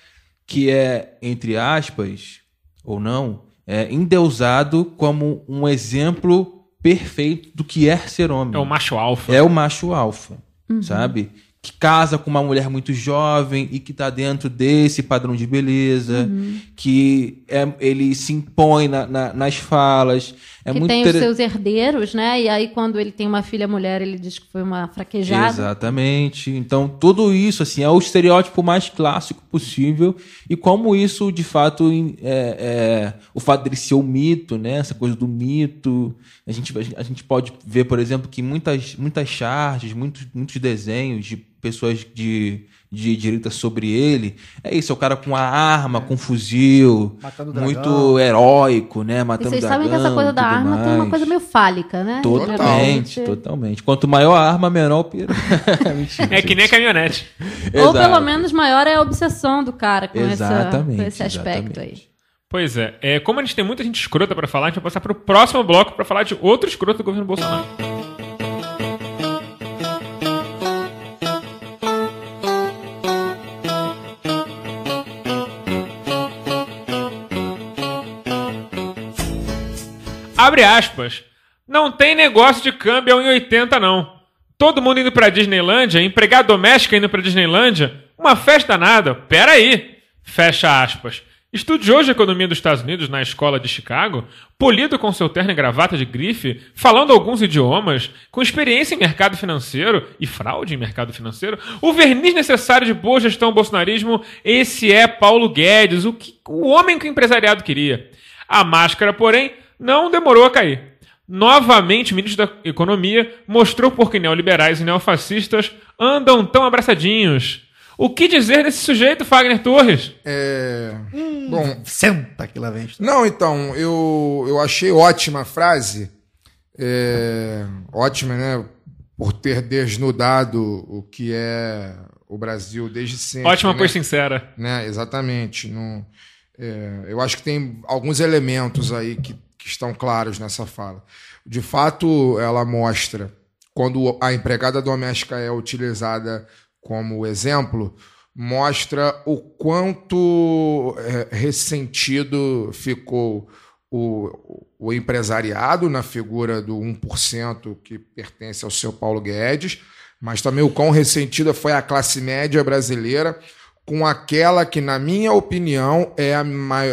que é, entre aspas, ou não, é endeusado como um exemplo perfeito do que é ser homem. É o macho alfa. É o macho alfa, sabe? Que casa com uma mulher muito jovem e que tá dentro desse padrão de beleza, que é, ele se impõe na- na- nas falas. É que muito tem inter- os seus herdeiros, né? E aí, quando ele tem uma filha mulher, ele diz que foi uma fraquejada. Exatamente. Então, tudo isso assim é o estereótipo mais clássico possível e como isso, de fato, é, é, o fato dele ser o mito, né? Essa coisa do mito. A gente, a gente pode ver, por exemplo, que muitas, muitas charges, muitos, muitos desenhos de pessoas de, de direita sobre ele. É isso, é o cara com a arma, com um fuzil, Matando dragão. muito heróico, né? E Matando vocês sabem que essa dragão coisa e da arma tem uma mais. coisa meio fálica, né? Totalmente, totalmente. Quanto maior a arma, menor o piro. Mentira, É que nem caminhonete. Ou pelo menos maior é a obsessão do cara com, essa, Exatamente, com esse aspecto exatamente. aí. Pois é, é, como a gente tem muita gente escrota pra falar, a gente vai passar pro próximo bloco pra falar de outro escroto do governo Bolsonaro. Abre aspas. Não tem negócio de câmbio em 80, não. Todo mundo indo pra Disneylândia, empregado doméstico indo pra Disneylândia, uma festa nada. Pera aí. Fecha aspas. Estudioso de economia dos Estados Unidos na escola de Chicago, polido com seu terno e gravata de grife, falando alguns idiomas, com experiência em mercado financeiro e fraude em mercado financeiro, o verniz necessário de boa gestão ao bolsonarismo, esse é Paulo Guedes, o, que, o homem que o empresariado queria. A máscara, porém, não demorou a cair. Novamente, o ministro da Economia mostrou por que neoliberais e neofascistas andam tão abraçadinhos. O que dizer desse sujeito, Fagner Torres? É, Bom, Senta que lá vem. Não, então, eu, eu achei ótima a frase. É, ótima, né? Por ter desnudado o que é o Brasil desde sempre. Ótima, né? pois sincera. né? Exatamente. Não, é, eu acho que tem alguns elementos aí que, que estão claros nessa fala. De fato, ela mostra quando a empregada doméstica é utilizada como exemplo, mostra o quanto é, ressentido ficou o, o empresariado na figura do 1% que pertence ao seu Paulo Guedes, mas também o quão ressentida foi a classe média brasileira com aquela que, na minha opinião, é a,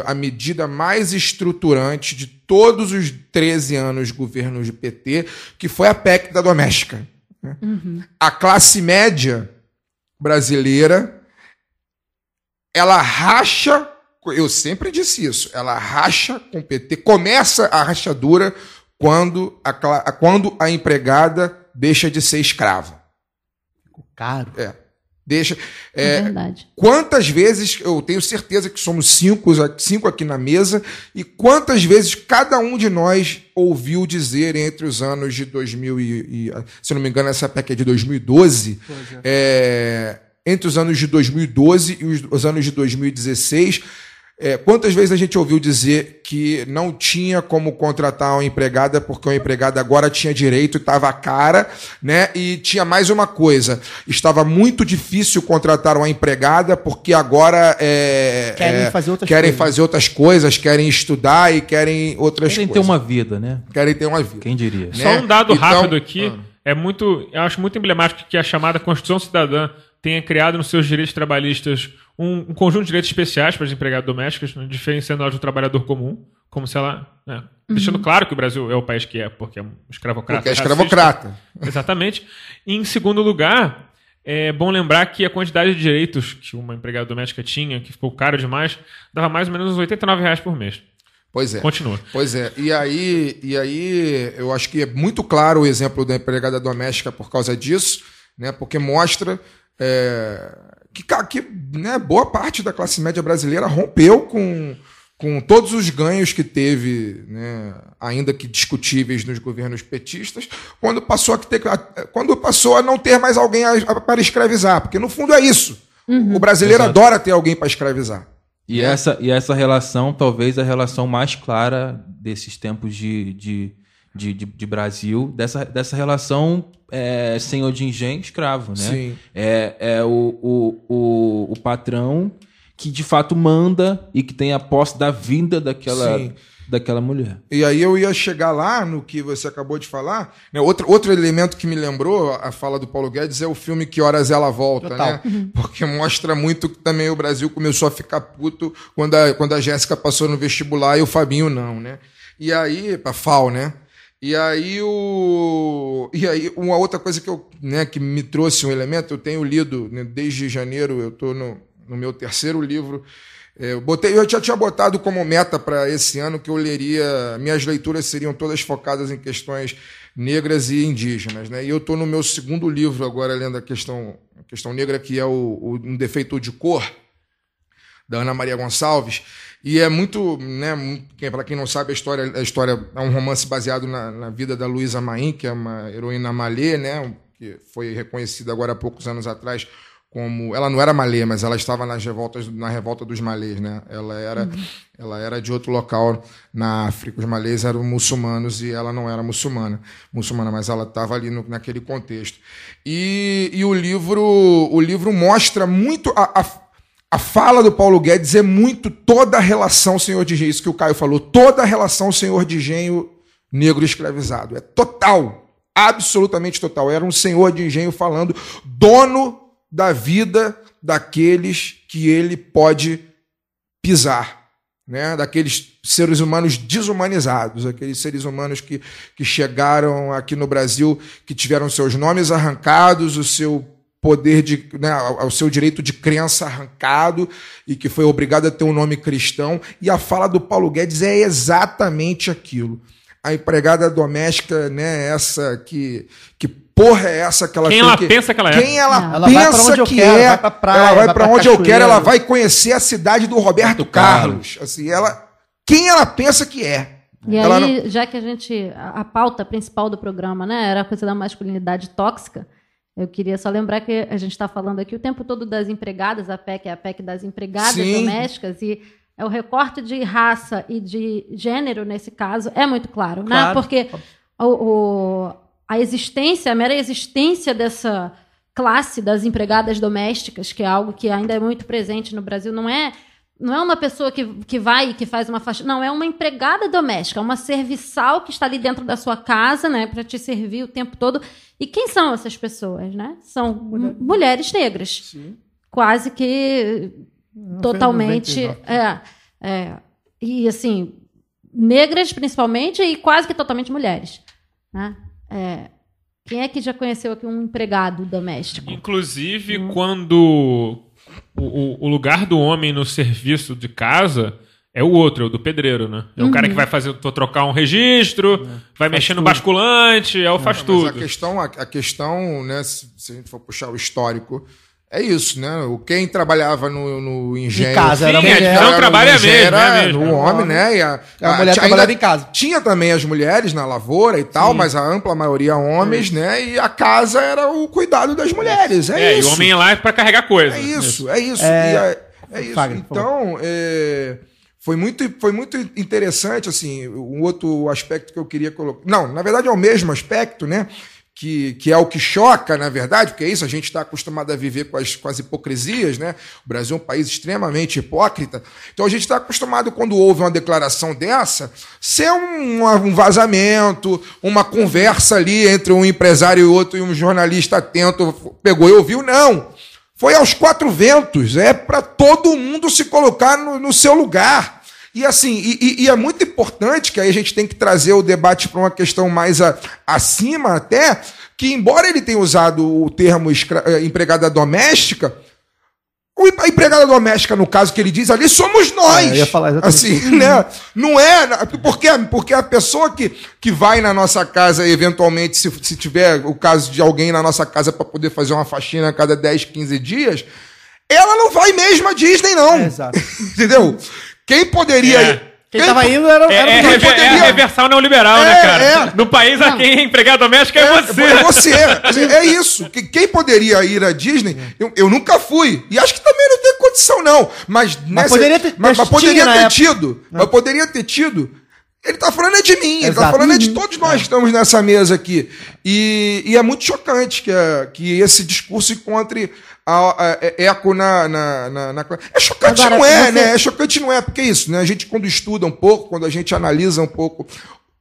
a medida mais estruturante de todos os 13 anos de governo de PT, que foi a PEC da doméstica. né? A classe média brasileira, ela racha, eu sempre disse isso, ela racha com o PT, começa a rachadura quando a, quando a empregada deixa de ser escrava. Caro. É. Deixa. É, é, verdade. Quantas vezes, eu tenho certeza que somos cinco, cinco aqui na mesa, e quantas vezes cada um de nós ouviu dizer entre os anos de 2000 e, e, se não me engano, essa PEC é de 2012, é, entre os anos de 2012 e os, os anos de 2016, é, quantas vezes a gente ouviu dizer que não tinha como contratar uma empregada porque uma empregada agora tinha direito e estava cara, né? E tinha mais uma coisa, estava muito difícil contratar uma empregada porque agora é, Querem é, fazer outras querem coisas. fazer outras coisas, querem estudar e querem outras Querem ter coisas. uma vida, né? Querem ter uma vida. Quem diria? Né? Só um dado Então- rápido aqui. Ah. É muito. Eu acho muito emblemático que a chamada Constituição Cidadã tenha criado nos seus direitos trabalhistas um, um conjunto de direitos especiais para as empregadas domésticas, né, diferenciando ela do trabalhador comum, como se ela. né, Deixando claro que o Brasil é o país que é, porque é um escravocrata. Porque é racista. escravocrata. Exatamente. E, em segundo lugar, é bom lembrar que a quantidade de direitos que uma empregada doméstica tinha, que ficou caro demais, dava mais ou menos uns 89 reais por mês. Pois é. Continua. Pois é, e aí, e aí eu acho que é muito claro o exemplo da empregada doméstica por causa disso, né? Porque mostra é, que, que né, boa parte da classe média brasileira rompeu com, com todos os ganhos que teve, né, ainda que discutíveis nos governos petistas, quando passou a ter, quando passou a não ter mais alguém a- a- para escravizar, porque no fundo é isso. O brasileiro Exato. adora ter alguém para escravizar. E, essa, e essa relação, talvez a relação mais clara desses tempos de, de, de, de, de Brasil, dessa, dessa relação é, senhor de engenho escravo, né? Sim. É, é o, o, o, o patrão que de fato manda e que tem a posse da vinda daquela, Sim. daquela mulher. E aí eu ia chegar lá no que você acabou de falar. Né? Outro, outro elemento que me lembrou a fala do Paulo Guedes é o filme Que Horas Ela Volta, Total. né? Porque mostra muito que também o Brasil começou a ficar puto quando a, quando a Jéssica passou no vestibular e o Fabinho não, né? E aí, a FAO, né? E aí o e aí uma outra coisa que eu, né, que me trouxe um elemento, eu tenho lido né, desde janeiro, eu estou no, no meu terceiro livro É, eu, botei, eu já tinha botado como meta para esse ano que eu leria, minhas leituras seriam todas focadas em questões negras e indígenas. Né? E eu estou no meu segundo livro agora, lendo a questão, a questão negra, que é o, o Um Defeito de Cor, da Ana Maria Gonçalves. E é muito, né, para quem não sabe, a história, a história é um romance baseado na, na vida da Luísa Maim, que é uma heroína malê, né, que foi reconhecida agora há poucos anos atrás como ela não era malê, mas ela estava nas revoltas na revolta dos malês, né? Ela era uhum. ela era de outro local na África. Os malês eram muçulmanos e ela não era muçulmana, muçulmana, mas ela estava ali no, naquele contexto. E, e o livro o livro mostra muito a, a, a fala do Paulo Guedes é muito toda a relação senhor de engenho, isso que o Caio falou, toda a relação senhor de engenho negro escravizado. É total, absolutamente total. Era um senhor de engenho falando, dono da vida daqueles que ele pode pisar, né? daqueles seres humanos desumanizados, aqueles seres humanos que, que chegaram aqui no Brasil, que tiveram seus nomes arrancados, o seu poder de, né, o seu direito de crença arrancado e que foi obrigado a ter um nome cristão. E a fala do Paulo Guedes é exatamente aquilo. A empregada doméstica, né, essa que, que porra é essa que ela Quem tem ela que... pensa que ela é? Quem ela, Ela pensa onde eu que quero, é? vai pra praia, ela vai vai para pra onde eu quero, ela vai conhecer a cidade do Roberto Carlos. Assim, ela quem ela pensa que é? E Ela aí, já que a gente. A, a pauta principal do programa, né, era a coisa da masculinidade tóxica, eu queria só lembrar que a gente está falando aqui o tempo todo das empregadas, a PEC é a PEC das empregadas Sim. domésticas, e é o recorte de raça e de gênero, nesse caso, é muito claro, né? Claro. Porque o, o- a existência, a mera existência dessa classe das empregadas domésticas, que é algo que ainda é muito presente no Brasil, não é não é uma pessoa que, que vai e que faz uma faxina. Não, é uma empregada doméstica, uma serviçal que está ali dentro da sua casa, né, para te servir o tempo todo. E quem são essas pessoas, né? São mu- mulheres negras. Quase que totalmente. 99. É, é. E assim, negras principalmente e quase que totalmente mulheres. Né? É, quem é que já conheceu aqui um empregado doméstico? Inclusive, quando o, o- o lugar do homem no serviço de casa é o outro, é o do pedreiro, né? É o cara que vai fazer, trocar um registro, vai mexer no basculante, é o faz Mas tudo. a questão, a, a questão, né, se, se a gente for puxar o histórico, é isso, né? O quem trabalhava no, no engenho. casa era Sim, a mulher. divisão no trabalho é a engenho, mesma, é a era mesma. O homem, né? E a, A mulher tinha- trabalhava em casa. Tinha também as mulheres na lavoura e tal, mas a ampla maioria homens, né? E a casa era o cuidado das mulheres. É, É, e isso. o homem ia lá pra carregar coisa. É isso, é isso. É, E é, é isso. Fagner, então, é, foi, muito, foi muito interessante, assim, um outro aspecto que eu queria colocar. Não, na verdade é o mesmo aspecto, né? Que, que é o que choca, na verdade, porque é isso, a gente está acostumado a viver com as, com as hipocrisias, né? O Brasil é um país extremamente hipócrita. Então a gente está acostumado, quando houve uma declaração dessa, ser um, um vazamento, uma conversa ali entre um empresário e outro, e um jornalista atento pegou e ouviu. Não! Foi aos quatro ventos, é para todo mundo se colocar no, no seu lugar. E assim, e, e- é muito importante que aí a gente tem que trazer o debate para uma questão mais a- acima até, que embora ele tenha usado o termo escra- eh, empregada doméstica, a empregada doméstica, no caso que ele diz ali, somos nós. É, assim, né? Não é. Porque, porque a pessoa que, que vai na nossa casa, eventualmente, se, se tiver o caso de alguém na nossa casa para poder fazer uma faxina a cada 10, 15 dias, ela não vai mesmo à Disney, não. É, exato. Entendeu? Quem poderia. É. Quem tava indo era, É, era é, o rever- é reversal neoliberal, né, É, cara? é. No país, a quem é empregado doméstico é, você. É você. É isso. Que- Quem poderia ir à Disney, eu, eu nunca fui. E acho que também não tem condição, não. Mas, nessa- poderia ter- mas, mas poderia ter tido. Mas poderia ter tido. Ele tá falando é de mim, ele tá Exato. falando é de Uhum. todos nós que estamos nessa mesa aqui. E, e é muito chocante que, a- que esse discurso encontre a- a- é- eco na, na, na- na- É chocante Agora, não é, você- né? É chocante não é, porque é isso, né? A gente, quando estuda um pouco, quando a gente analisa um pouco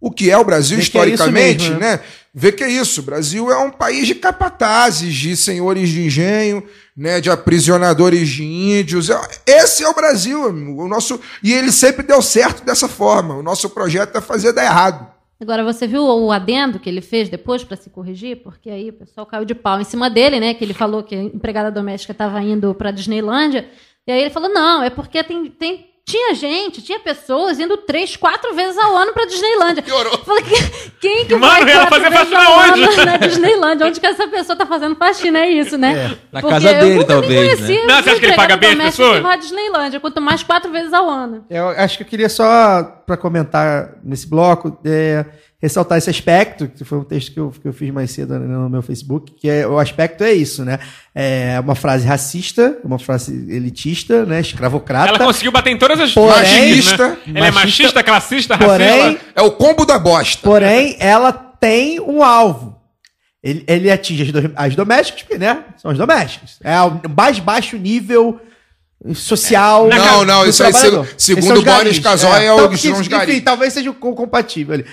o que é o Brasil Vê é historicamente, mesmo, né? Vê que é isso. O Brasil é um país de capatazes, de senhores de engenho, né? De aprisionadores de índios. É- Esse é o Brasil, amigo. o nosso e ele sempre deu certo dessa forma. O nosso projeto é fazer dar errado. Agora, você viu o adendo que ele fez depois para se corrigir? Porque aí o pessoal caiu de pau em cima dele, né? Que ele falou que a empregada doméstica estava indo para Disneylândia. E aí ele falou: não, é porque tem, tem, tinha gente, tinha pessoas indo três, quatro vezes ao ano pra Disneylândia. Piorou. Eu falei, "Que- quem que Mano, vai ela vezes faxina ao onde? ano na Disneylândia? Onde que essa pessoa tá fazendo faxina? É isso, né? Na Porque casa eu dele, talvez, conhecia né? Não, você acha que ele paga bem as pessoas? à Disneylândia, quanto mais quatro vezes ao ano. Eu acho que eu queria só, para comentar nesse bloco, é, ressaltar esse aspecto, que foi um texto que eu, que eu fiz mais cedo no meu Facebook, que é, o aspecto é isso, né? É uma frase racista, uma frase elitista, né? Escravocrata. Ela conseguiu bater em todas as Porém- machistas, né? Ela é Machista- machista, classista, Porém- racista. É o combo da bosta. Porém, ela tem um alvo. Ele, ele atinge as, do- as domésticas, porque, né? São as domésticas. É o mais baixo nível social. Na Não, não, isso aí, segundo Boris garis. Casoy, é o- Então, são os enfim, garis. talvez seja co- compatível ali.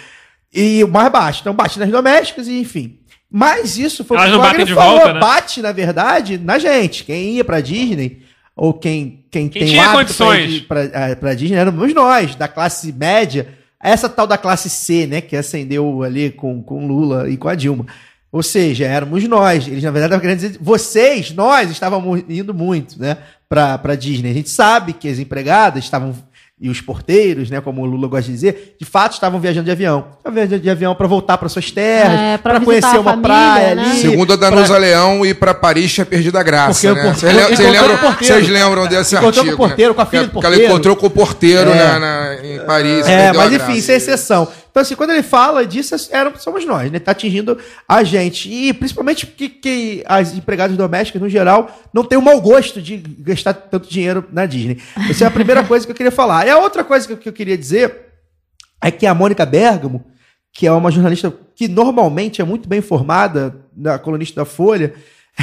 E o mais baixo. Então, bate nas domésticas e, enfim. Mas isso foi Elas o que o Wagner falou. volta, né? Bate, na verdade, na gente. Quem ia pra Disney, ou quem, quem, Quem tem tinha o hábito pra condições. ir pra, eh, pra Disney, éramos nós, da classe média. Essa tal da classe C, né, que ascendeu ali com, com Lula e com a Dilma. Ou seja, éramos nós. Eles, na verdade, estavam querendo dizer, vocês, nós, estávamos indo muito, né, pra, pra Disney. A gente sabe que as empregadas estavam, e os porteiros, né, como o Lula gosta de dizer, de fato estavam viajando de avião. Estavam viajando de avião para voltar para suas terras, É, pra para conhecer a uma família, praia né? ali. Segundo a Danusa Leão, ir pra Paris tinha perdido a graça, né? o por- Vocês lem- vocês encontrou lembram, com o porteiro. vocês lembram desse Encontrou com o artigo, porteiro, né? com a filha do Porque Ela porteiro. encontrou com o porteiro É. na, na- em Paris. É, mas enfim, isso é exceção. Então, assim, quando ele fala disso, era, somos nós, né? Tá atingindo a gente. E principalmente porque que as empregadas domésticas, no geral, não têm o mau gosto de gastar tanto dinheiro na Disney. Essa é a primeira coisa que eu queria falar. E a outra coisa que eu, que eu queria dizer é que a Mônica Bergamo, que é uma jornalista que normalmente é muito bem informada, da colunista da Folha,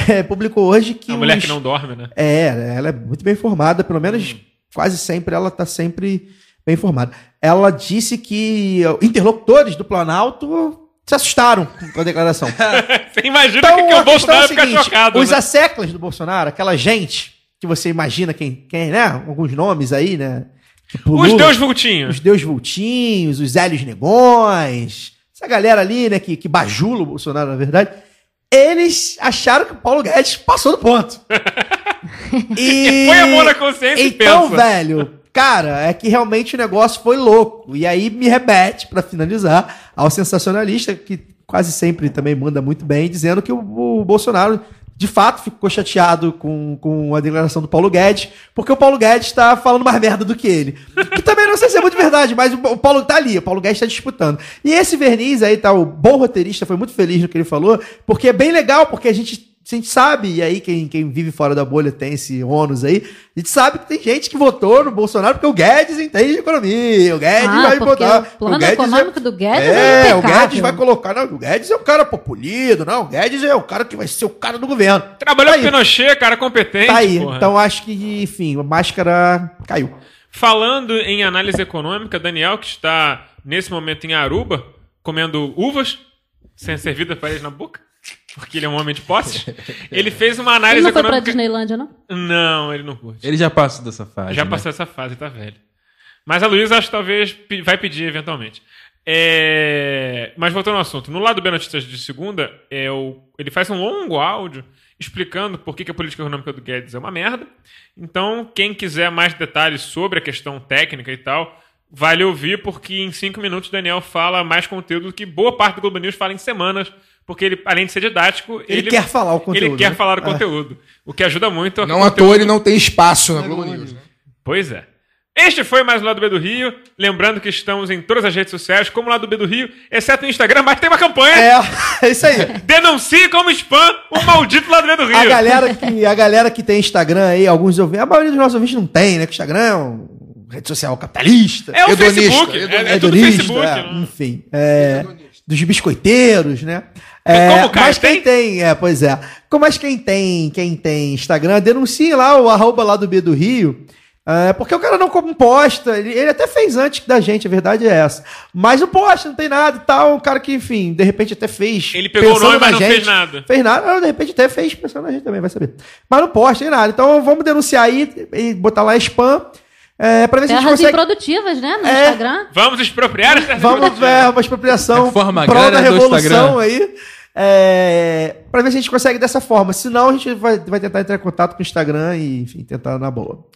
eh, publicou hoje que. A mulher os- que não dorme, né? é, ela é muito bem informada, pelo menos quase sempre ela está sempre bem informada. Ela disse que interlocutores do Planalto se assustaram com a declaração. Você imagina Então, que, que o Bolsonaro é fica seguinte, chocado. Os né? asseclas do Bolsonaro, aquela gente que você imagina quem, quem né? Alguns nomes aí, né? Tipo Os Lula, Deus vultinhos. os Deus Vultinhos, os Hélios Negões, essa galera ali, né, que, que bajula o Bolsonaro, na verdade, eles acharam que o Paulo Guedes passou do ponto. e... Põe a mão na consciência e Então, pensa. velho, cara, é que realmente o negócio foi louco. E aí me remete, pra finalizar, ao sensacionalista, que quase sempre também manda muito bem, dizendo que o, o Bolsonaro, de fato, ficou chateado com, com a declaração do Paulo Guedes, porque o Paulo Guedes tá falando mais merda do que ele. Que também não sei se é muito verdade, mas o, o Paulo tá ali, o Paulo Guedes tá disputando. E esse verniz aí, tá, o bom roteirista foi muito feliz no que ele falou, porque é bem legal, porque a gente a gente sabe, e aí quem, quem vive fora da bolha tem esse ônus aí, a gente sabe que tem gente que votou no Bolsonaro porque o Guedes entende de economia, o Guedes Ah, vai botar... o plano Guedes econômico do Guedes é, é o. Guedes vai colocar, não, o Guedes é o cara populido, não, o Guedes é o cara que vai ser o cara do governo. Trabalhou Tá com aí. Pinochet, cara competente. Tá aí, porra. então acho que, enfim, a máscara caiu. Falando em análise econômica, Daniel, que está nesse momento em Aruba, comendo uvas, sendo servida para ele na boca, porque ele é um homem de posse, ele fez uma Ele análise não foi pra. Disneylândia, não? Não, ele não curte. Ele já passa dessa fase. Já né? passou essa fase, tá velho. Mas a Luísa acho que talvez vai pedir eventualmente. É, Mas voltando ao assunto, no lado B Notícias de segunda, é o... ele faz um longo áudio explicando por que que a política econômica do Guedes é uma merda. Então, quem quiser mais detalhes sobre a questão técnica e tal, vale ouvir, porque em cinco minutos o Daniel fala mais conteúdo do que boa parte do Globo News fala em semanas, porque ele, além de ser didático, Ele quer falar o conteúdo, Ele quer né? falar o É. conteúdo. O que ajuda muito. Não à toa ele não tem espaço na Globo News. né? Pois é. Este foi mais o Lado B do Rio. Lembrando que estamos em todas as redes sociais, como o Lado B do Rio, exceto no Instagram, mas tem uma campanha. É, é isso aí. Denuncie como spam o maldito Lado B do Rio. A galera, que, a galera que tem Instagram aí, alguns ouvintes, a maioria dos nossos ouvintes não tem, né? Que o Instagram é uma rede social capitalista. É o Hedonista, Facebook. hedonista. É, é tudo hedonista, Facebook. é, né? enfim. é, dos biscoiteiros, né? É, como o Caio mas quem tem, é, pois é. Como mas quem tem, quem tem Instagram, denuncie lá o arroba lá do B do Rio. é, porque o cara não posta, ele, ele até fez antes da gente, a verdade é essa. Mas não posta, não tem nada e tal. Um cara que, enfim, de repente até fez. Ele pegou o nome, mas não fez nada. Fez nada, não, de repente até fez pensando na gente também, vai saber. Mas não posta, nem nada. Então vamos denunciar aí e botar lá spam. É, pra ver se a gente Terras consegue. improdutivas, né? No É. Instagram. Vamos expropriar as terras Vamos ver uma expropriação Reforma prol da agrária do revolução aí. É, pra ver se a gente consegue dessa forma. Senão, a gente vai, vai tentar entrar em contato com o Instagram e, enfim, tentar na boa.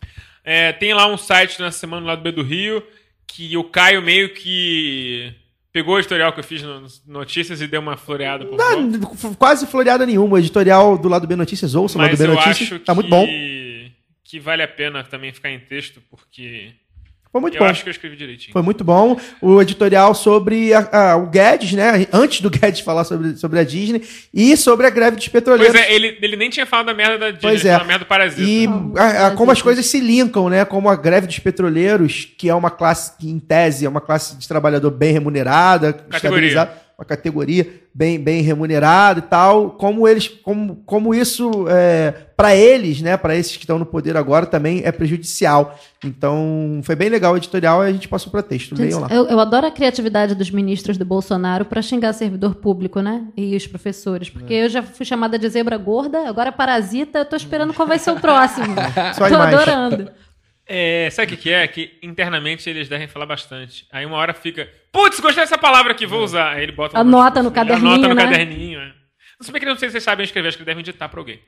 É, tem lá um site na semana lá do B do Rio que o Caio meio que pegou o editorial que eu fiz nas notícias e deu uma floreada por. Não, quase floreada nenhuma. O editorial do lado B Notícias, ouça o lado B Notícias. acho Tá que, muito bom. que vale a pena também ficar em texto, porque Foi muito eu bom. acho que eu escrevi direitinho. Foi muito bom. O editorial sobre a- a- o Guedes, né? Antes do Guedes falar sobre, sobre a Disney e sobre a greve dos petroleiros. Pois é, ele, ele nem tinha falado da merda da Disney, Pois é. merda do Parasita. E a- a- como as coisas se linkam, né? Como a greve dos petroleiros, que é uma classe que, em tese, é uma classe de trabalhador bem remunerada, estabilizada, uma categoria bem, bem remunerada e tal. Como eles, como, como isso, é, para eles, né? Para esses que estão no poder agora, também é prejudicial. Então, foi bem legal o editorial e a gente passou para texto. Gente, lá. eu, eu adoro a criatividade dos ministros do Bolsonaro pra xingar servidor público, né? E os professores. Porque É. eu já fui chamada de zebra gorda, agora parasita, eu tô esperando qual vai ser o próximo. Só tô adorando. É, sabe o que, que é? Que internamente eles devem falar bastante. Aí uma hora fica, putz, gostei dessa palavra aqui, vou usar. Aí ele bota Anota no ele caderninho, Anota no né? caderninho, é. Não sei bem que não sei se vocês sabem escrever, acho que devem digitar pra alguém.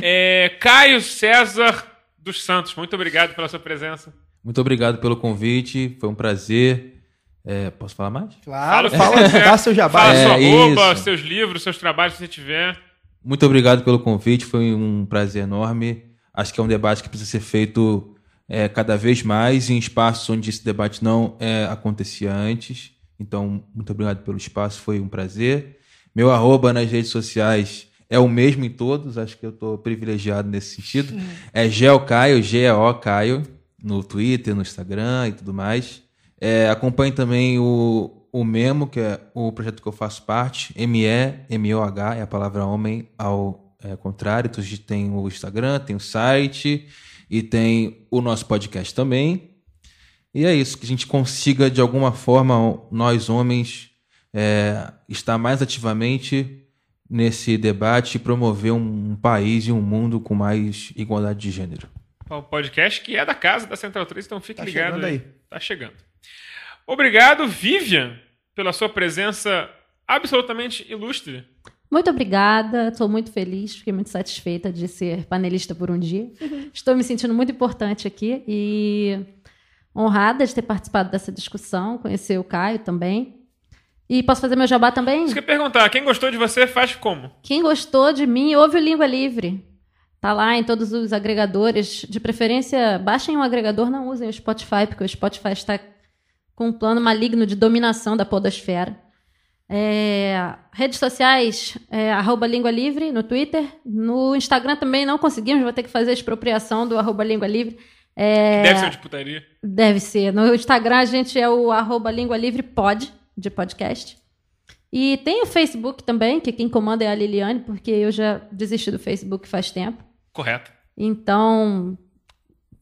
É, Caio César dos Santos, muito obrigado pela sua presença. Muito obrigado pelo convite, foi um prazer. É, posso falar mais? Claro, Fala que fala, dá seu jabá. Fala É, sua roupa, isso. seus livros, seus trabalhos, se você tiver. Muito obrigado pelo convite, foi um prazer enorme. Acho que é um debate que precisa ser feito é, cada vez mais em espaços onde esse debate não é, acontecia antes. Então, muito obrigado pelo espaço, foi um prazer. Meu arroba nas redes sociais é o mesmo em todos, acho que eu estou privilegiado nesse sentido. É Geocaio, G-E-O Caio, no Twitter, no Instagram e tudo mais. É, acompanhe também o, o Memo, que é o projeto que eu faço parte, M-E-M-O-H, é a palavra homem ao é, contrário. Então, a gente tem o Instagram, tem o site e tem o nosso podcast também. E é isso, que a gente consiga, de alguma forma, nós homens, é, estar mais ativamente nesse debate e promover um, um país e um mundo com mais igualdade de gênero. O podcast que é da casa da Central 3, então fique Tá ligado chegando aí. aí. Tá chegando. Obrigado, Vivian, pela sua presença absolutamente ilustre. Muito obrigada, estou muito feliz, fiquei muito satisfeita de ser panelista por um dia. Estou me sentindo muito importante aqui e honrada de ter participado dessa discussão, conhecer o Caio também. E posso fazer meu jabá também? Você quer perguntar, quem gostou de você faz como? Quem gostou de mim, ouve o Língua Livre. Tá lá em todos os agregadores. De preferência, baixem um agregador, não usem o Spotify, porque o Spotify está com um plano maligno de dominação da podosfera. É, redes sociais, é, arroba Língua Livre no Twitter. No Instagram também não conseguimos, vou ter que fazer a expropriação do arroba Língua Livre. É, Deve ser uma disputaria. Deve ser. No Instagram a gente é o arroba Língua Livre Pod, de podcast. E tem o Facebook também, que quem comanda é a Liliane, porque eu já desisti do Facebook faz tempo. Correto. Então,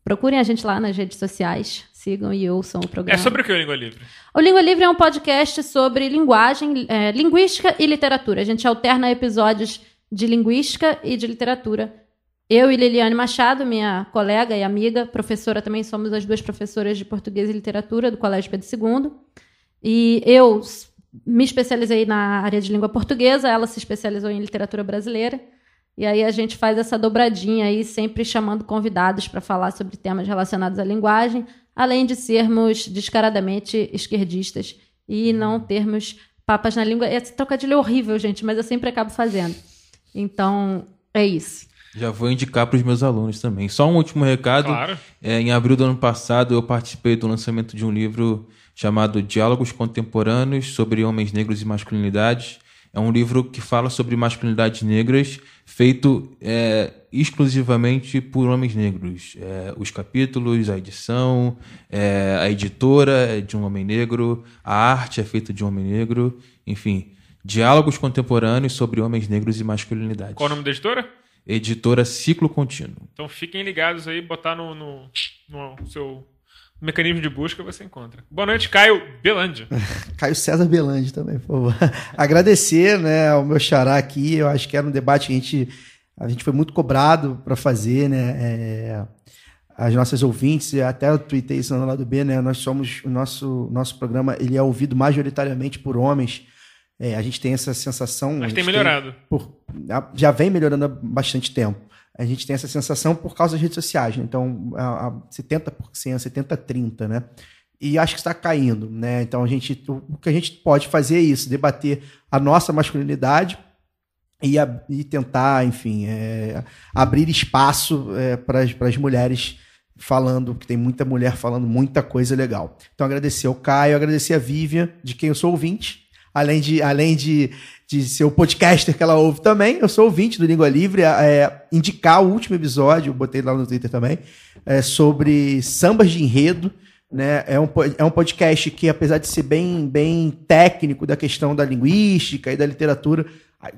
procurem a gente lá nas redes sociais, sigam e ouçam o É programa. sobre o que o Língua Livre? O Língua Livre é um podcast sobre linguagem, é, linguística e literatura. A gente alterna episódios de linguística e de literatura. Eu e Liliane Machado, minha colega e amiga, professora também, somos as duas professoras de português e literatura do Colégio Pedro II. E eu me especializei na área de língua portuguesa, ela se especializou em literatura brasileira. E aí a gente faz essa dobradinha aí, sempre chamando convidados para falar sobre temas relacionados à linguagem, além de sermos descaradamente esquerdistas e não termos papas na língua. Esse trocadilho é horrível, gente, mas eu sempre acabo fazendo. Então, é isso. Já vou indicar para os meus alunos também. Só um último recado. Claro. É, em abril do ano passado, eu participei do lançamento de um livro chamado Diálogos Contemporâneos sobre Homens Negros e Masculinidades. É um livro que fala sobre masculinidades negras, feito é, exclusivamente por homens negros. É, os capítulos, a edição, é, a editora é de um homem negro, a arte é feita de um homem negro, enfim. Diálogos contemporâneos sobre homens negros e masculinidades. Qual o nome da editora? Editora Ciclo Contínuo. Então fiquem ligados aí, botar no, no, no seu mecanismo de busca você encontra. Boa noite, Caio Belândia. Caio César Belandi também, por favor. Agradecer né, ao meu xará aqui. Eu acho que era um debate que a gente, a gente foi muito cobrado para fazer, né? É, as nossas ouvintes, até eu tuitei isso no lado B, né? Nós somos, o nosso, nosso programa ele é ouvido majoritariamente por homens. É, a gente tem essa sensação. Mas tem melhorado. por- já vem melhorando há bastante tempo. A gente tem essa sensação por causa das redes sociais. né? Então, a, a 70%, 70-30%, né? E acho que está caindo, né? Então, a gente, o, que a gente pode fazer é isso, debater a nossa masculinidade e, a- e tentar, enfim, é, abrir espaço para as mulheres falando, que tem muita mulher falando muita coisa legal. Então, agradecer ao Caio, agradecer a Vivian, de quem eu sou ouvinte, além de, além de, de ser o podcaster que ela ouve também, eu sou ouvinte do Língua Livre, é, indicar o último episódio, eu botei lá no Twitter também, é, sobre sambas de enredo, né? É um, é um podcast que, apesar de ser bem, bem técnico da questão da linguística e da literatura,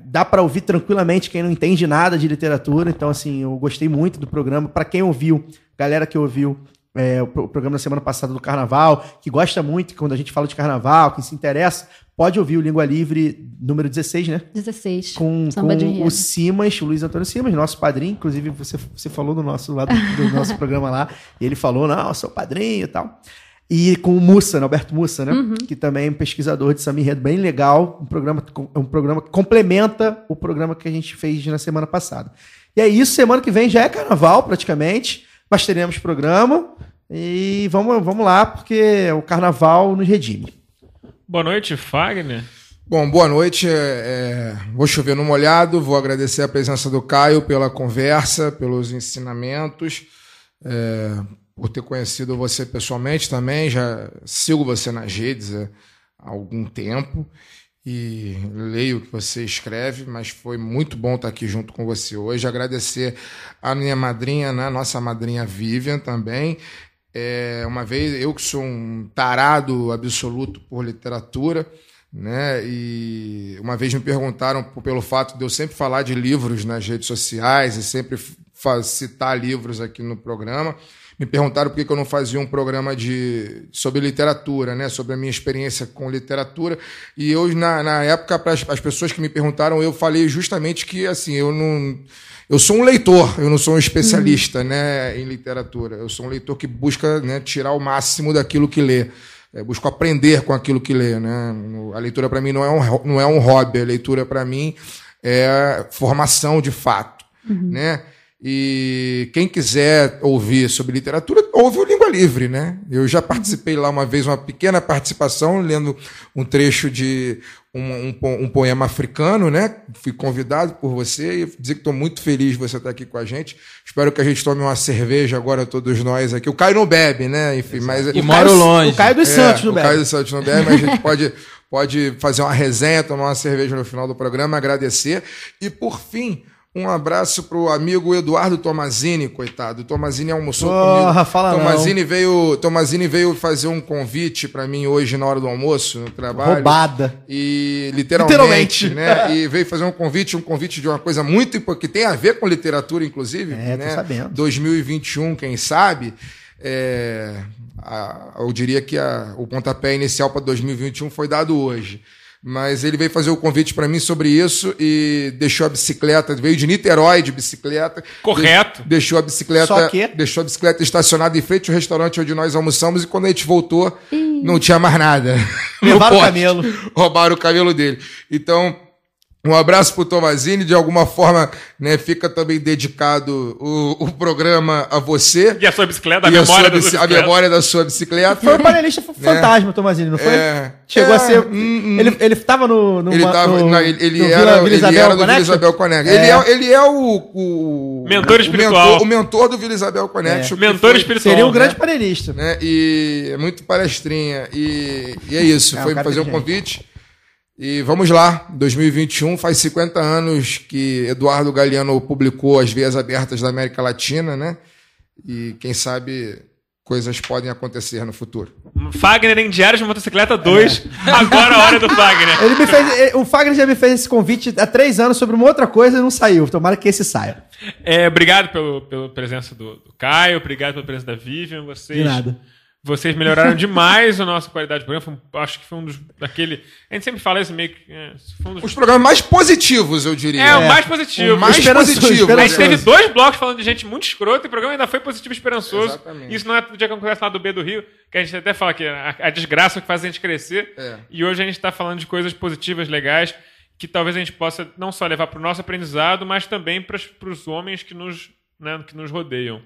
dá para ouvir tranquilamente quem não entende nada de literatura. Então, assim, eu gostei muito do programa. Para quem ouviu, galera que ouviu é, o programa da semana passada do Carnaval, que gosta muito quando a gente fala de Carnaval, que se interessa, pode ouvir o Língua Livre número 16, né? 16. com, com o Simas, o Luiz Antônio Simas, nosso padrinho. Inclusive, você, você falou do nosso, lá do, nosso programa lá. E ele falou: não, sou padrinho e tal. E com o Mussa, né, Alberto Mussa, né? Que também é um pesquisador de samba enredo bem legal. Um programa, é um programa que complementa o programa que a gente fez na semana passada. E é isso, semana que vem já é carnaval, praticamente. Mas teremos programa. E vamos, vamos lá, porque o carnaval nos redime. Boa noite, Fagner. Bom, boa noite. é, é, vou chover no molhado. Vou agradecer a presença do Caio pela conversa, pelos ensinamentos, é, por ter conhecido você pessoalmente também. Já sigo você nas redes há algum tempo e leio o que você escreve, mas foi muito bom estar aqui junto com você hoje. Agradecer a minha madrinha, né, nossa madrinha Vivian também. É, uma vez, eu que sou um tarado absoluto por literatura, né? E uma vez me perguntaram pelo fato de eu sempre falar de livros nas redes sociais e sempre citar livros aqui no programa. Me perguntaram por que que eu não fazia um programa de, sobre literatura, né? sobre a minha experiência com literatura. E eu, na, na época, para as pessoas que me perguntaram, eu falei justamente que assim, eu não. Eu sou um leitor, eu não sou um especialista né, em literatura. Eu sou um leitor que busca né, tirar o máximo daquilo que lê. É, busco aprender com aquilo que lê. Né? A leitura, para mim, não é, um, não é um hobby. A leitura, para mim, é formação de fato. Né? E quem quiser ouvir sobre literatura, ouve o Língua Livre, né? Eu já participei lá uma vez, uma pequena participação, lendo um trecho de um, um um poema africano, né? Fui convidado por você e dizer que estou muito feliz de você estar aqui com a gente. Espero que a gente tome uma cerveja agora, todos nós aqui. O Caio não bebe, né? Enfim, mas E moro longe. O Caio dos é, Santos, no o Caio dos Santos não bebe, mas a gente pode, pode fazer uma resenha, tomar uma cerveja no final do programa, agradecer. E, por fim, um abraço pro amigo Eduardo Tomazini, coitado. Tomazini almoçou Porra, comigo. fala não. Tomazini veio, Tomazini veio fazer um convite para mim hoje na hora do almoço, no trabalho. Roubada. E literalmente, Literalmente. né? E veio fazer um convite, um convite de uma coisa muito que tem a ver com literatura, inclusive. É, tô né? sabendo. 2021, quem sabe. É, a- eu diria que a- o pontapé inicial para 2021 foi dado hoje. Mas ele veio fazer o convite para mim sobre isso e deixou a bicicleta, veio de Niterói de bicicleta. Correto. De- deixou a bicicleta, Só que? deixou a bicicleta estacionada em frente ao restaurante onde nós almoçamos e quando a gente voltou, não tinha mais nada. Levaram o camelo. Roubaram o camelo dele. Então, um abraço pro Tomazini, de alguma forma, né, fica também dedicado o, o programa a você. E a sua bicicleta, a a, memória sua da bici- sua a bicicleta. memória da sua bicicleta. Foi o panelista fantasma, Tomazini, não foi? É. Chegou É, a ser. hum, hum. Ele, ele tava no. no Ele, tava, no, não, ele, ele no era, Vila- Vila ele era do Vila? Isabel Connection. É. Ele, é, ele é o, o- Mentor o espiritual. mentor- O mentor, do Vila Isabel Connection. Mentor foi- espiritual. Seria um né? grande panelista. né? E é muito palestrinha. E, e é isso. É, um Foi fazer um inteligente. convite. E vamos lá, 2021 faz 50 anos que Eduardo Galeano publicou As Vias Abertas da América Latina, né? E quem sabe coisas podem acontecer no futuro. Fagner em Diários de Motocicleta 2. Agora a hora do Fagner. Ele me fez, ele- o Fagner já me fez esse convite há três anos sobre uma outra coisa e não saiu. Tomara que esse saia. É, obrigado pelo, pela presença do, do Caio, obrigado pela presença da Vivian. Vocês De nada. Vocês melhoraram demais a nossa qualidade de programa. Foi acho que foi um dos. daquele. A gente sempre fala isso meio que. É, foi um dos- Os programas mais positivos, eu diria. é, o mais positivo. O mais Esperançoso, positivo. A gente teve dois blocos falando de gente muito escrota e o programa ainda foi positivo e esperançoso. Exatamente. Isso não é do dia que acontece lá do B do Rio, que a gente até fala que a, a desgraça é que faz a gente crescer. É. E hoje a gente está falando de coisas positivas, legais, que talvez a gente possa não só levar para o nosso aprendizado, mas também para os homens que nos, né, que nos rodeiam.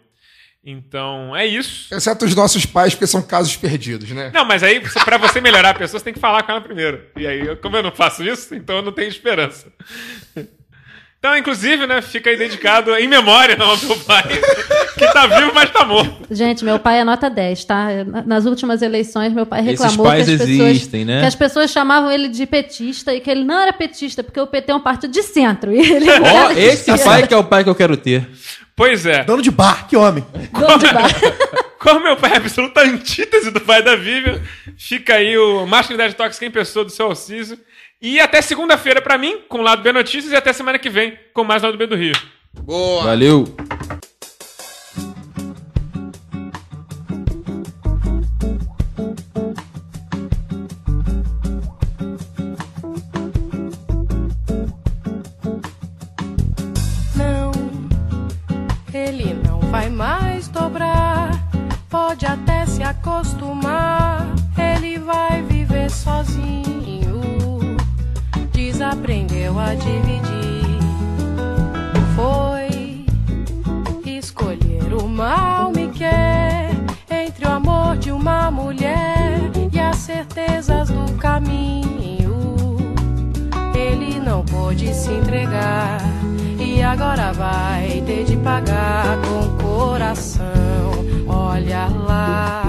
Então, é isso. Exceto os nossos pais, porque são casos perdidos, né? Não, mas aí, para você melhorar a pessoa, você tem que falar com ela primeiro. E aí, eu- como eu não faço isso, então eu não tenho esperança. Então, inclusive, né, fica aí dedicado em memória ao meu pai, que tá vivo, mas tá morto. Gente, meu pai é nota 10, tá? Nas últimas eleições, meu pai Esses reclamou pais que as pessoas, existem, né? que as pessoas chamavam ele de petista e que ele não era petista, porque o PT é um partido de centro. E ele Ó, esse pai que é o pai que eu quero ter. Pois é. Dono de bar, que homem. Dono de bar. Como meu pai é absoluta antítese do pai da Vivian, fica aí o Masculinidade Tóxica em pessoa do seu Alciso. E até segunda-feira pra mim, com o Lado B Notícias, e até semana que vem, com mais Lado B do Rio. Boa. Valeu. Acostumar. Ele vai viver sozinho. Desaprendeu a dividir. Foi escolher o mal me quer entre o amor de uma mulher e as certezas do caminho. Ele não pôde se entregar e agora vai ter de pagar com o coração. Olha lá,